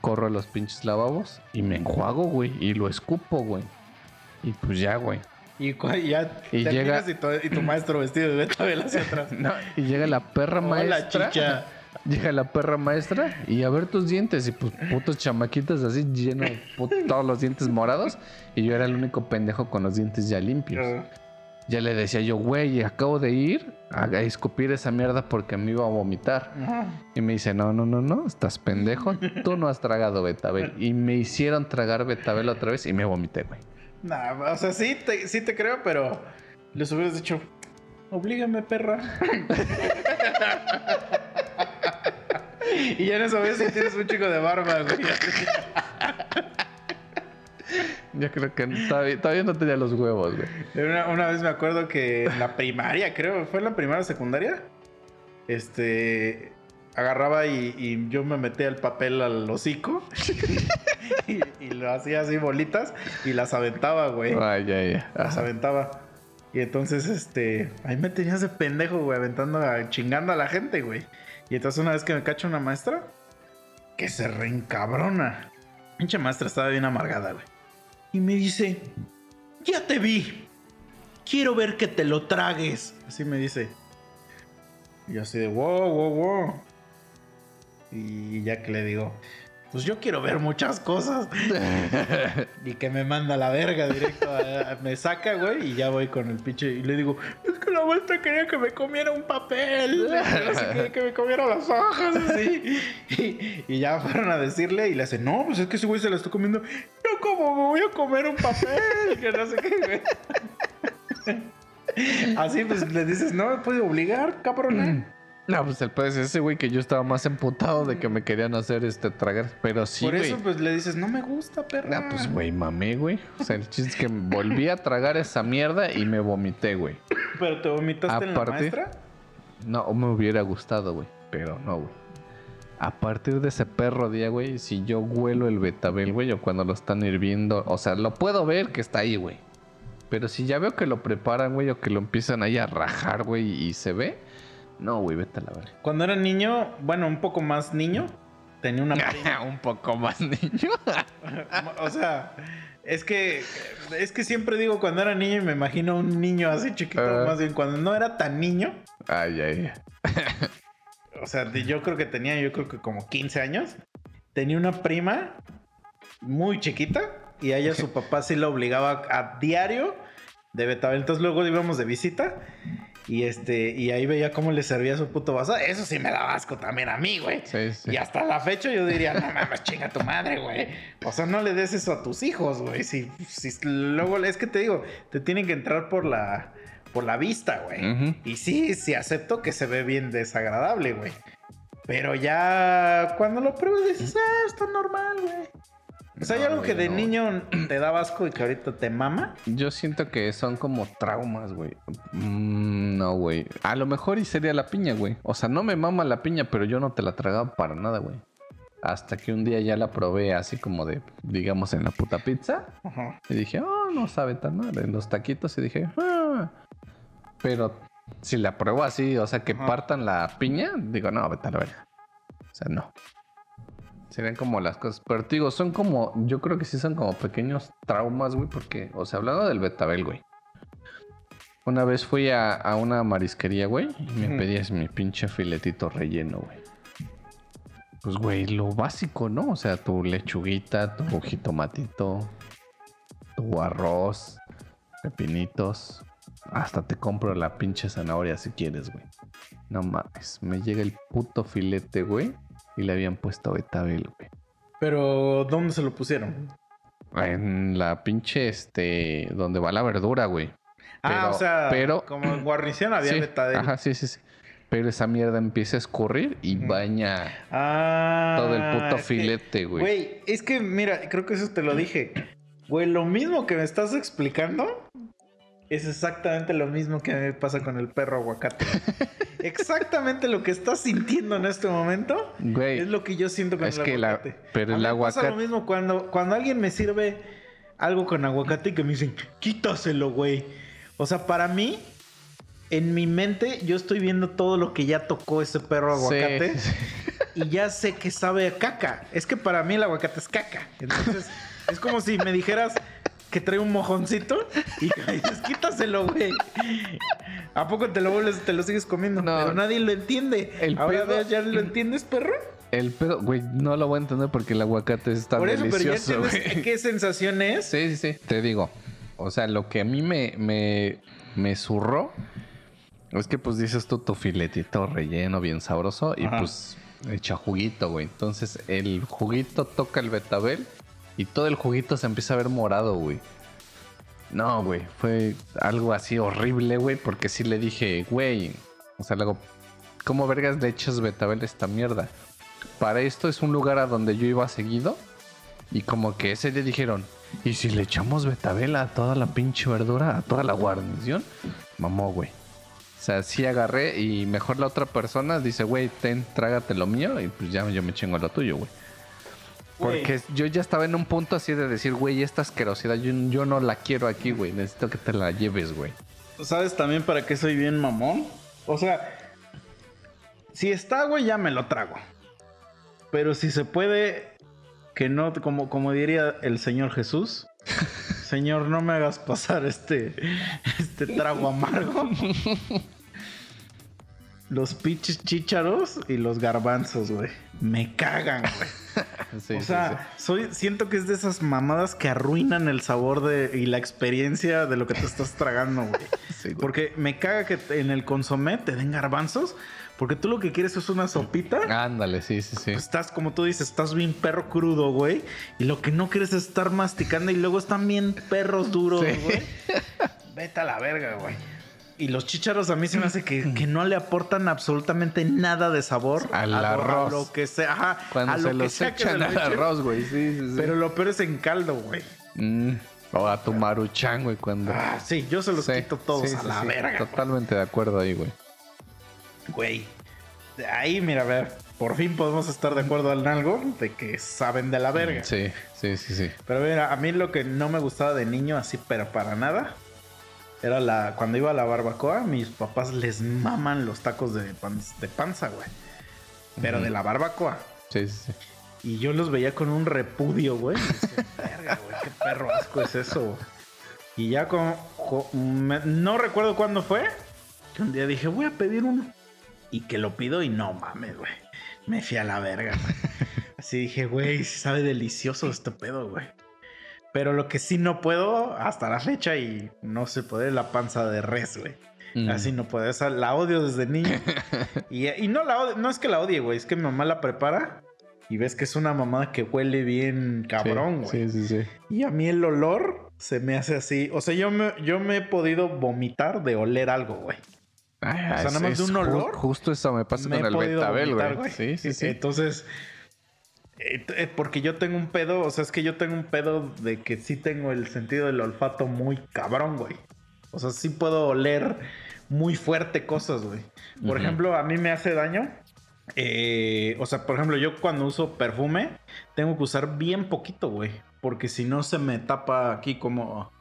Corro a los pinches lavabos y me enjuago, güey. Y lo escupo, güey. Y pues ya, güey. Y ya Y te llega- y tu, y tu maestro vestido de Betabel hacia atrás. No, y llega la perra Hola, maestra. chicha. Llega la perra maestra y a ver tus dientes. Y pues putos chamaquitos así llenos, put- todos los dientes morados. Y yo era el único pendejo con los dientes ya limpios. Ya le decía yo, güey, acabo de ir a, a escupir esa mierda porque me iba a vomitar. Y me dice, no, no, no, no, estás pendejo, tú no has tragado betabel. Y me hicieron tragar betabel otra vez y me vomité, güey. Nah, o sea, sí te, sí te creo, pero les hubieras dicho, oblígame, perra. y ya no sabes si tienes un chico de barba, güey. Yo creo que todavía, todavía no tenía los huevos, güey. Una, una vez me acuerdo que en la primaria, creo, fue en la primaria o secundaria, este, agarraba y, y yo me metía el papel al hocico y, y lo hacía así bolitas y las aventaba, güey. Ay, ya, ya. Las aventaba. Y entonces, este, ahí me tenías de pendejo, güey, aventando, a- chingando a la gente, güey. Y entonces una vez que me cacha una maestra, que se reencabrona. Pinche maestra estaba bien amargada, güey. Y me dice, ya te vi. Quiero ver que te lo tragues. Así me dice. Y yo así de, wow, wow, wow. Y ya que le digo, pues yo quiero ver muchas cosas. Y que me manda a la verga directo. a- a- me saca, güey, y ya voy con el pinche. Y le digo, es que la maestra quería que me comiera un papel. No sé, quería que me comiera las hojas, así. Y, y ya fueron a decirle y le hace, no, pues es que ese güey se la está comiendo. Yo, como me voy a comer un papel? Que no sé qué, güey. Así, pues le dices, no me puede obligar, cabrón. No, pues el pedo es ese, güey, que yo estaba más emputado de que me querían hacer este tragar. Pero sí, Por güey. eso, pues le dices, no me gusta, perra. Ah, pues, güey, mamé, güey. O sea, el chiste es que volví a tragar esa mierda y me vomité, güey. Pero te vomitaste en la maestra. No, me hubiera gustado, güey. Pero no, güey. A partir de ese perro día, güey, si yo huelo el betabel, güey, o cuando lo están hirviendo, o sea, lo puedo ver que está ahí, güey. Pero si ya veo que lo preparan, güey, o que lo empiezan ahí a rajar, güey, y se ve, no, güey, vete a la verga. Cuando era niño, bueno, un poco más niño, tenía una prima. Un poco más niño. o sea, es que es que siempre digo cuando era niño y me imagino un niño así chiquito, Ah. más bien cuando no era tan niño, ay, ay, ay. o sea, yo creo que tenía yo creo que como 15 años, tenía una prima muy chiquita y a ella su papá sí la obligaba a diario de betabel. Entonces luego íbamos de visita y este y ahí veía cómo le servía su puto vaso. Eso sí me daba asco también a mí, güey. Sí, sí. Y hasta la fecha yo diría, no mames, chinga tu madre, güey. O sea, no le des eso a tus hijos, güey. Si, si luego, es que te digo, te tienen que entrar por la, por la vista, güey. Y sí, sí acepto que se ve bien desagradable, güey. Pero ya cuando lo pruebas dices, ah, está normal, güey. O sea, hay No, algo que de no. niño te da asco y que ahorita te mama. Yo siento que son como traumas, güey. Mm, no, güey. A lo mejor y sería la piña, güey. O sea, no me mama la piña, pero yo no te la tragaba para nada, güey. Hasta que un día ya la probé así como de, digamos, en la puta pizza. Ajá. Y dije, oh, no sabe tan mal. En los taquitos y dije, ah. Pero si la pruebo así, o sea, que Ajá. partan la piña, digo, no, vete a la verga. O sea, no. Serían como las cosas. Pero te digo, son como, yo creo que sí son como pequeños traumas, güey, porque, o sea, hablando del betabel, güey. Una vez fui a, a una marisquería, güey, y me pedías mi pinche filetito relleno, güey. Pues, güey, lo básico, ¿no? O sea, tu lechuguita, tu jitomatito, tu arroz, pepinitos. Hasta te compro la pinche zanahoria si quieres, güey. No mames, me llega el puto filete, güey. Y le habían puesto betabel, güey. Pero, ¿dónde se lo pusieron? En la pinche, este, donde va la verdura, güey. ah, Pero- o sea, pero- como en guarnición había Sí, betadel. Ajá, sí, sí, sí. Pero esa mierda empieza a escurrir y baña Ah, todo el puto filete, güey. Güey, es que mira, creo que eso te lo dije. Güey, lo mismo que me estás explicando es exactamente lo mismo que me pasa con el perro aguacate. exactamente lo que estás sintiendo en este momento Güey, es lo que yo siento con Es el que la- aguacate. pero A el mí me pasa aguacate- lo mismo cuando, cuando alguien me sirve algo con aguacate y que me dicen, quítaselo, güey. O sea, para mí, en mi mente, yo estoy viendo todo lo que ya tocó ese perro sí, aguacate sí. y ya sé que sabe a caca. Es que para mí el aguacate es caca. Entonces, es como si me dijeras que trae un mojoncito y dices, quítaselo, güey. ¿A poco te lo vuelves, te lo sigues comiendo? No. Pero nadie lo entiende. El Ahora pedo- ¿ya lo entiendes, perro? El pedo, güey, no lo voy a entender porque el aguacate está Por eso, pero ya delicioso, entiendes qué sensación es. Sí, sí, sí. Te digo, o sea, lo que a mí me, me, me zurró es que pues dices tú tu filetito relleno bien sabroso y Ajá. pues echa juguito, güey. Entonces el juguito toca el betabel y todo el juguito se empieza a ver morado, güey. No, güey, fue algo así horrible, güey, porque sí le dije, güey, o sea, luego, ¿cómo vergas le echas betabel esta mierda? Para esto es un lugar a donde yo iba seguido y como que ese día dijeron, ¿y si le echamos betabel a toda la pinche verdura, a toda la guarnición? Mamó, güey. O sea, sí agarré y mejor la otra persona dice, güey, ten, trágate lo mío y pues ya yo me chingo lo tuyo, güey. Porque yo ya estaba en un punto así de decir, güey, esta asquerosidad yo, yo no la quiero aquí, güey. Necesito que te la lleves, güey. ¿Sabes también para qué soy bien mamón? O sea, si está, güey, ya me lo trago. Pero si se puede, que no, como, como diría el Señor Jesús, Señor, no me hagas pasar este, este trago amargo. Los pinches chícharos y los garbanzos, güey. Me cagan, güey. Sí, o sí, sea, soy, siento que es de esas mamadas que arruinan el sabor de, y la experiencia de lo que te estás tragando, güey. Sí, güey. Porque me caga que en el consomé te den garbanzos, porque tú lo que quieres es una sopita. Ándale, sí, sí, sí. Pues estás, como tú dices, estás bien perro crudo, güey. Y lo que no quieres es estar masticando y luego están bien perros duros, Sí. güey. Vete a la verga, güey. Y los chícharos a mí se me hace que, que no le aportan absolutamente nada de sabor Al a lo- a arroz. lo que sea. Ajá, Cuando a lo se que los echan al arroz, güey. Sí, sí, sí. Pero lo peor es en caldo, güey. Mm, O a tu maruchan, güey, cuando... Ah, sí, yo se los Sí, quito todos sí, a la sí. verga. güey. Totalmente de acuerdo ahí, güey. Güey. Ahí, mira, a ver, por fin podemos estar de acuerdo en algo de que saben de la verga. Sí, sí, sí, sí. Pero mira, a mí lo que no me gustaba de niño, así, pero para nada, era la. Cuando iba a la barbacoa, mis papás les maman los tacos de, pan- de panza, güey. Pero de la barbacoa. Sí, sí, sí. Y yo los veía con un repudio, güey. Y decía, verga, güey, qué perro asco es eso. güey". Y ya como. me- no recuerdo cuándo fue. Que un día dije, voy a pedir uno. Y que lo pido y no mames, güey. Me fui a la verga, güey. Así dije, güey, sabe delicioso este pedo, güey. Pero lo que sí no puedo hasta la fecha y no se puede la panza de res, güey. Mm. Así no puedo. Esa la odio desde niño. y, y no la odio, no es que la odie, güey. Es que mi mamá la prepara y ves que es una mamada que huele bien cabrón, güey. Sí, sí, sí. Y a mí el olor se me hace así. O sea, yo me, yo me he podido vomitar de oler algo, güey. Ay, O sea, es- nada más de un olor, Justo eso me pasa me con el betabel, güey. Sí, sí, sí. Entonces, porque yo tengo un pedo, o sea, es que yo tengo un pedo de que sí tengo el sentido del olfato muy cabrón, güey. O sea, sí puedo oler muy fuerte cosas, güey. Por Ujú. ejemplo, a mí me hace daño. eh, o sea, por ejemplo, yo cuando uso perfume, tengo que usar bien poquito, güey. Porque si no se me tapa aquí como,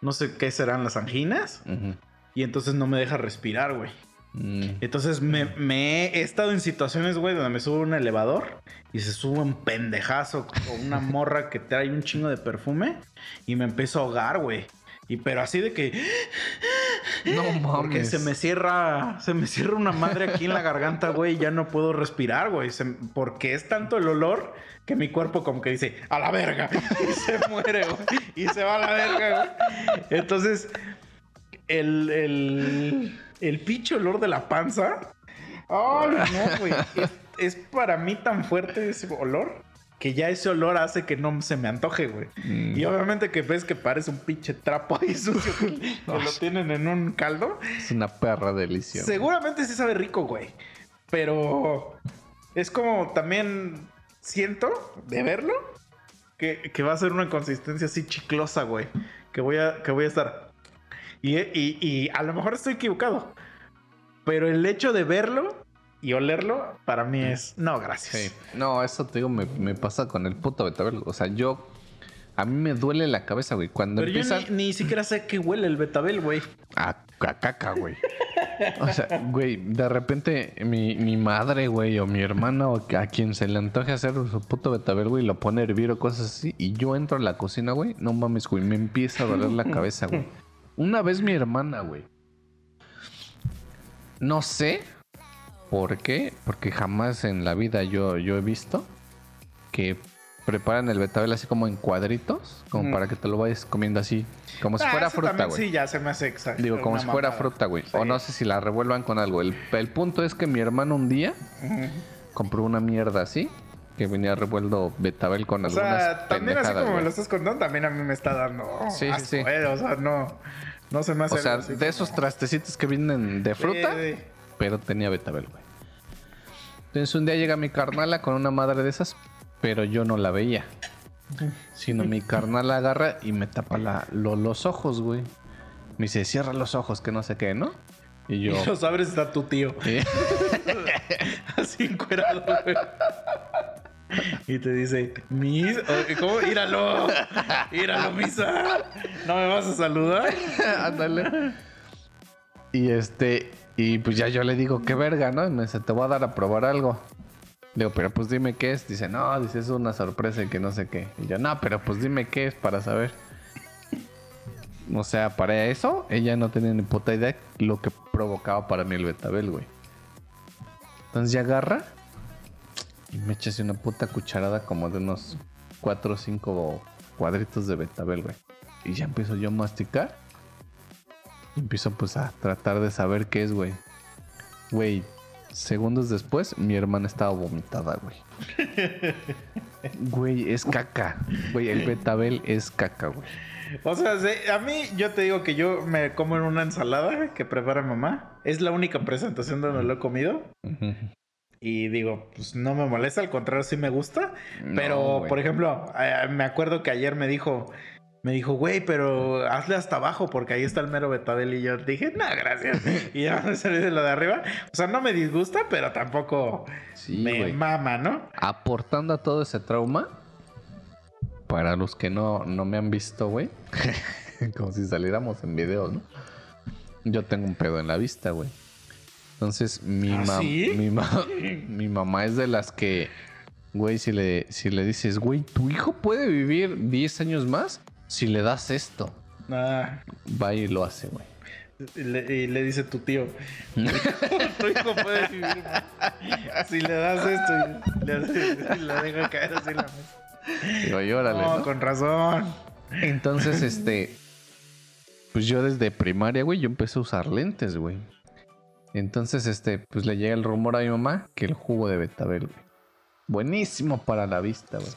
no sé qué serán las anginas. Ujú. Y entonces no me deja respirar, güey. Mm. Entonces me, me he estado en situaciones, güey, donde me subo a un elevador y se sube un pendejazo con una morra que trae un chingo de perfume y me empiezo a ahogar, güey. Y pero así de que No mames. porque se me cierra se me cierra una madre aquí en la garganta, güey, y ya no puedo respirar, güey, Se- porque es tanto el olor que mi cuerpo como que dice, "A la verga." Y se muere, güey, y se va a la verga, güey. Entonces el, el, el pinche olor de la panza. Ay, no, güey. Es, es para mí tan fuerte ese olor que ya ese olor hace que no se me antoje, güey. Mm. Y obviamente que ves que parece un pinche trapo ahí sucio que, que lo tienen en un caldo. Es una perra delicia. güey. Seguramente sí sabe rico, güey. Pero es como también siento de verlo que, que va a ser una consistencia así chiclosa, güey. Que voy a, que voy a estar. Y, y- y a lo mejor estoy equivocado. Pero el hecho de verlo y olerlo, para mí es. No, gracias. Sí. No, eso te digo, me, me pasa con el puto betabel. O sea, yo. A mí me duele la cabeza, güey. Cuando Pero yo empieza ni, ni siquiera sé qué huele el betabel, güey. a, a caca, güey. O sea, güey, de repente mi, mi madre, güey, o mi hermana, o a quien se le antoje hacer su puto betabel, güey, lo pone a hervir o cosas así. Y yo entro a la cocina, güey. No mames, güey, me empieza a doler la cabeza, güey. Una vez mi hermana, güey. No sé por qué, porque jamás en la vida yo, yo he visto que preparan el betabel así como en cuadritos, como Mm. para que te lo vayas comiendo así, como si Ah, fuera fruta, güey. Sí, ya se me hace exacto. Digo, como si fuera mamada. fruta, güey. Sí. O no sé si la revuelvan con algo. El, el punto es que mi hermano un día compró una mierda así, que venía revuelto betabel con O algunas sea, también así como me güey. lo estás contando, también a mí me está dando sí, asco, sí. eh, O sea, no, no se me hace O sea, de como- esos trastecitos que vienen de fruta, Sí, sí. pero tenía betabel, güey. Entonces un día llega mi carnala con una madre de esas, pero yo no la veía. Sino mi carnala agarra y me tapa la, lo- los ojos, güey. Me dice, cierra los ojos, que no sé qué, ¿no? Y yo... Y los abres está tu tío. ¿eh? Así encuerado, güey. Y te dice, Mis, ¿cómo? Íralo, íralo, misa. ¿No me vas a saludar? Ándale. Y este, y pues ya yo le digo, qué verga, ¿no? Y me dice, te voy a dar a probar algo. Digo, pero pues dime qué es. Dice, no, dice, es una sorpresa y que no sé qué. Y yo, no, pero pues dime qué es para saber. O sea, para eso, ella no tenía ni puta idea lo que provocaba para mí el betabel, güey. Entonces ya agarra y me así una puta cucharada como de unos 4 o 5 cuadritos de betabel, güey. Y ya empiezo yo a masticar. Y empiezo pues a tratar de saber qué es, güey. Güey, segundos después, mi hermana estaba vomitada, güey. Güey, es caca. Güey, el betabel es caca, güey. O sea, se- a mí yo te digo que yo me como en una ensalada que prepara mamá. Es la única presentación donde lo he comido. Ujú. Y digo, pues no me molesta, al contrario, sí me gusta. Pero, por ejemplo, eh, me acuerdo que ayer me dijo, me dijo, güey, pero hazle hasta abajo porque ahí está el mero betabel. Y yo dije, no, gracias. y ya me salí de lo de arriba. O sea, no me disgusta, pero tampoco Sí, me mama, ¿no? Aportando a todo ese trauma, para los que no, no me han visto, güey, como si saliéramos en video, ¿no? Yo tengo un pedo en la vista, güey. Entonces, mi, ¿Ah, sí? mi, ma- mi mamá es de las que, güey, si le, si le dices, güey, tu hijo puede vivir 10 años más si le das esto. Ah, Va y lo hace, güey. y, le, y le dice tu tío, tu hijo puede vivir. Si le das esto y le, y deja caer así en la mesa. Digo, y órale, No, ¿no? con razón. Entonces, este. Pues yo desde primaria, güey, yo empecé a usar lentes, güey. Entonces, este, pues le llega el rumor a mi mamá que el jugo de betabel, güey. Buenísimo para la vista, güey.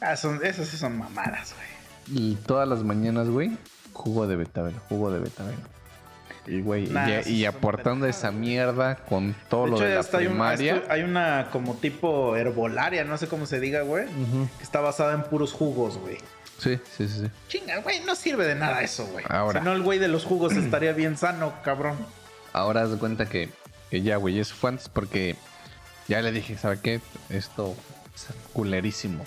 Ah, son, esas sí son mamadas, güey. y todas las mañanas, güey, jugo de betabel, jugo de betabel. Y, güey, Nah, y- aportando esa mierda con todo De lo hecho, de la hasta hay, un- una como tipo herbolaria, no sé cómo se diga, güey. Que está basada en puros jugos, güey. Sí, sí, sí, sí. Chinga, güey, no sirve de nada eso, güey. Ahora. Si no, el güey de los jugos estaría bien sano, cabrón. Ahora haz de cuenta que, que ya, güey, eso fue antes porque ya le dije, ¿sabe qué? Esto es culerísimo.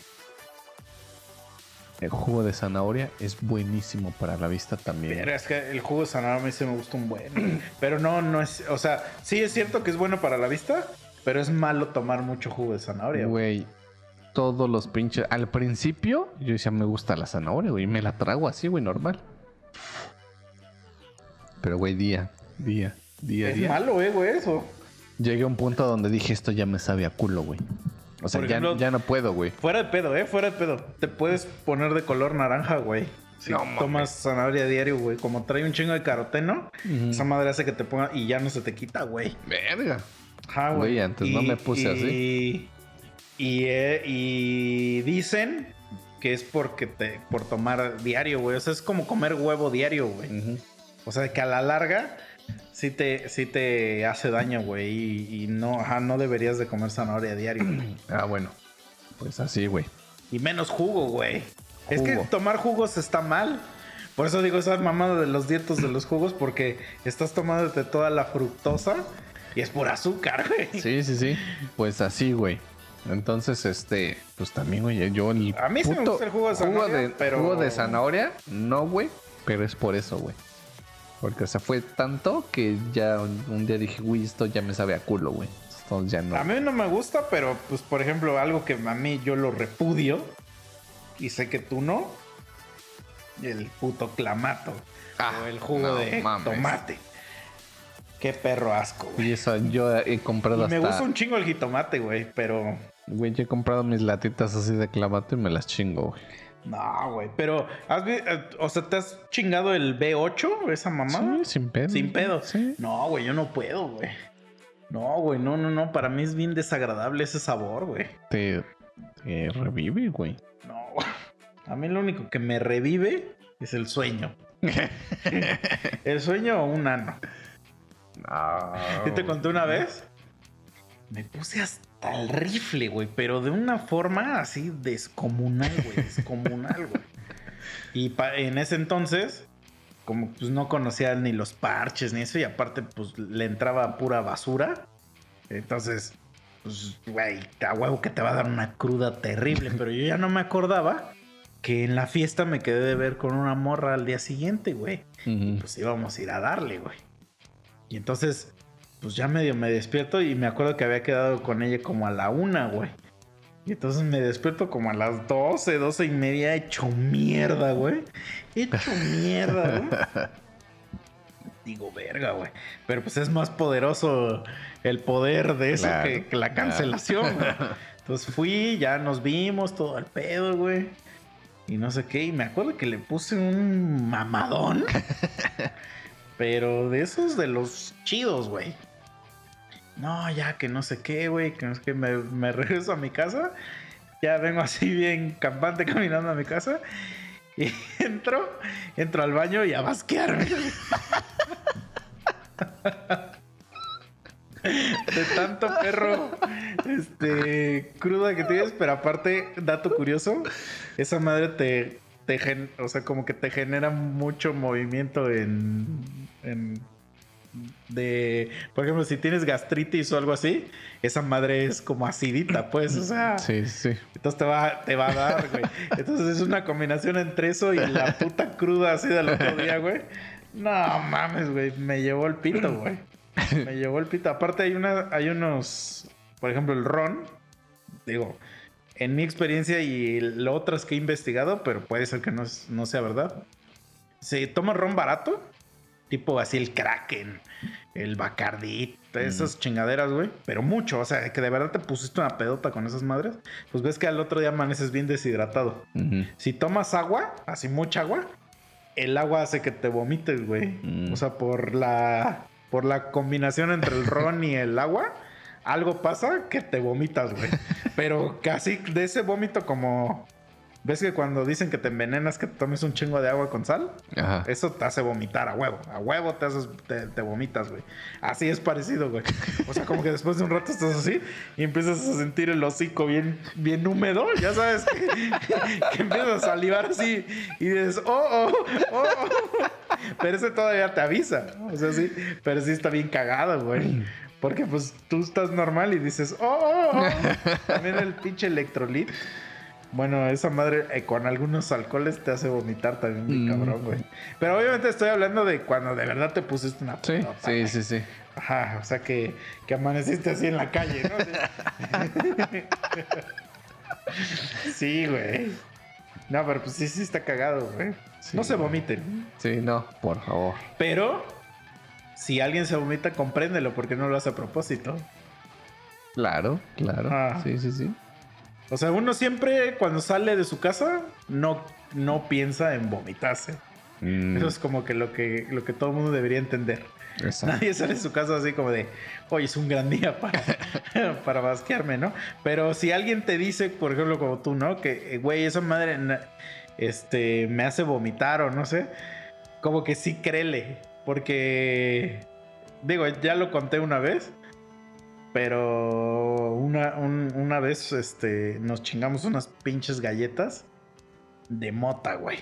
El jugo de zanahoria es buenísimo para la vista también. Pero es que el jugo de zanahoria a mí sí me gusta un buen. Pero no, no es. O sea, sí es cierto que es bueno para la vista, pero es malo tomar mucho jugo de zanahoria, güey. Todos los pinches. Al principio, yo decía, me gusta la zanahoria, güey. y Me la trago así, güey, normal. Pero, güey, día, día, día, Es día. malo, eh, güey, eso. Llegué a un punto donde dije, esto ya me sabe a culo, güey. O sea, ya, no puedo, güey. Fuera de pedo, eh, fuera de pedo. Te puedes poner de color naranja, güey. Si No tomas zanahoria diario, güey. Como trae un chingo de caroteno, esa madre hace que te ponga y ya no se te quita, güey. Verga. Ajá, Güey, antes no me puse así. Y, eh, y dicen que es porque te, por tomar diario, güey. O sea, es como comer huevo diario, güey. O sea, que a la larga sí te, sí te hace daño, güey. Y, y no, ajá, no deberías de comer zanahoria diario. güey. Ah, bueno. Pues así, güey. y menos jugo, güey. Es que tomar jugos está mal. Por eso digo esa mamada de los dietos de los jugos, porque estás tomándote toda la fructosa y es por azúcar, güey. Sí, sí, sí. Pues así, güey. Entonces, este, pues también, güey, yo el A mí sí me gusta el jugo de zanahoria, de, pero- jugo de zanahoria, no, güey, pero es por eso, güey. Porque, o sea, fue tanto que ya un, día dije, güey, esto ya me sabe a culo, güey. Entonces ya no. A mí no me gusta, pero pues por ejemplo, algo que a mí yo lo repudio y sé que tú no, el puto clamato Ah, o el jugo no de mames. tomate. Qué perro asco, güey. Y eso, yo he comprado Y me gusta un chingo el jitomate, güey, pero Güey, yo he comprado mis latitas así de clamato y me las chingo, güey. No, güey, pero ¿has vi- eh, o sea, ¿te has chingado el B8 esa mamada? Sí, sin pedo. Sin pedo. Sí. No, güey, yo no puedo, güey. No, güey, no, no, no, para mí es bien desagradable ese sabor, güey. Te, te revive, güey. No, a mí lo único que me revive es el sueño. el sueño o un ano. No. ¿Sí te conté una vez? Me puse hasta el rifle, güey, pero de una forma así descomunal, güey, descomunal, güey. Y en ese entonces, como pues no conocía ni los parches ni eso, y aparte pues le entraba pura basura. Entonces, pues, güey, a huevo que te va a dar una cruda terrible, pero yo ya no me acordaba que en la fiesta me quedé de ver con una morra al día siguiente, güey Ujú. pues íbamos a ir a darle, güey. Y entonces, pues ya medio me despierto y me acuerdo que había quedado con ella como a la una, güey. Y entonces me despierto como a las 12, 12 y media, hecho mierda, güey. Hecho mierda, güey. Digo, verga, güey. Pero pues es más poderoso el poder de eso Claro, que, que la claro. cancelación, güey. Entonces fui, ya nos vimos, todo al pedo, güey. Y no sé qué. Y me acuerdo que le puse un mamadón. pero de esos de los chidos, güey. No, ya que no sé qué, güey. Que no sé me regreso a mi casa. Ya vengo así bien campante caminando a mi casa. Y entro, entro al baño y a basquearme. De tanto perro este, cruda que tienes, pero aparte, dato curioso, esa madre te, te gen- o sea, como que te genera mucho movimiento en, en de, por ejemplo, si tienes gastritis o algo así, esa madre es como acidita, pues, o sea, Sí, sí. entonces te va, te va a dar, güey. Entonces es una combinación entre eso y la puta cruda así del otro día, güey. No mames, güey. Me llevó el pito, güey. Me llevó el pito. Aparte hay una, hay unos, por ejemplo, el ron. Digo, en mi experiencia y lo otras que he investigado, pero puede ser que no, no sea verdad. Se toma ron barato, tipo así el Kraken, el Bacardi, esas chingaderas, güey. Pero mucho, o sea, que de verdad te pusiste una pedota con esas madres. Pues ves que al otro día amaneces bien deshidratado. Si tomas agua, así mucha agua, el agua hace que te vomites, güey. Mm. O sea, por la, por la combinación entre el ron y el agua, algo pasa que te vomitas, güey. Pero casi de ese vómito como, ¿Ves que cuando dicen que te envenenas que te tomes un chingo de agua con sal? Ajá. Eso te hace vomitar a huevo. A huevo te haces, te, te vomitas, güey. Así es parecido, güey. O sea, como que después de un rato estás así y empiezas a sentir el hocico bien, bien húmedo. Ya sabes que, que empiezas a salivar así y dices, oh, oh, oh, oh. Pero ese todavía te avisa. O sea, sí. Pero sí está bien cagado, güey. Porque pues tú estás normal y dices, oh, oh, oh. También el pinche electrolit. Bueno, esa madre eh, con algunos alcoholes te hace vomitar también, mi Mm. cabrón, güey. Pero obviamente estoy hablando de cuando de verdad te pusiste una Sí, sí, sí, sí. Ajá, o sea que, que amaneciste así en la calle, ¿no? Sí. Güey. No, pero pues sí, sí está cagado, güey. Sí, no se vomiten. Sí, no, por favor. Pero si alguien se vomita, compréndelo porque no lo hace a propósito. Claro, claro. Ah. Sí, sí, sí. O sea, uno siempre cuando sale de su casa no, no piensa en vomitarse. Mm, Eso es como que lo que, lo que todo el mundo debería entender. exacto. Nadie sale de su casa así como de, hoy es un gran día para, para basquearme, ¿no? Pero si alguien te dice, por ejemplo, como tú, ¿no? Que, eh, güey, esa madre este, me hace vomitar o no sé, como que sí créele. Porque, digo, ya lo conté una vez, pero una, un- una vez este, nos chingamos unas pinches galletas de mota, güey.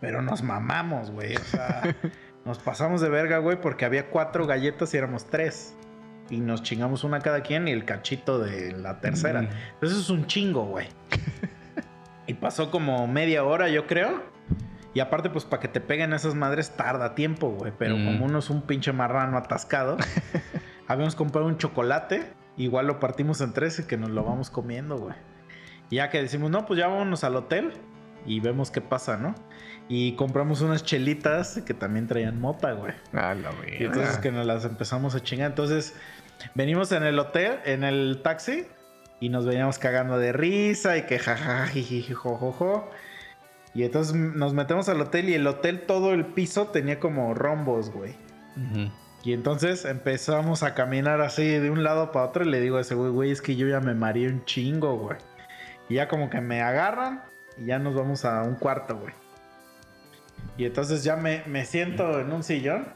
Pero nos mamamos, güey. O sea, nos pasamos de verga, güey, porque había cuatro galletas y éramos tres. Y nos chingamos una cada quien y el cachito de la tercera. Mm. Eso es un chingo, güey. y pasó como media hora, yo creo. Y aparte, pues para que te peguen esas madres tarda tiempo, güey. Pero Mm. como uno es un pinche marrano atascado, habíamos comprado un chocolate. Igual lo partimos en tres y que nos lo vamos comiendo, güey. Y ya que decimos, no, pues ya vámonos al hotel y vemos qué pasa, ¿no? Y compramos unas chelitas que también traían mota, güey. A la Y entonces que nos las empezamos a chingar. Entonces venimos en el hotel, en el taxi, y nos veníamos cagando de risa y que jajaja, jojojo. Y entonces nos metemos al hotel y el hotel todo el piso tenía como rombos, güey. Ujú. Y entonces empezamos a caminar así de un lado para otro y le digo a ese güey, güey, es que yo ya me mareé un chingo, güey. Y ya como que me agarran y ya nos vamos a un cuarto, güey. Y entonces ya me, me siento en un sillón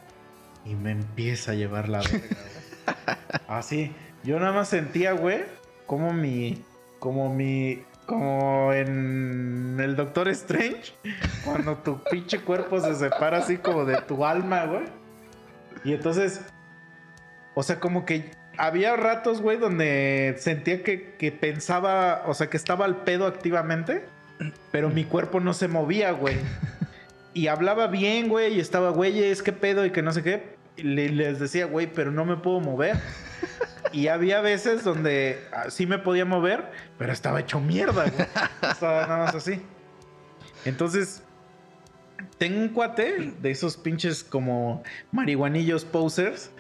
y me empieza a llevar la verga, güey. Así. Yo nada más sentía, güey, como mi... Como mi... Como en el Doctor Strange, cuando tu pinche cuerpo se separa así como de tu alma, güey. Y entonces, o sea, como que había ratos, güey, donde sentía que, que pensaba, o sea, que estaba al pedo activamente, pero mi cuerpo no se movía, güey. Y hablaba bien, güey, y estaba, güey, es que pedo y que no sé qué. Y le- les decía, güey, pero no me puedo mover. Y había veces donde ah, sí me podía mover, pero estaba hecho mierda, güey. Estaba nada más así. Entonces, tengo un cuate de esos pinches como marihuanillos posers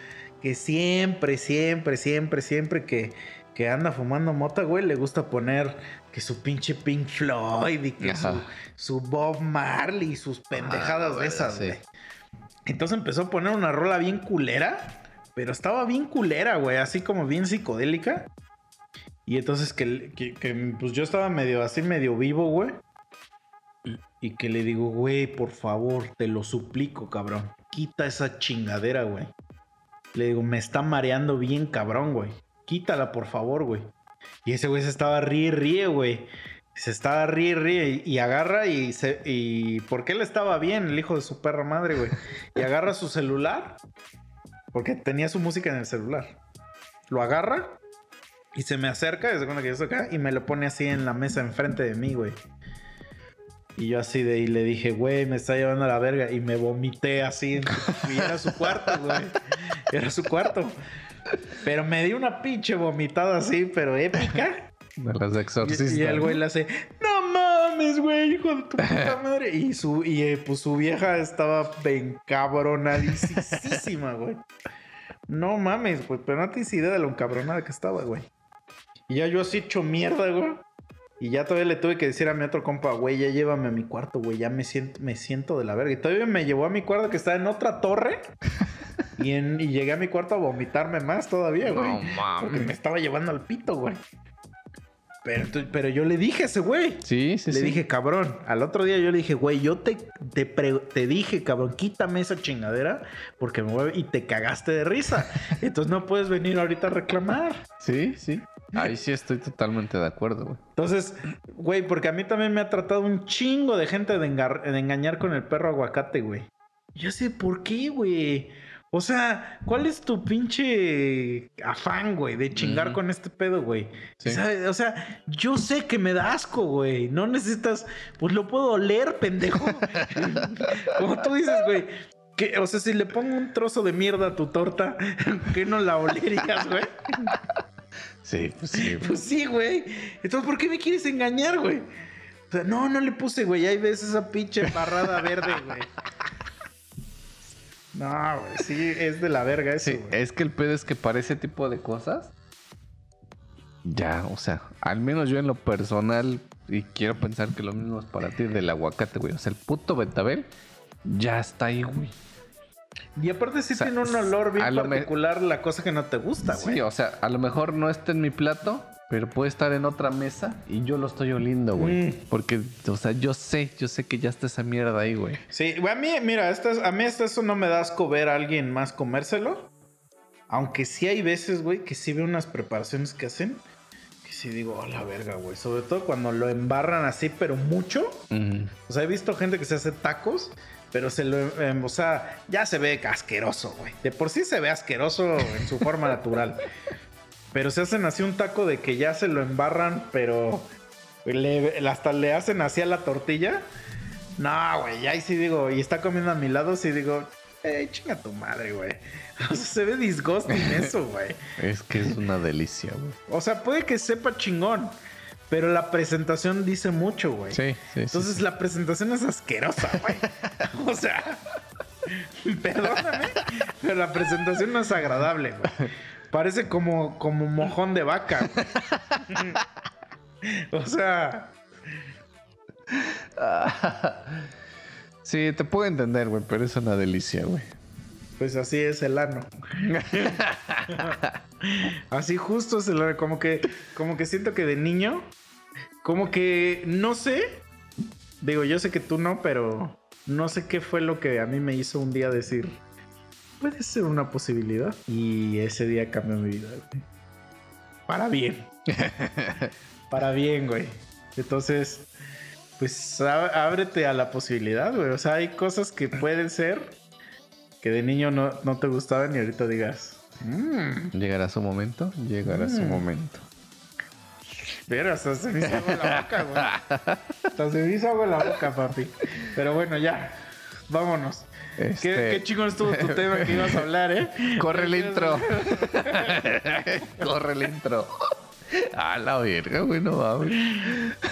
que siempre, siempre, siempre, siempre que, que anda fumando mota, güey, le gusta poner que su pinche Pink Floyd y que su, Bob Marley y sus pendejadas Ah, de esas, sí. güey. Entonces empezó a poner una rola bien culera, pero estaba bien culera, güey, así como bien psicodélica. Y entonces que, que- que, pues yo estaba medio así, medio vivo, güey. Y que le digo, güey, por favor, te lo suplico, cabrón. Quita esa chingadera, güey. Le digo, me está mareando bien, cabrón, güey. Quítala, por favor, güey. Y ese güey se estaba ríe, ríe, güey. Se estaba ríe, ríe. Y, agarra y se. Y. Porque él estaba bien, el hijo de su perra madre, güey. Y agarra su celular. Porque tenía su música en el celular. Lo agarra. Y se me acerca, que acá. Y me lo pone así en la mesa enfrente de mí, güey. Y yo así de, y le dije, güey, me está llevando a la verga. Y me vomité así. en su- y era su cuarto, güey. Era su cuarto. Pero me di una pinche vomitada así, pero épica. De las Y, exorcistas. y el güey le hace, no mames, güey, hijo de tu puta madre. Y su, y eh, pues su vieja estaba encabronadísima, güey. No mames, güey, pero no tienes idea de lo encabronada que estaba, güey. Y ya yo así hecho mierda, güey. Y ya todavía le tuve que decir a mi otro compa, güey, ya llévame a mi cuarto, güey, ya me siento, me siento de la verga. Y todavía me llevó a mi cuarto que estaba en otra torre. Y, en- y llegué a mi cuarto a vomitarme más todavía, güey. No Porque me mames. estaba llevando al pito, güey. Pero, pero yo le dije a ese güey. Sí, sí, le sí. dije, cabrón. Al otro día yo le dije, güey, yo te, te, pre- te dije, cabrón, quítame esa chingadera porque me voy a- Y te cagaste de risa. Entonces no puedes venir ahorita a reclamar. Sí, sí. Ahí sí estoy totalmente de acuerdo, güey. Entonces, güey, porque a mí también me ha tratado un chingo de gente de, engar- de engañar con el perro aguacate, güey. Yo sé por qué, güey. O sea, ¿cuál es tu pinche afán, güey, de chingar con este pedo, güey? O sea, yo sé que me da asco, güey. No necesitas, pues lo puedo oler, pendejo. Como tú dices, güey. Que, o sea, si le pongo un trozo de mierda a tu torta, ¿qué no la olerías, güey? Sí, pues sí, güey. Pues sí, güey. Entonces, ¿por qué me quieres engañar, güey? O sea, no, no le puse, güey. Ahí ves esa pinche barrada verde, güey. No, güey. Sí, es de la verga eso, Sí, güey. es que el pedo es que para ese tipo de cosas, ya, o sea, al menos yo en lo personal, y quiero pensar que lo mismo es para ti del aguacate, güey. O sea, el puto betabel ya está ahí, güey. Y aparte sí O sea, tiene un olor a bien particular la cosa que no te gusta, güey. Sí, o sea, a lo mejor no está en mi plato, pero puede estar en otra mesa y yo lo estoy oliendo, güey. Mm. Porque, o sea, yo sé, yo sé que ya está esa mierda ahí, güey. Sí, güey, a mí, mira, esta es- a mí hasta eso no me da asco ver a alguien más comérselo. Aunque sí hay veces, güey, que sí veo unas preparaciones que hacen. Que sí digo, a la verga, güey. Sobre todo cuando lo embarran así, pero mucho. Mm. O sea, he visto gente que se hace tacos, pero se lo, em, o sea, ya se ve asqueroso, güey. De por sí se ve asqueroso en su forma natural. Pero se hacen así un taco de que ya se lo embarran, pero le- hasta le hacen así a la tortilla. No, güey, ya ahí sí digo, y está comiendo a mi lado, sí digo, eh, chinga tu madre, güey. O sea, se ve disgusting eso, güey. Es que es una delicia, güey. O sea, puede que sepa chingón, pero la presentación dice mucho, güey. Sí, sí, Entonces sí. la presentación es asquerosa, güey. o sea, perdóname, pero la presentación no es agradable, güey. Parece como, como mojón de vaca. güey. o sea, Sí, te puedo entender, güey, pero es una delicia, güey. pues así es el ano. así justo es el ano. Como que, como que siento que de niño, como que no sé. Digo, yo sé que tú no, pero no sé qué fue lo que a mí me hizo un día decir. Puede ser una posibilidad. Y ese día cambió mi vida, güey. Para bien. Para bien, güey. Entonces, pues ábrete a la posibilidad, güey. O sea, hay cosas que pueden ser que de niño no, no te gustaban y ahorita digas, mmm, Llegará su momento, llegará su Mm. momento. Pero hasta se me hizo agua la boca, güey. Hasta se me hizo agua la boca, papi. Pero bueno, ya. Vámonos. Qué, Este- qué chingón estuvo tu tema que ibas a hablar, ¿eh? Corre el intro. Corre el intro. A la verga, güey, no mames.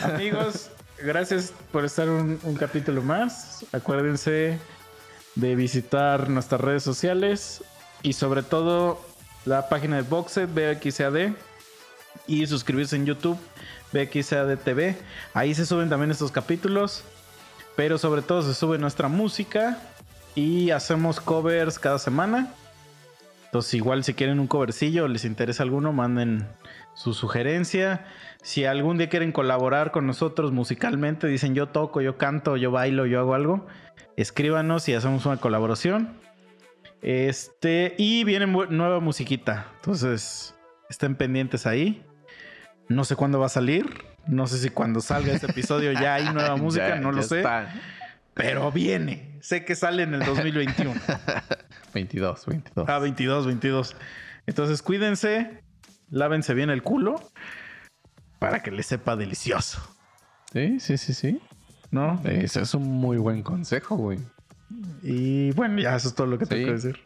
Amigos, gracias por estar un, un capítulo más. Acuérdense de visitar nuestras redes sociales y sobre todo la página de Boxet, BXAD y suscribirse en YouTube, BXAD TV. Ahí se suben también estos capítulos, pero sobre todo se sube nuestra música y hacemos covers cada semana. Entonces, igual si quieren un covercillo o les interesa alguno, manden su sugerencia. Si algún día quieren colaborar con nosotros musicalmente, dicen yo toco, yo canto, yo bailo, yo hago algo, escríbanos y hacemos una colaboración. Este, y viene nueva musiquita. Entonces, estén pendientes ahí. No sé cuándo va a salir. No sé si cuando salga este episodio ya hay nueva música, Ya- no lo sé. está. Pero viene. Sé que sale en el 2021. 22, 22. Ah, 22, 22. Entonces cuídense, lávense bien el culo para que les sepa delicioso, Sí, sí, sí, sí. ¿no? Ese es un muy buen consejo, güey. Y bueno, ya eso es todo lo que Sí. tengo que decir.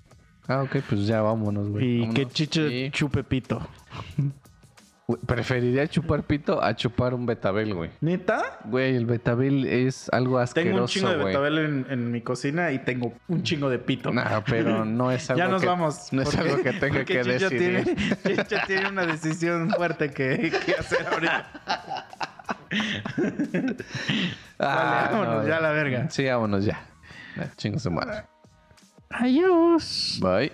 Ah, ok, pues ya vámonos, güey. Y Vámonos. que chiche Sí. chupe pito. Güey, Preferiría chupar pito a chupar un betabel, güey. ¿Neta? Güey, el betabel es algo asqueroso, Tengo un chingo de güey. betabel en, en mi cocina y tengo un chingo de pito. No, pero no es algo ya nos que, vamos. No es porque- algo que tenga porque que Chicho decidir. Tiene, Chicho tiene una decisión fuerte que, que hacer ahorita. Ah, Vale, vámonos, no, ya a la verga. Sí, vámonos ya. Ya, Chingo su madre. Adiós. Bye.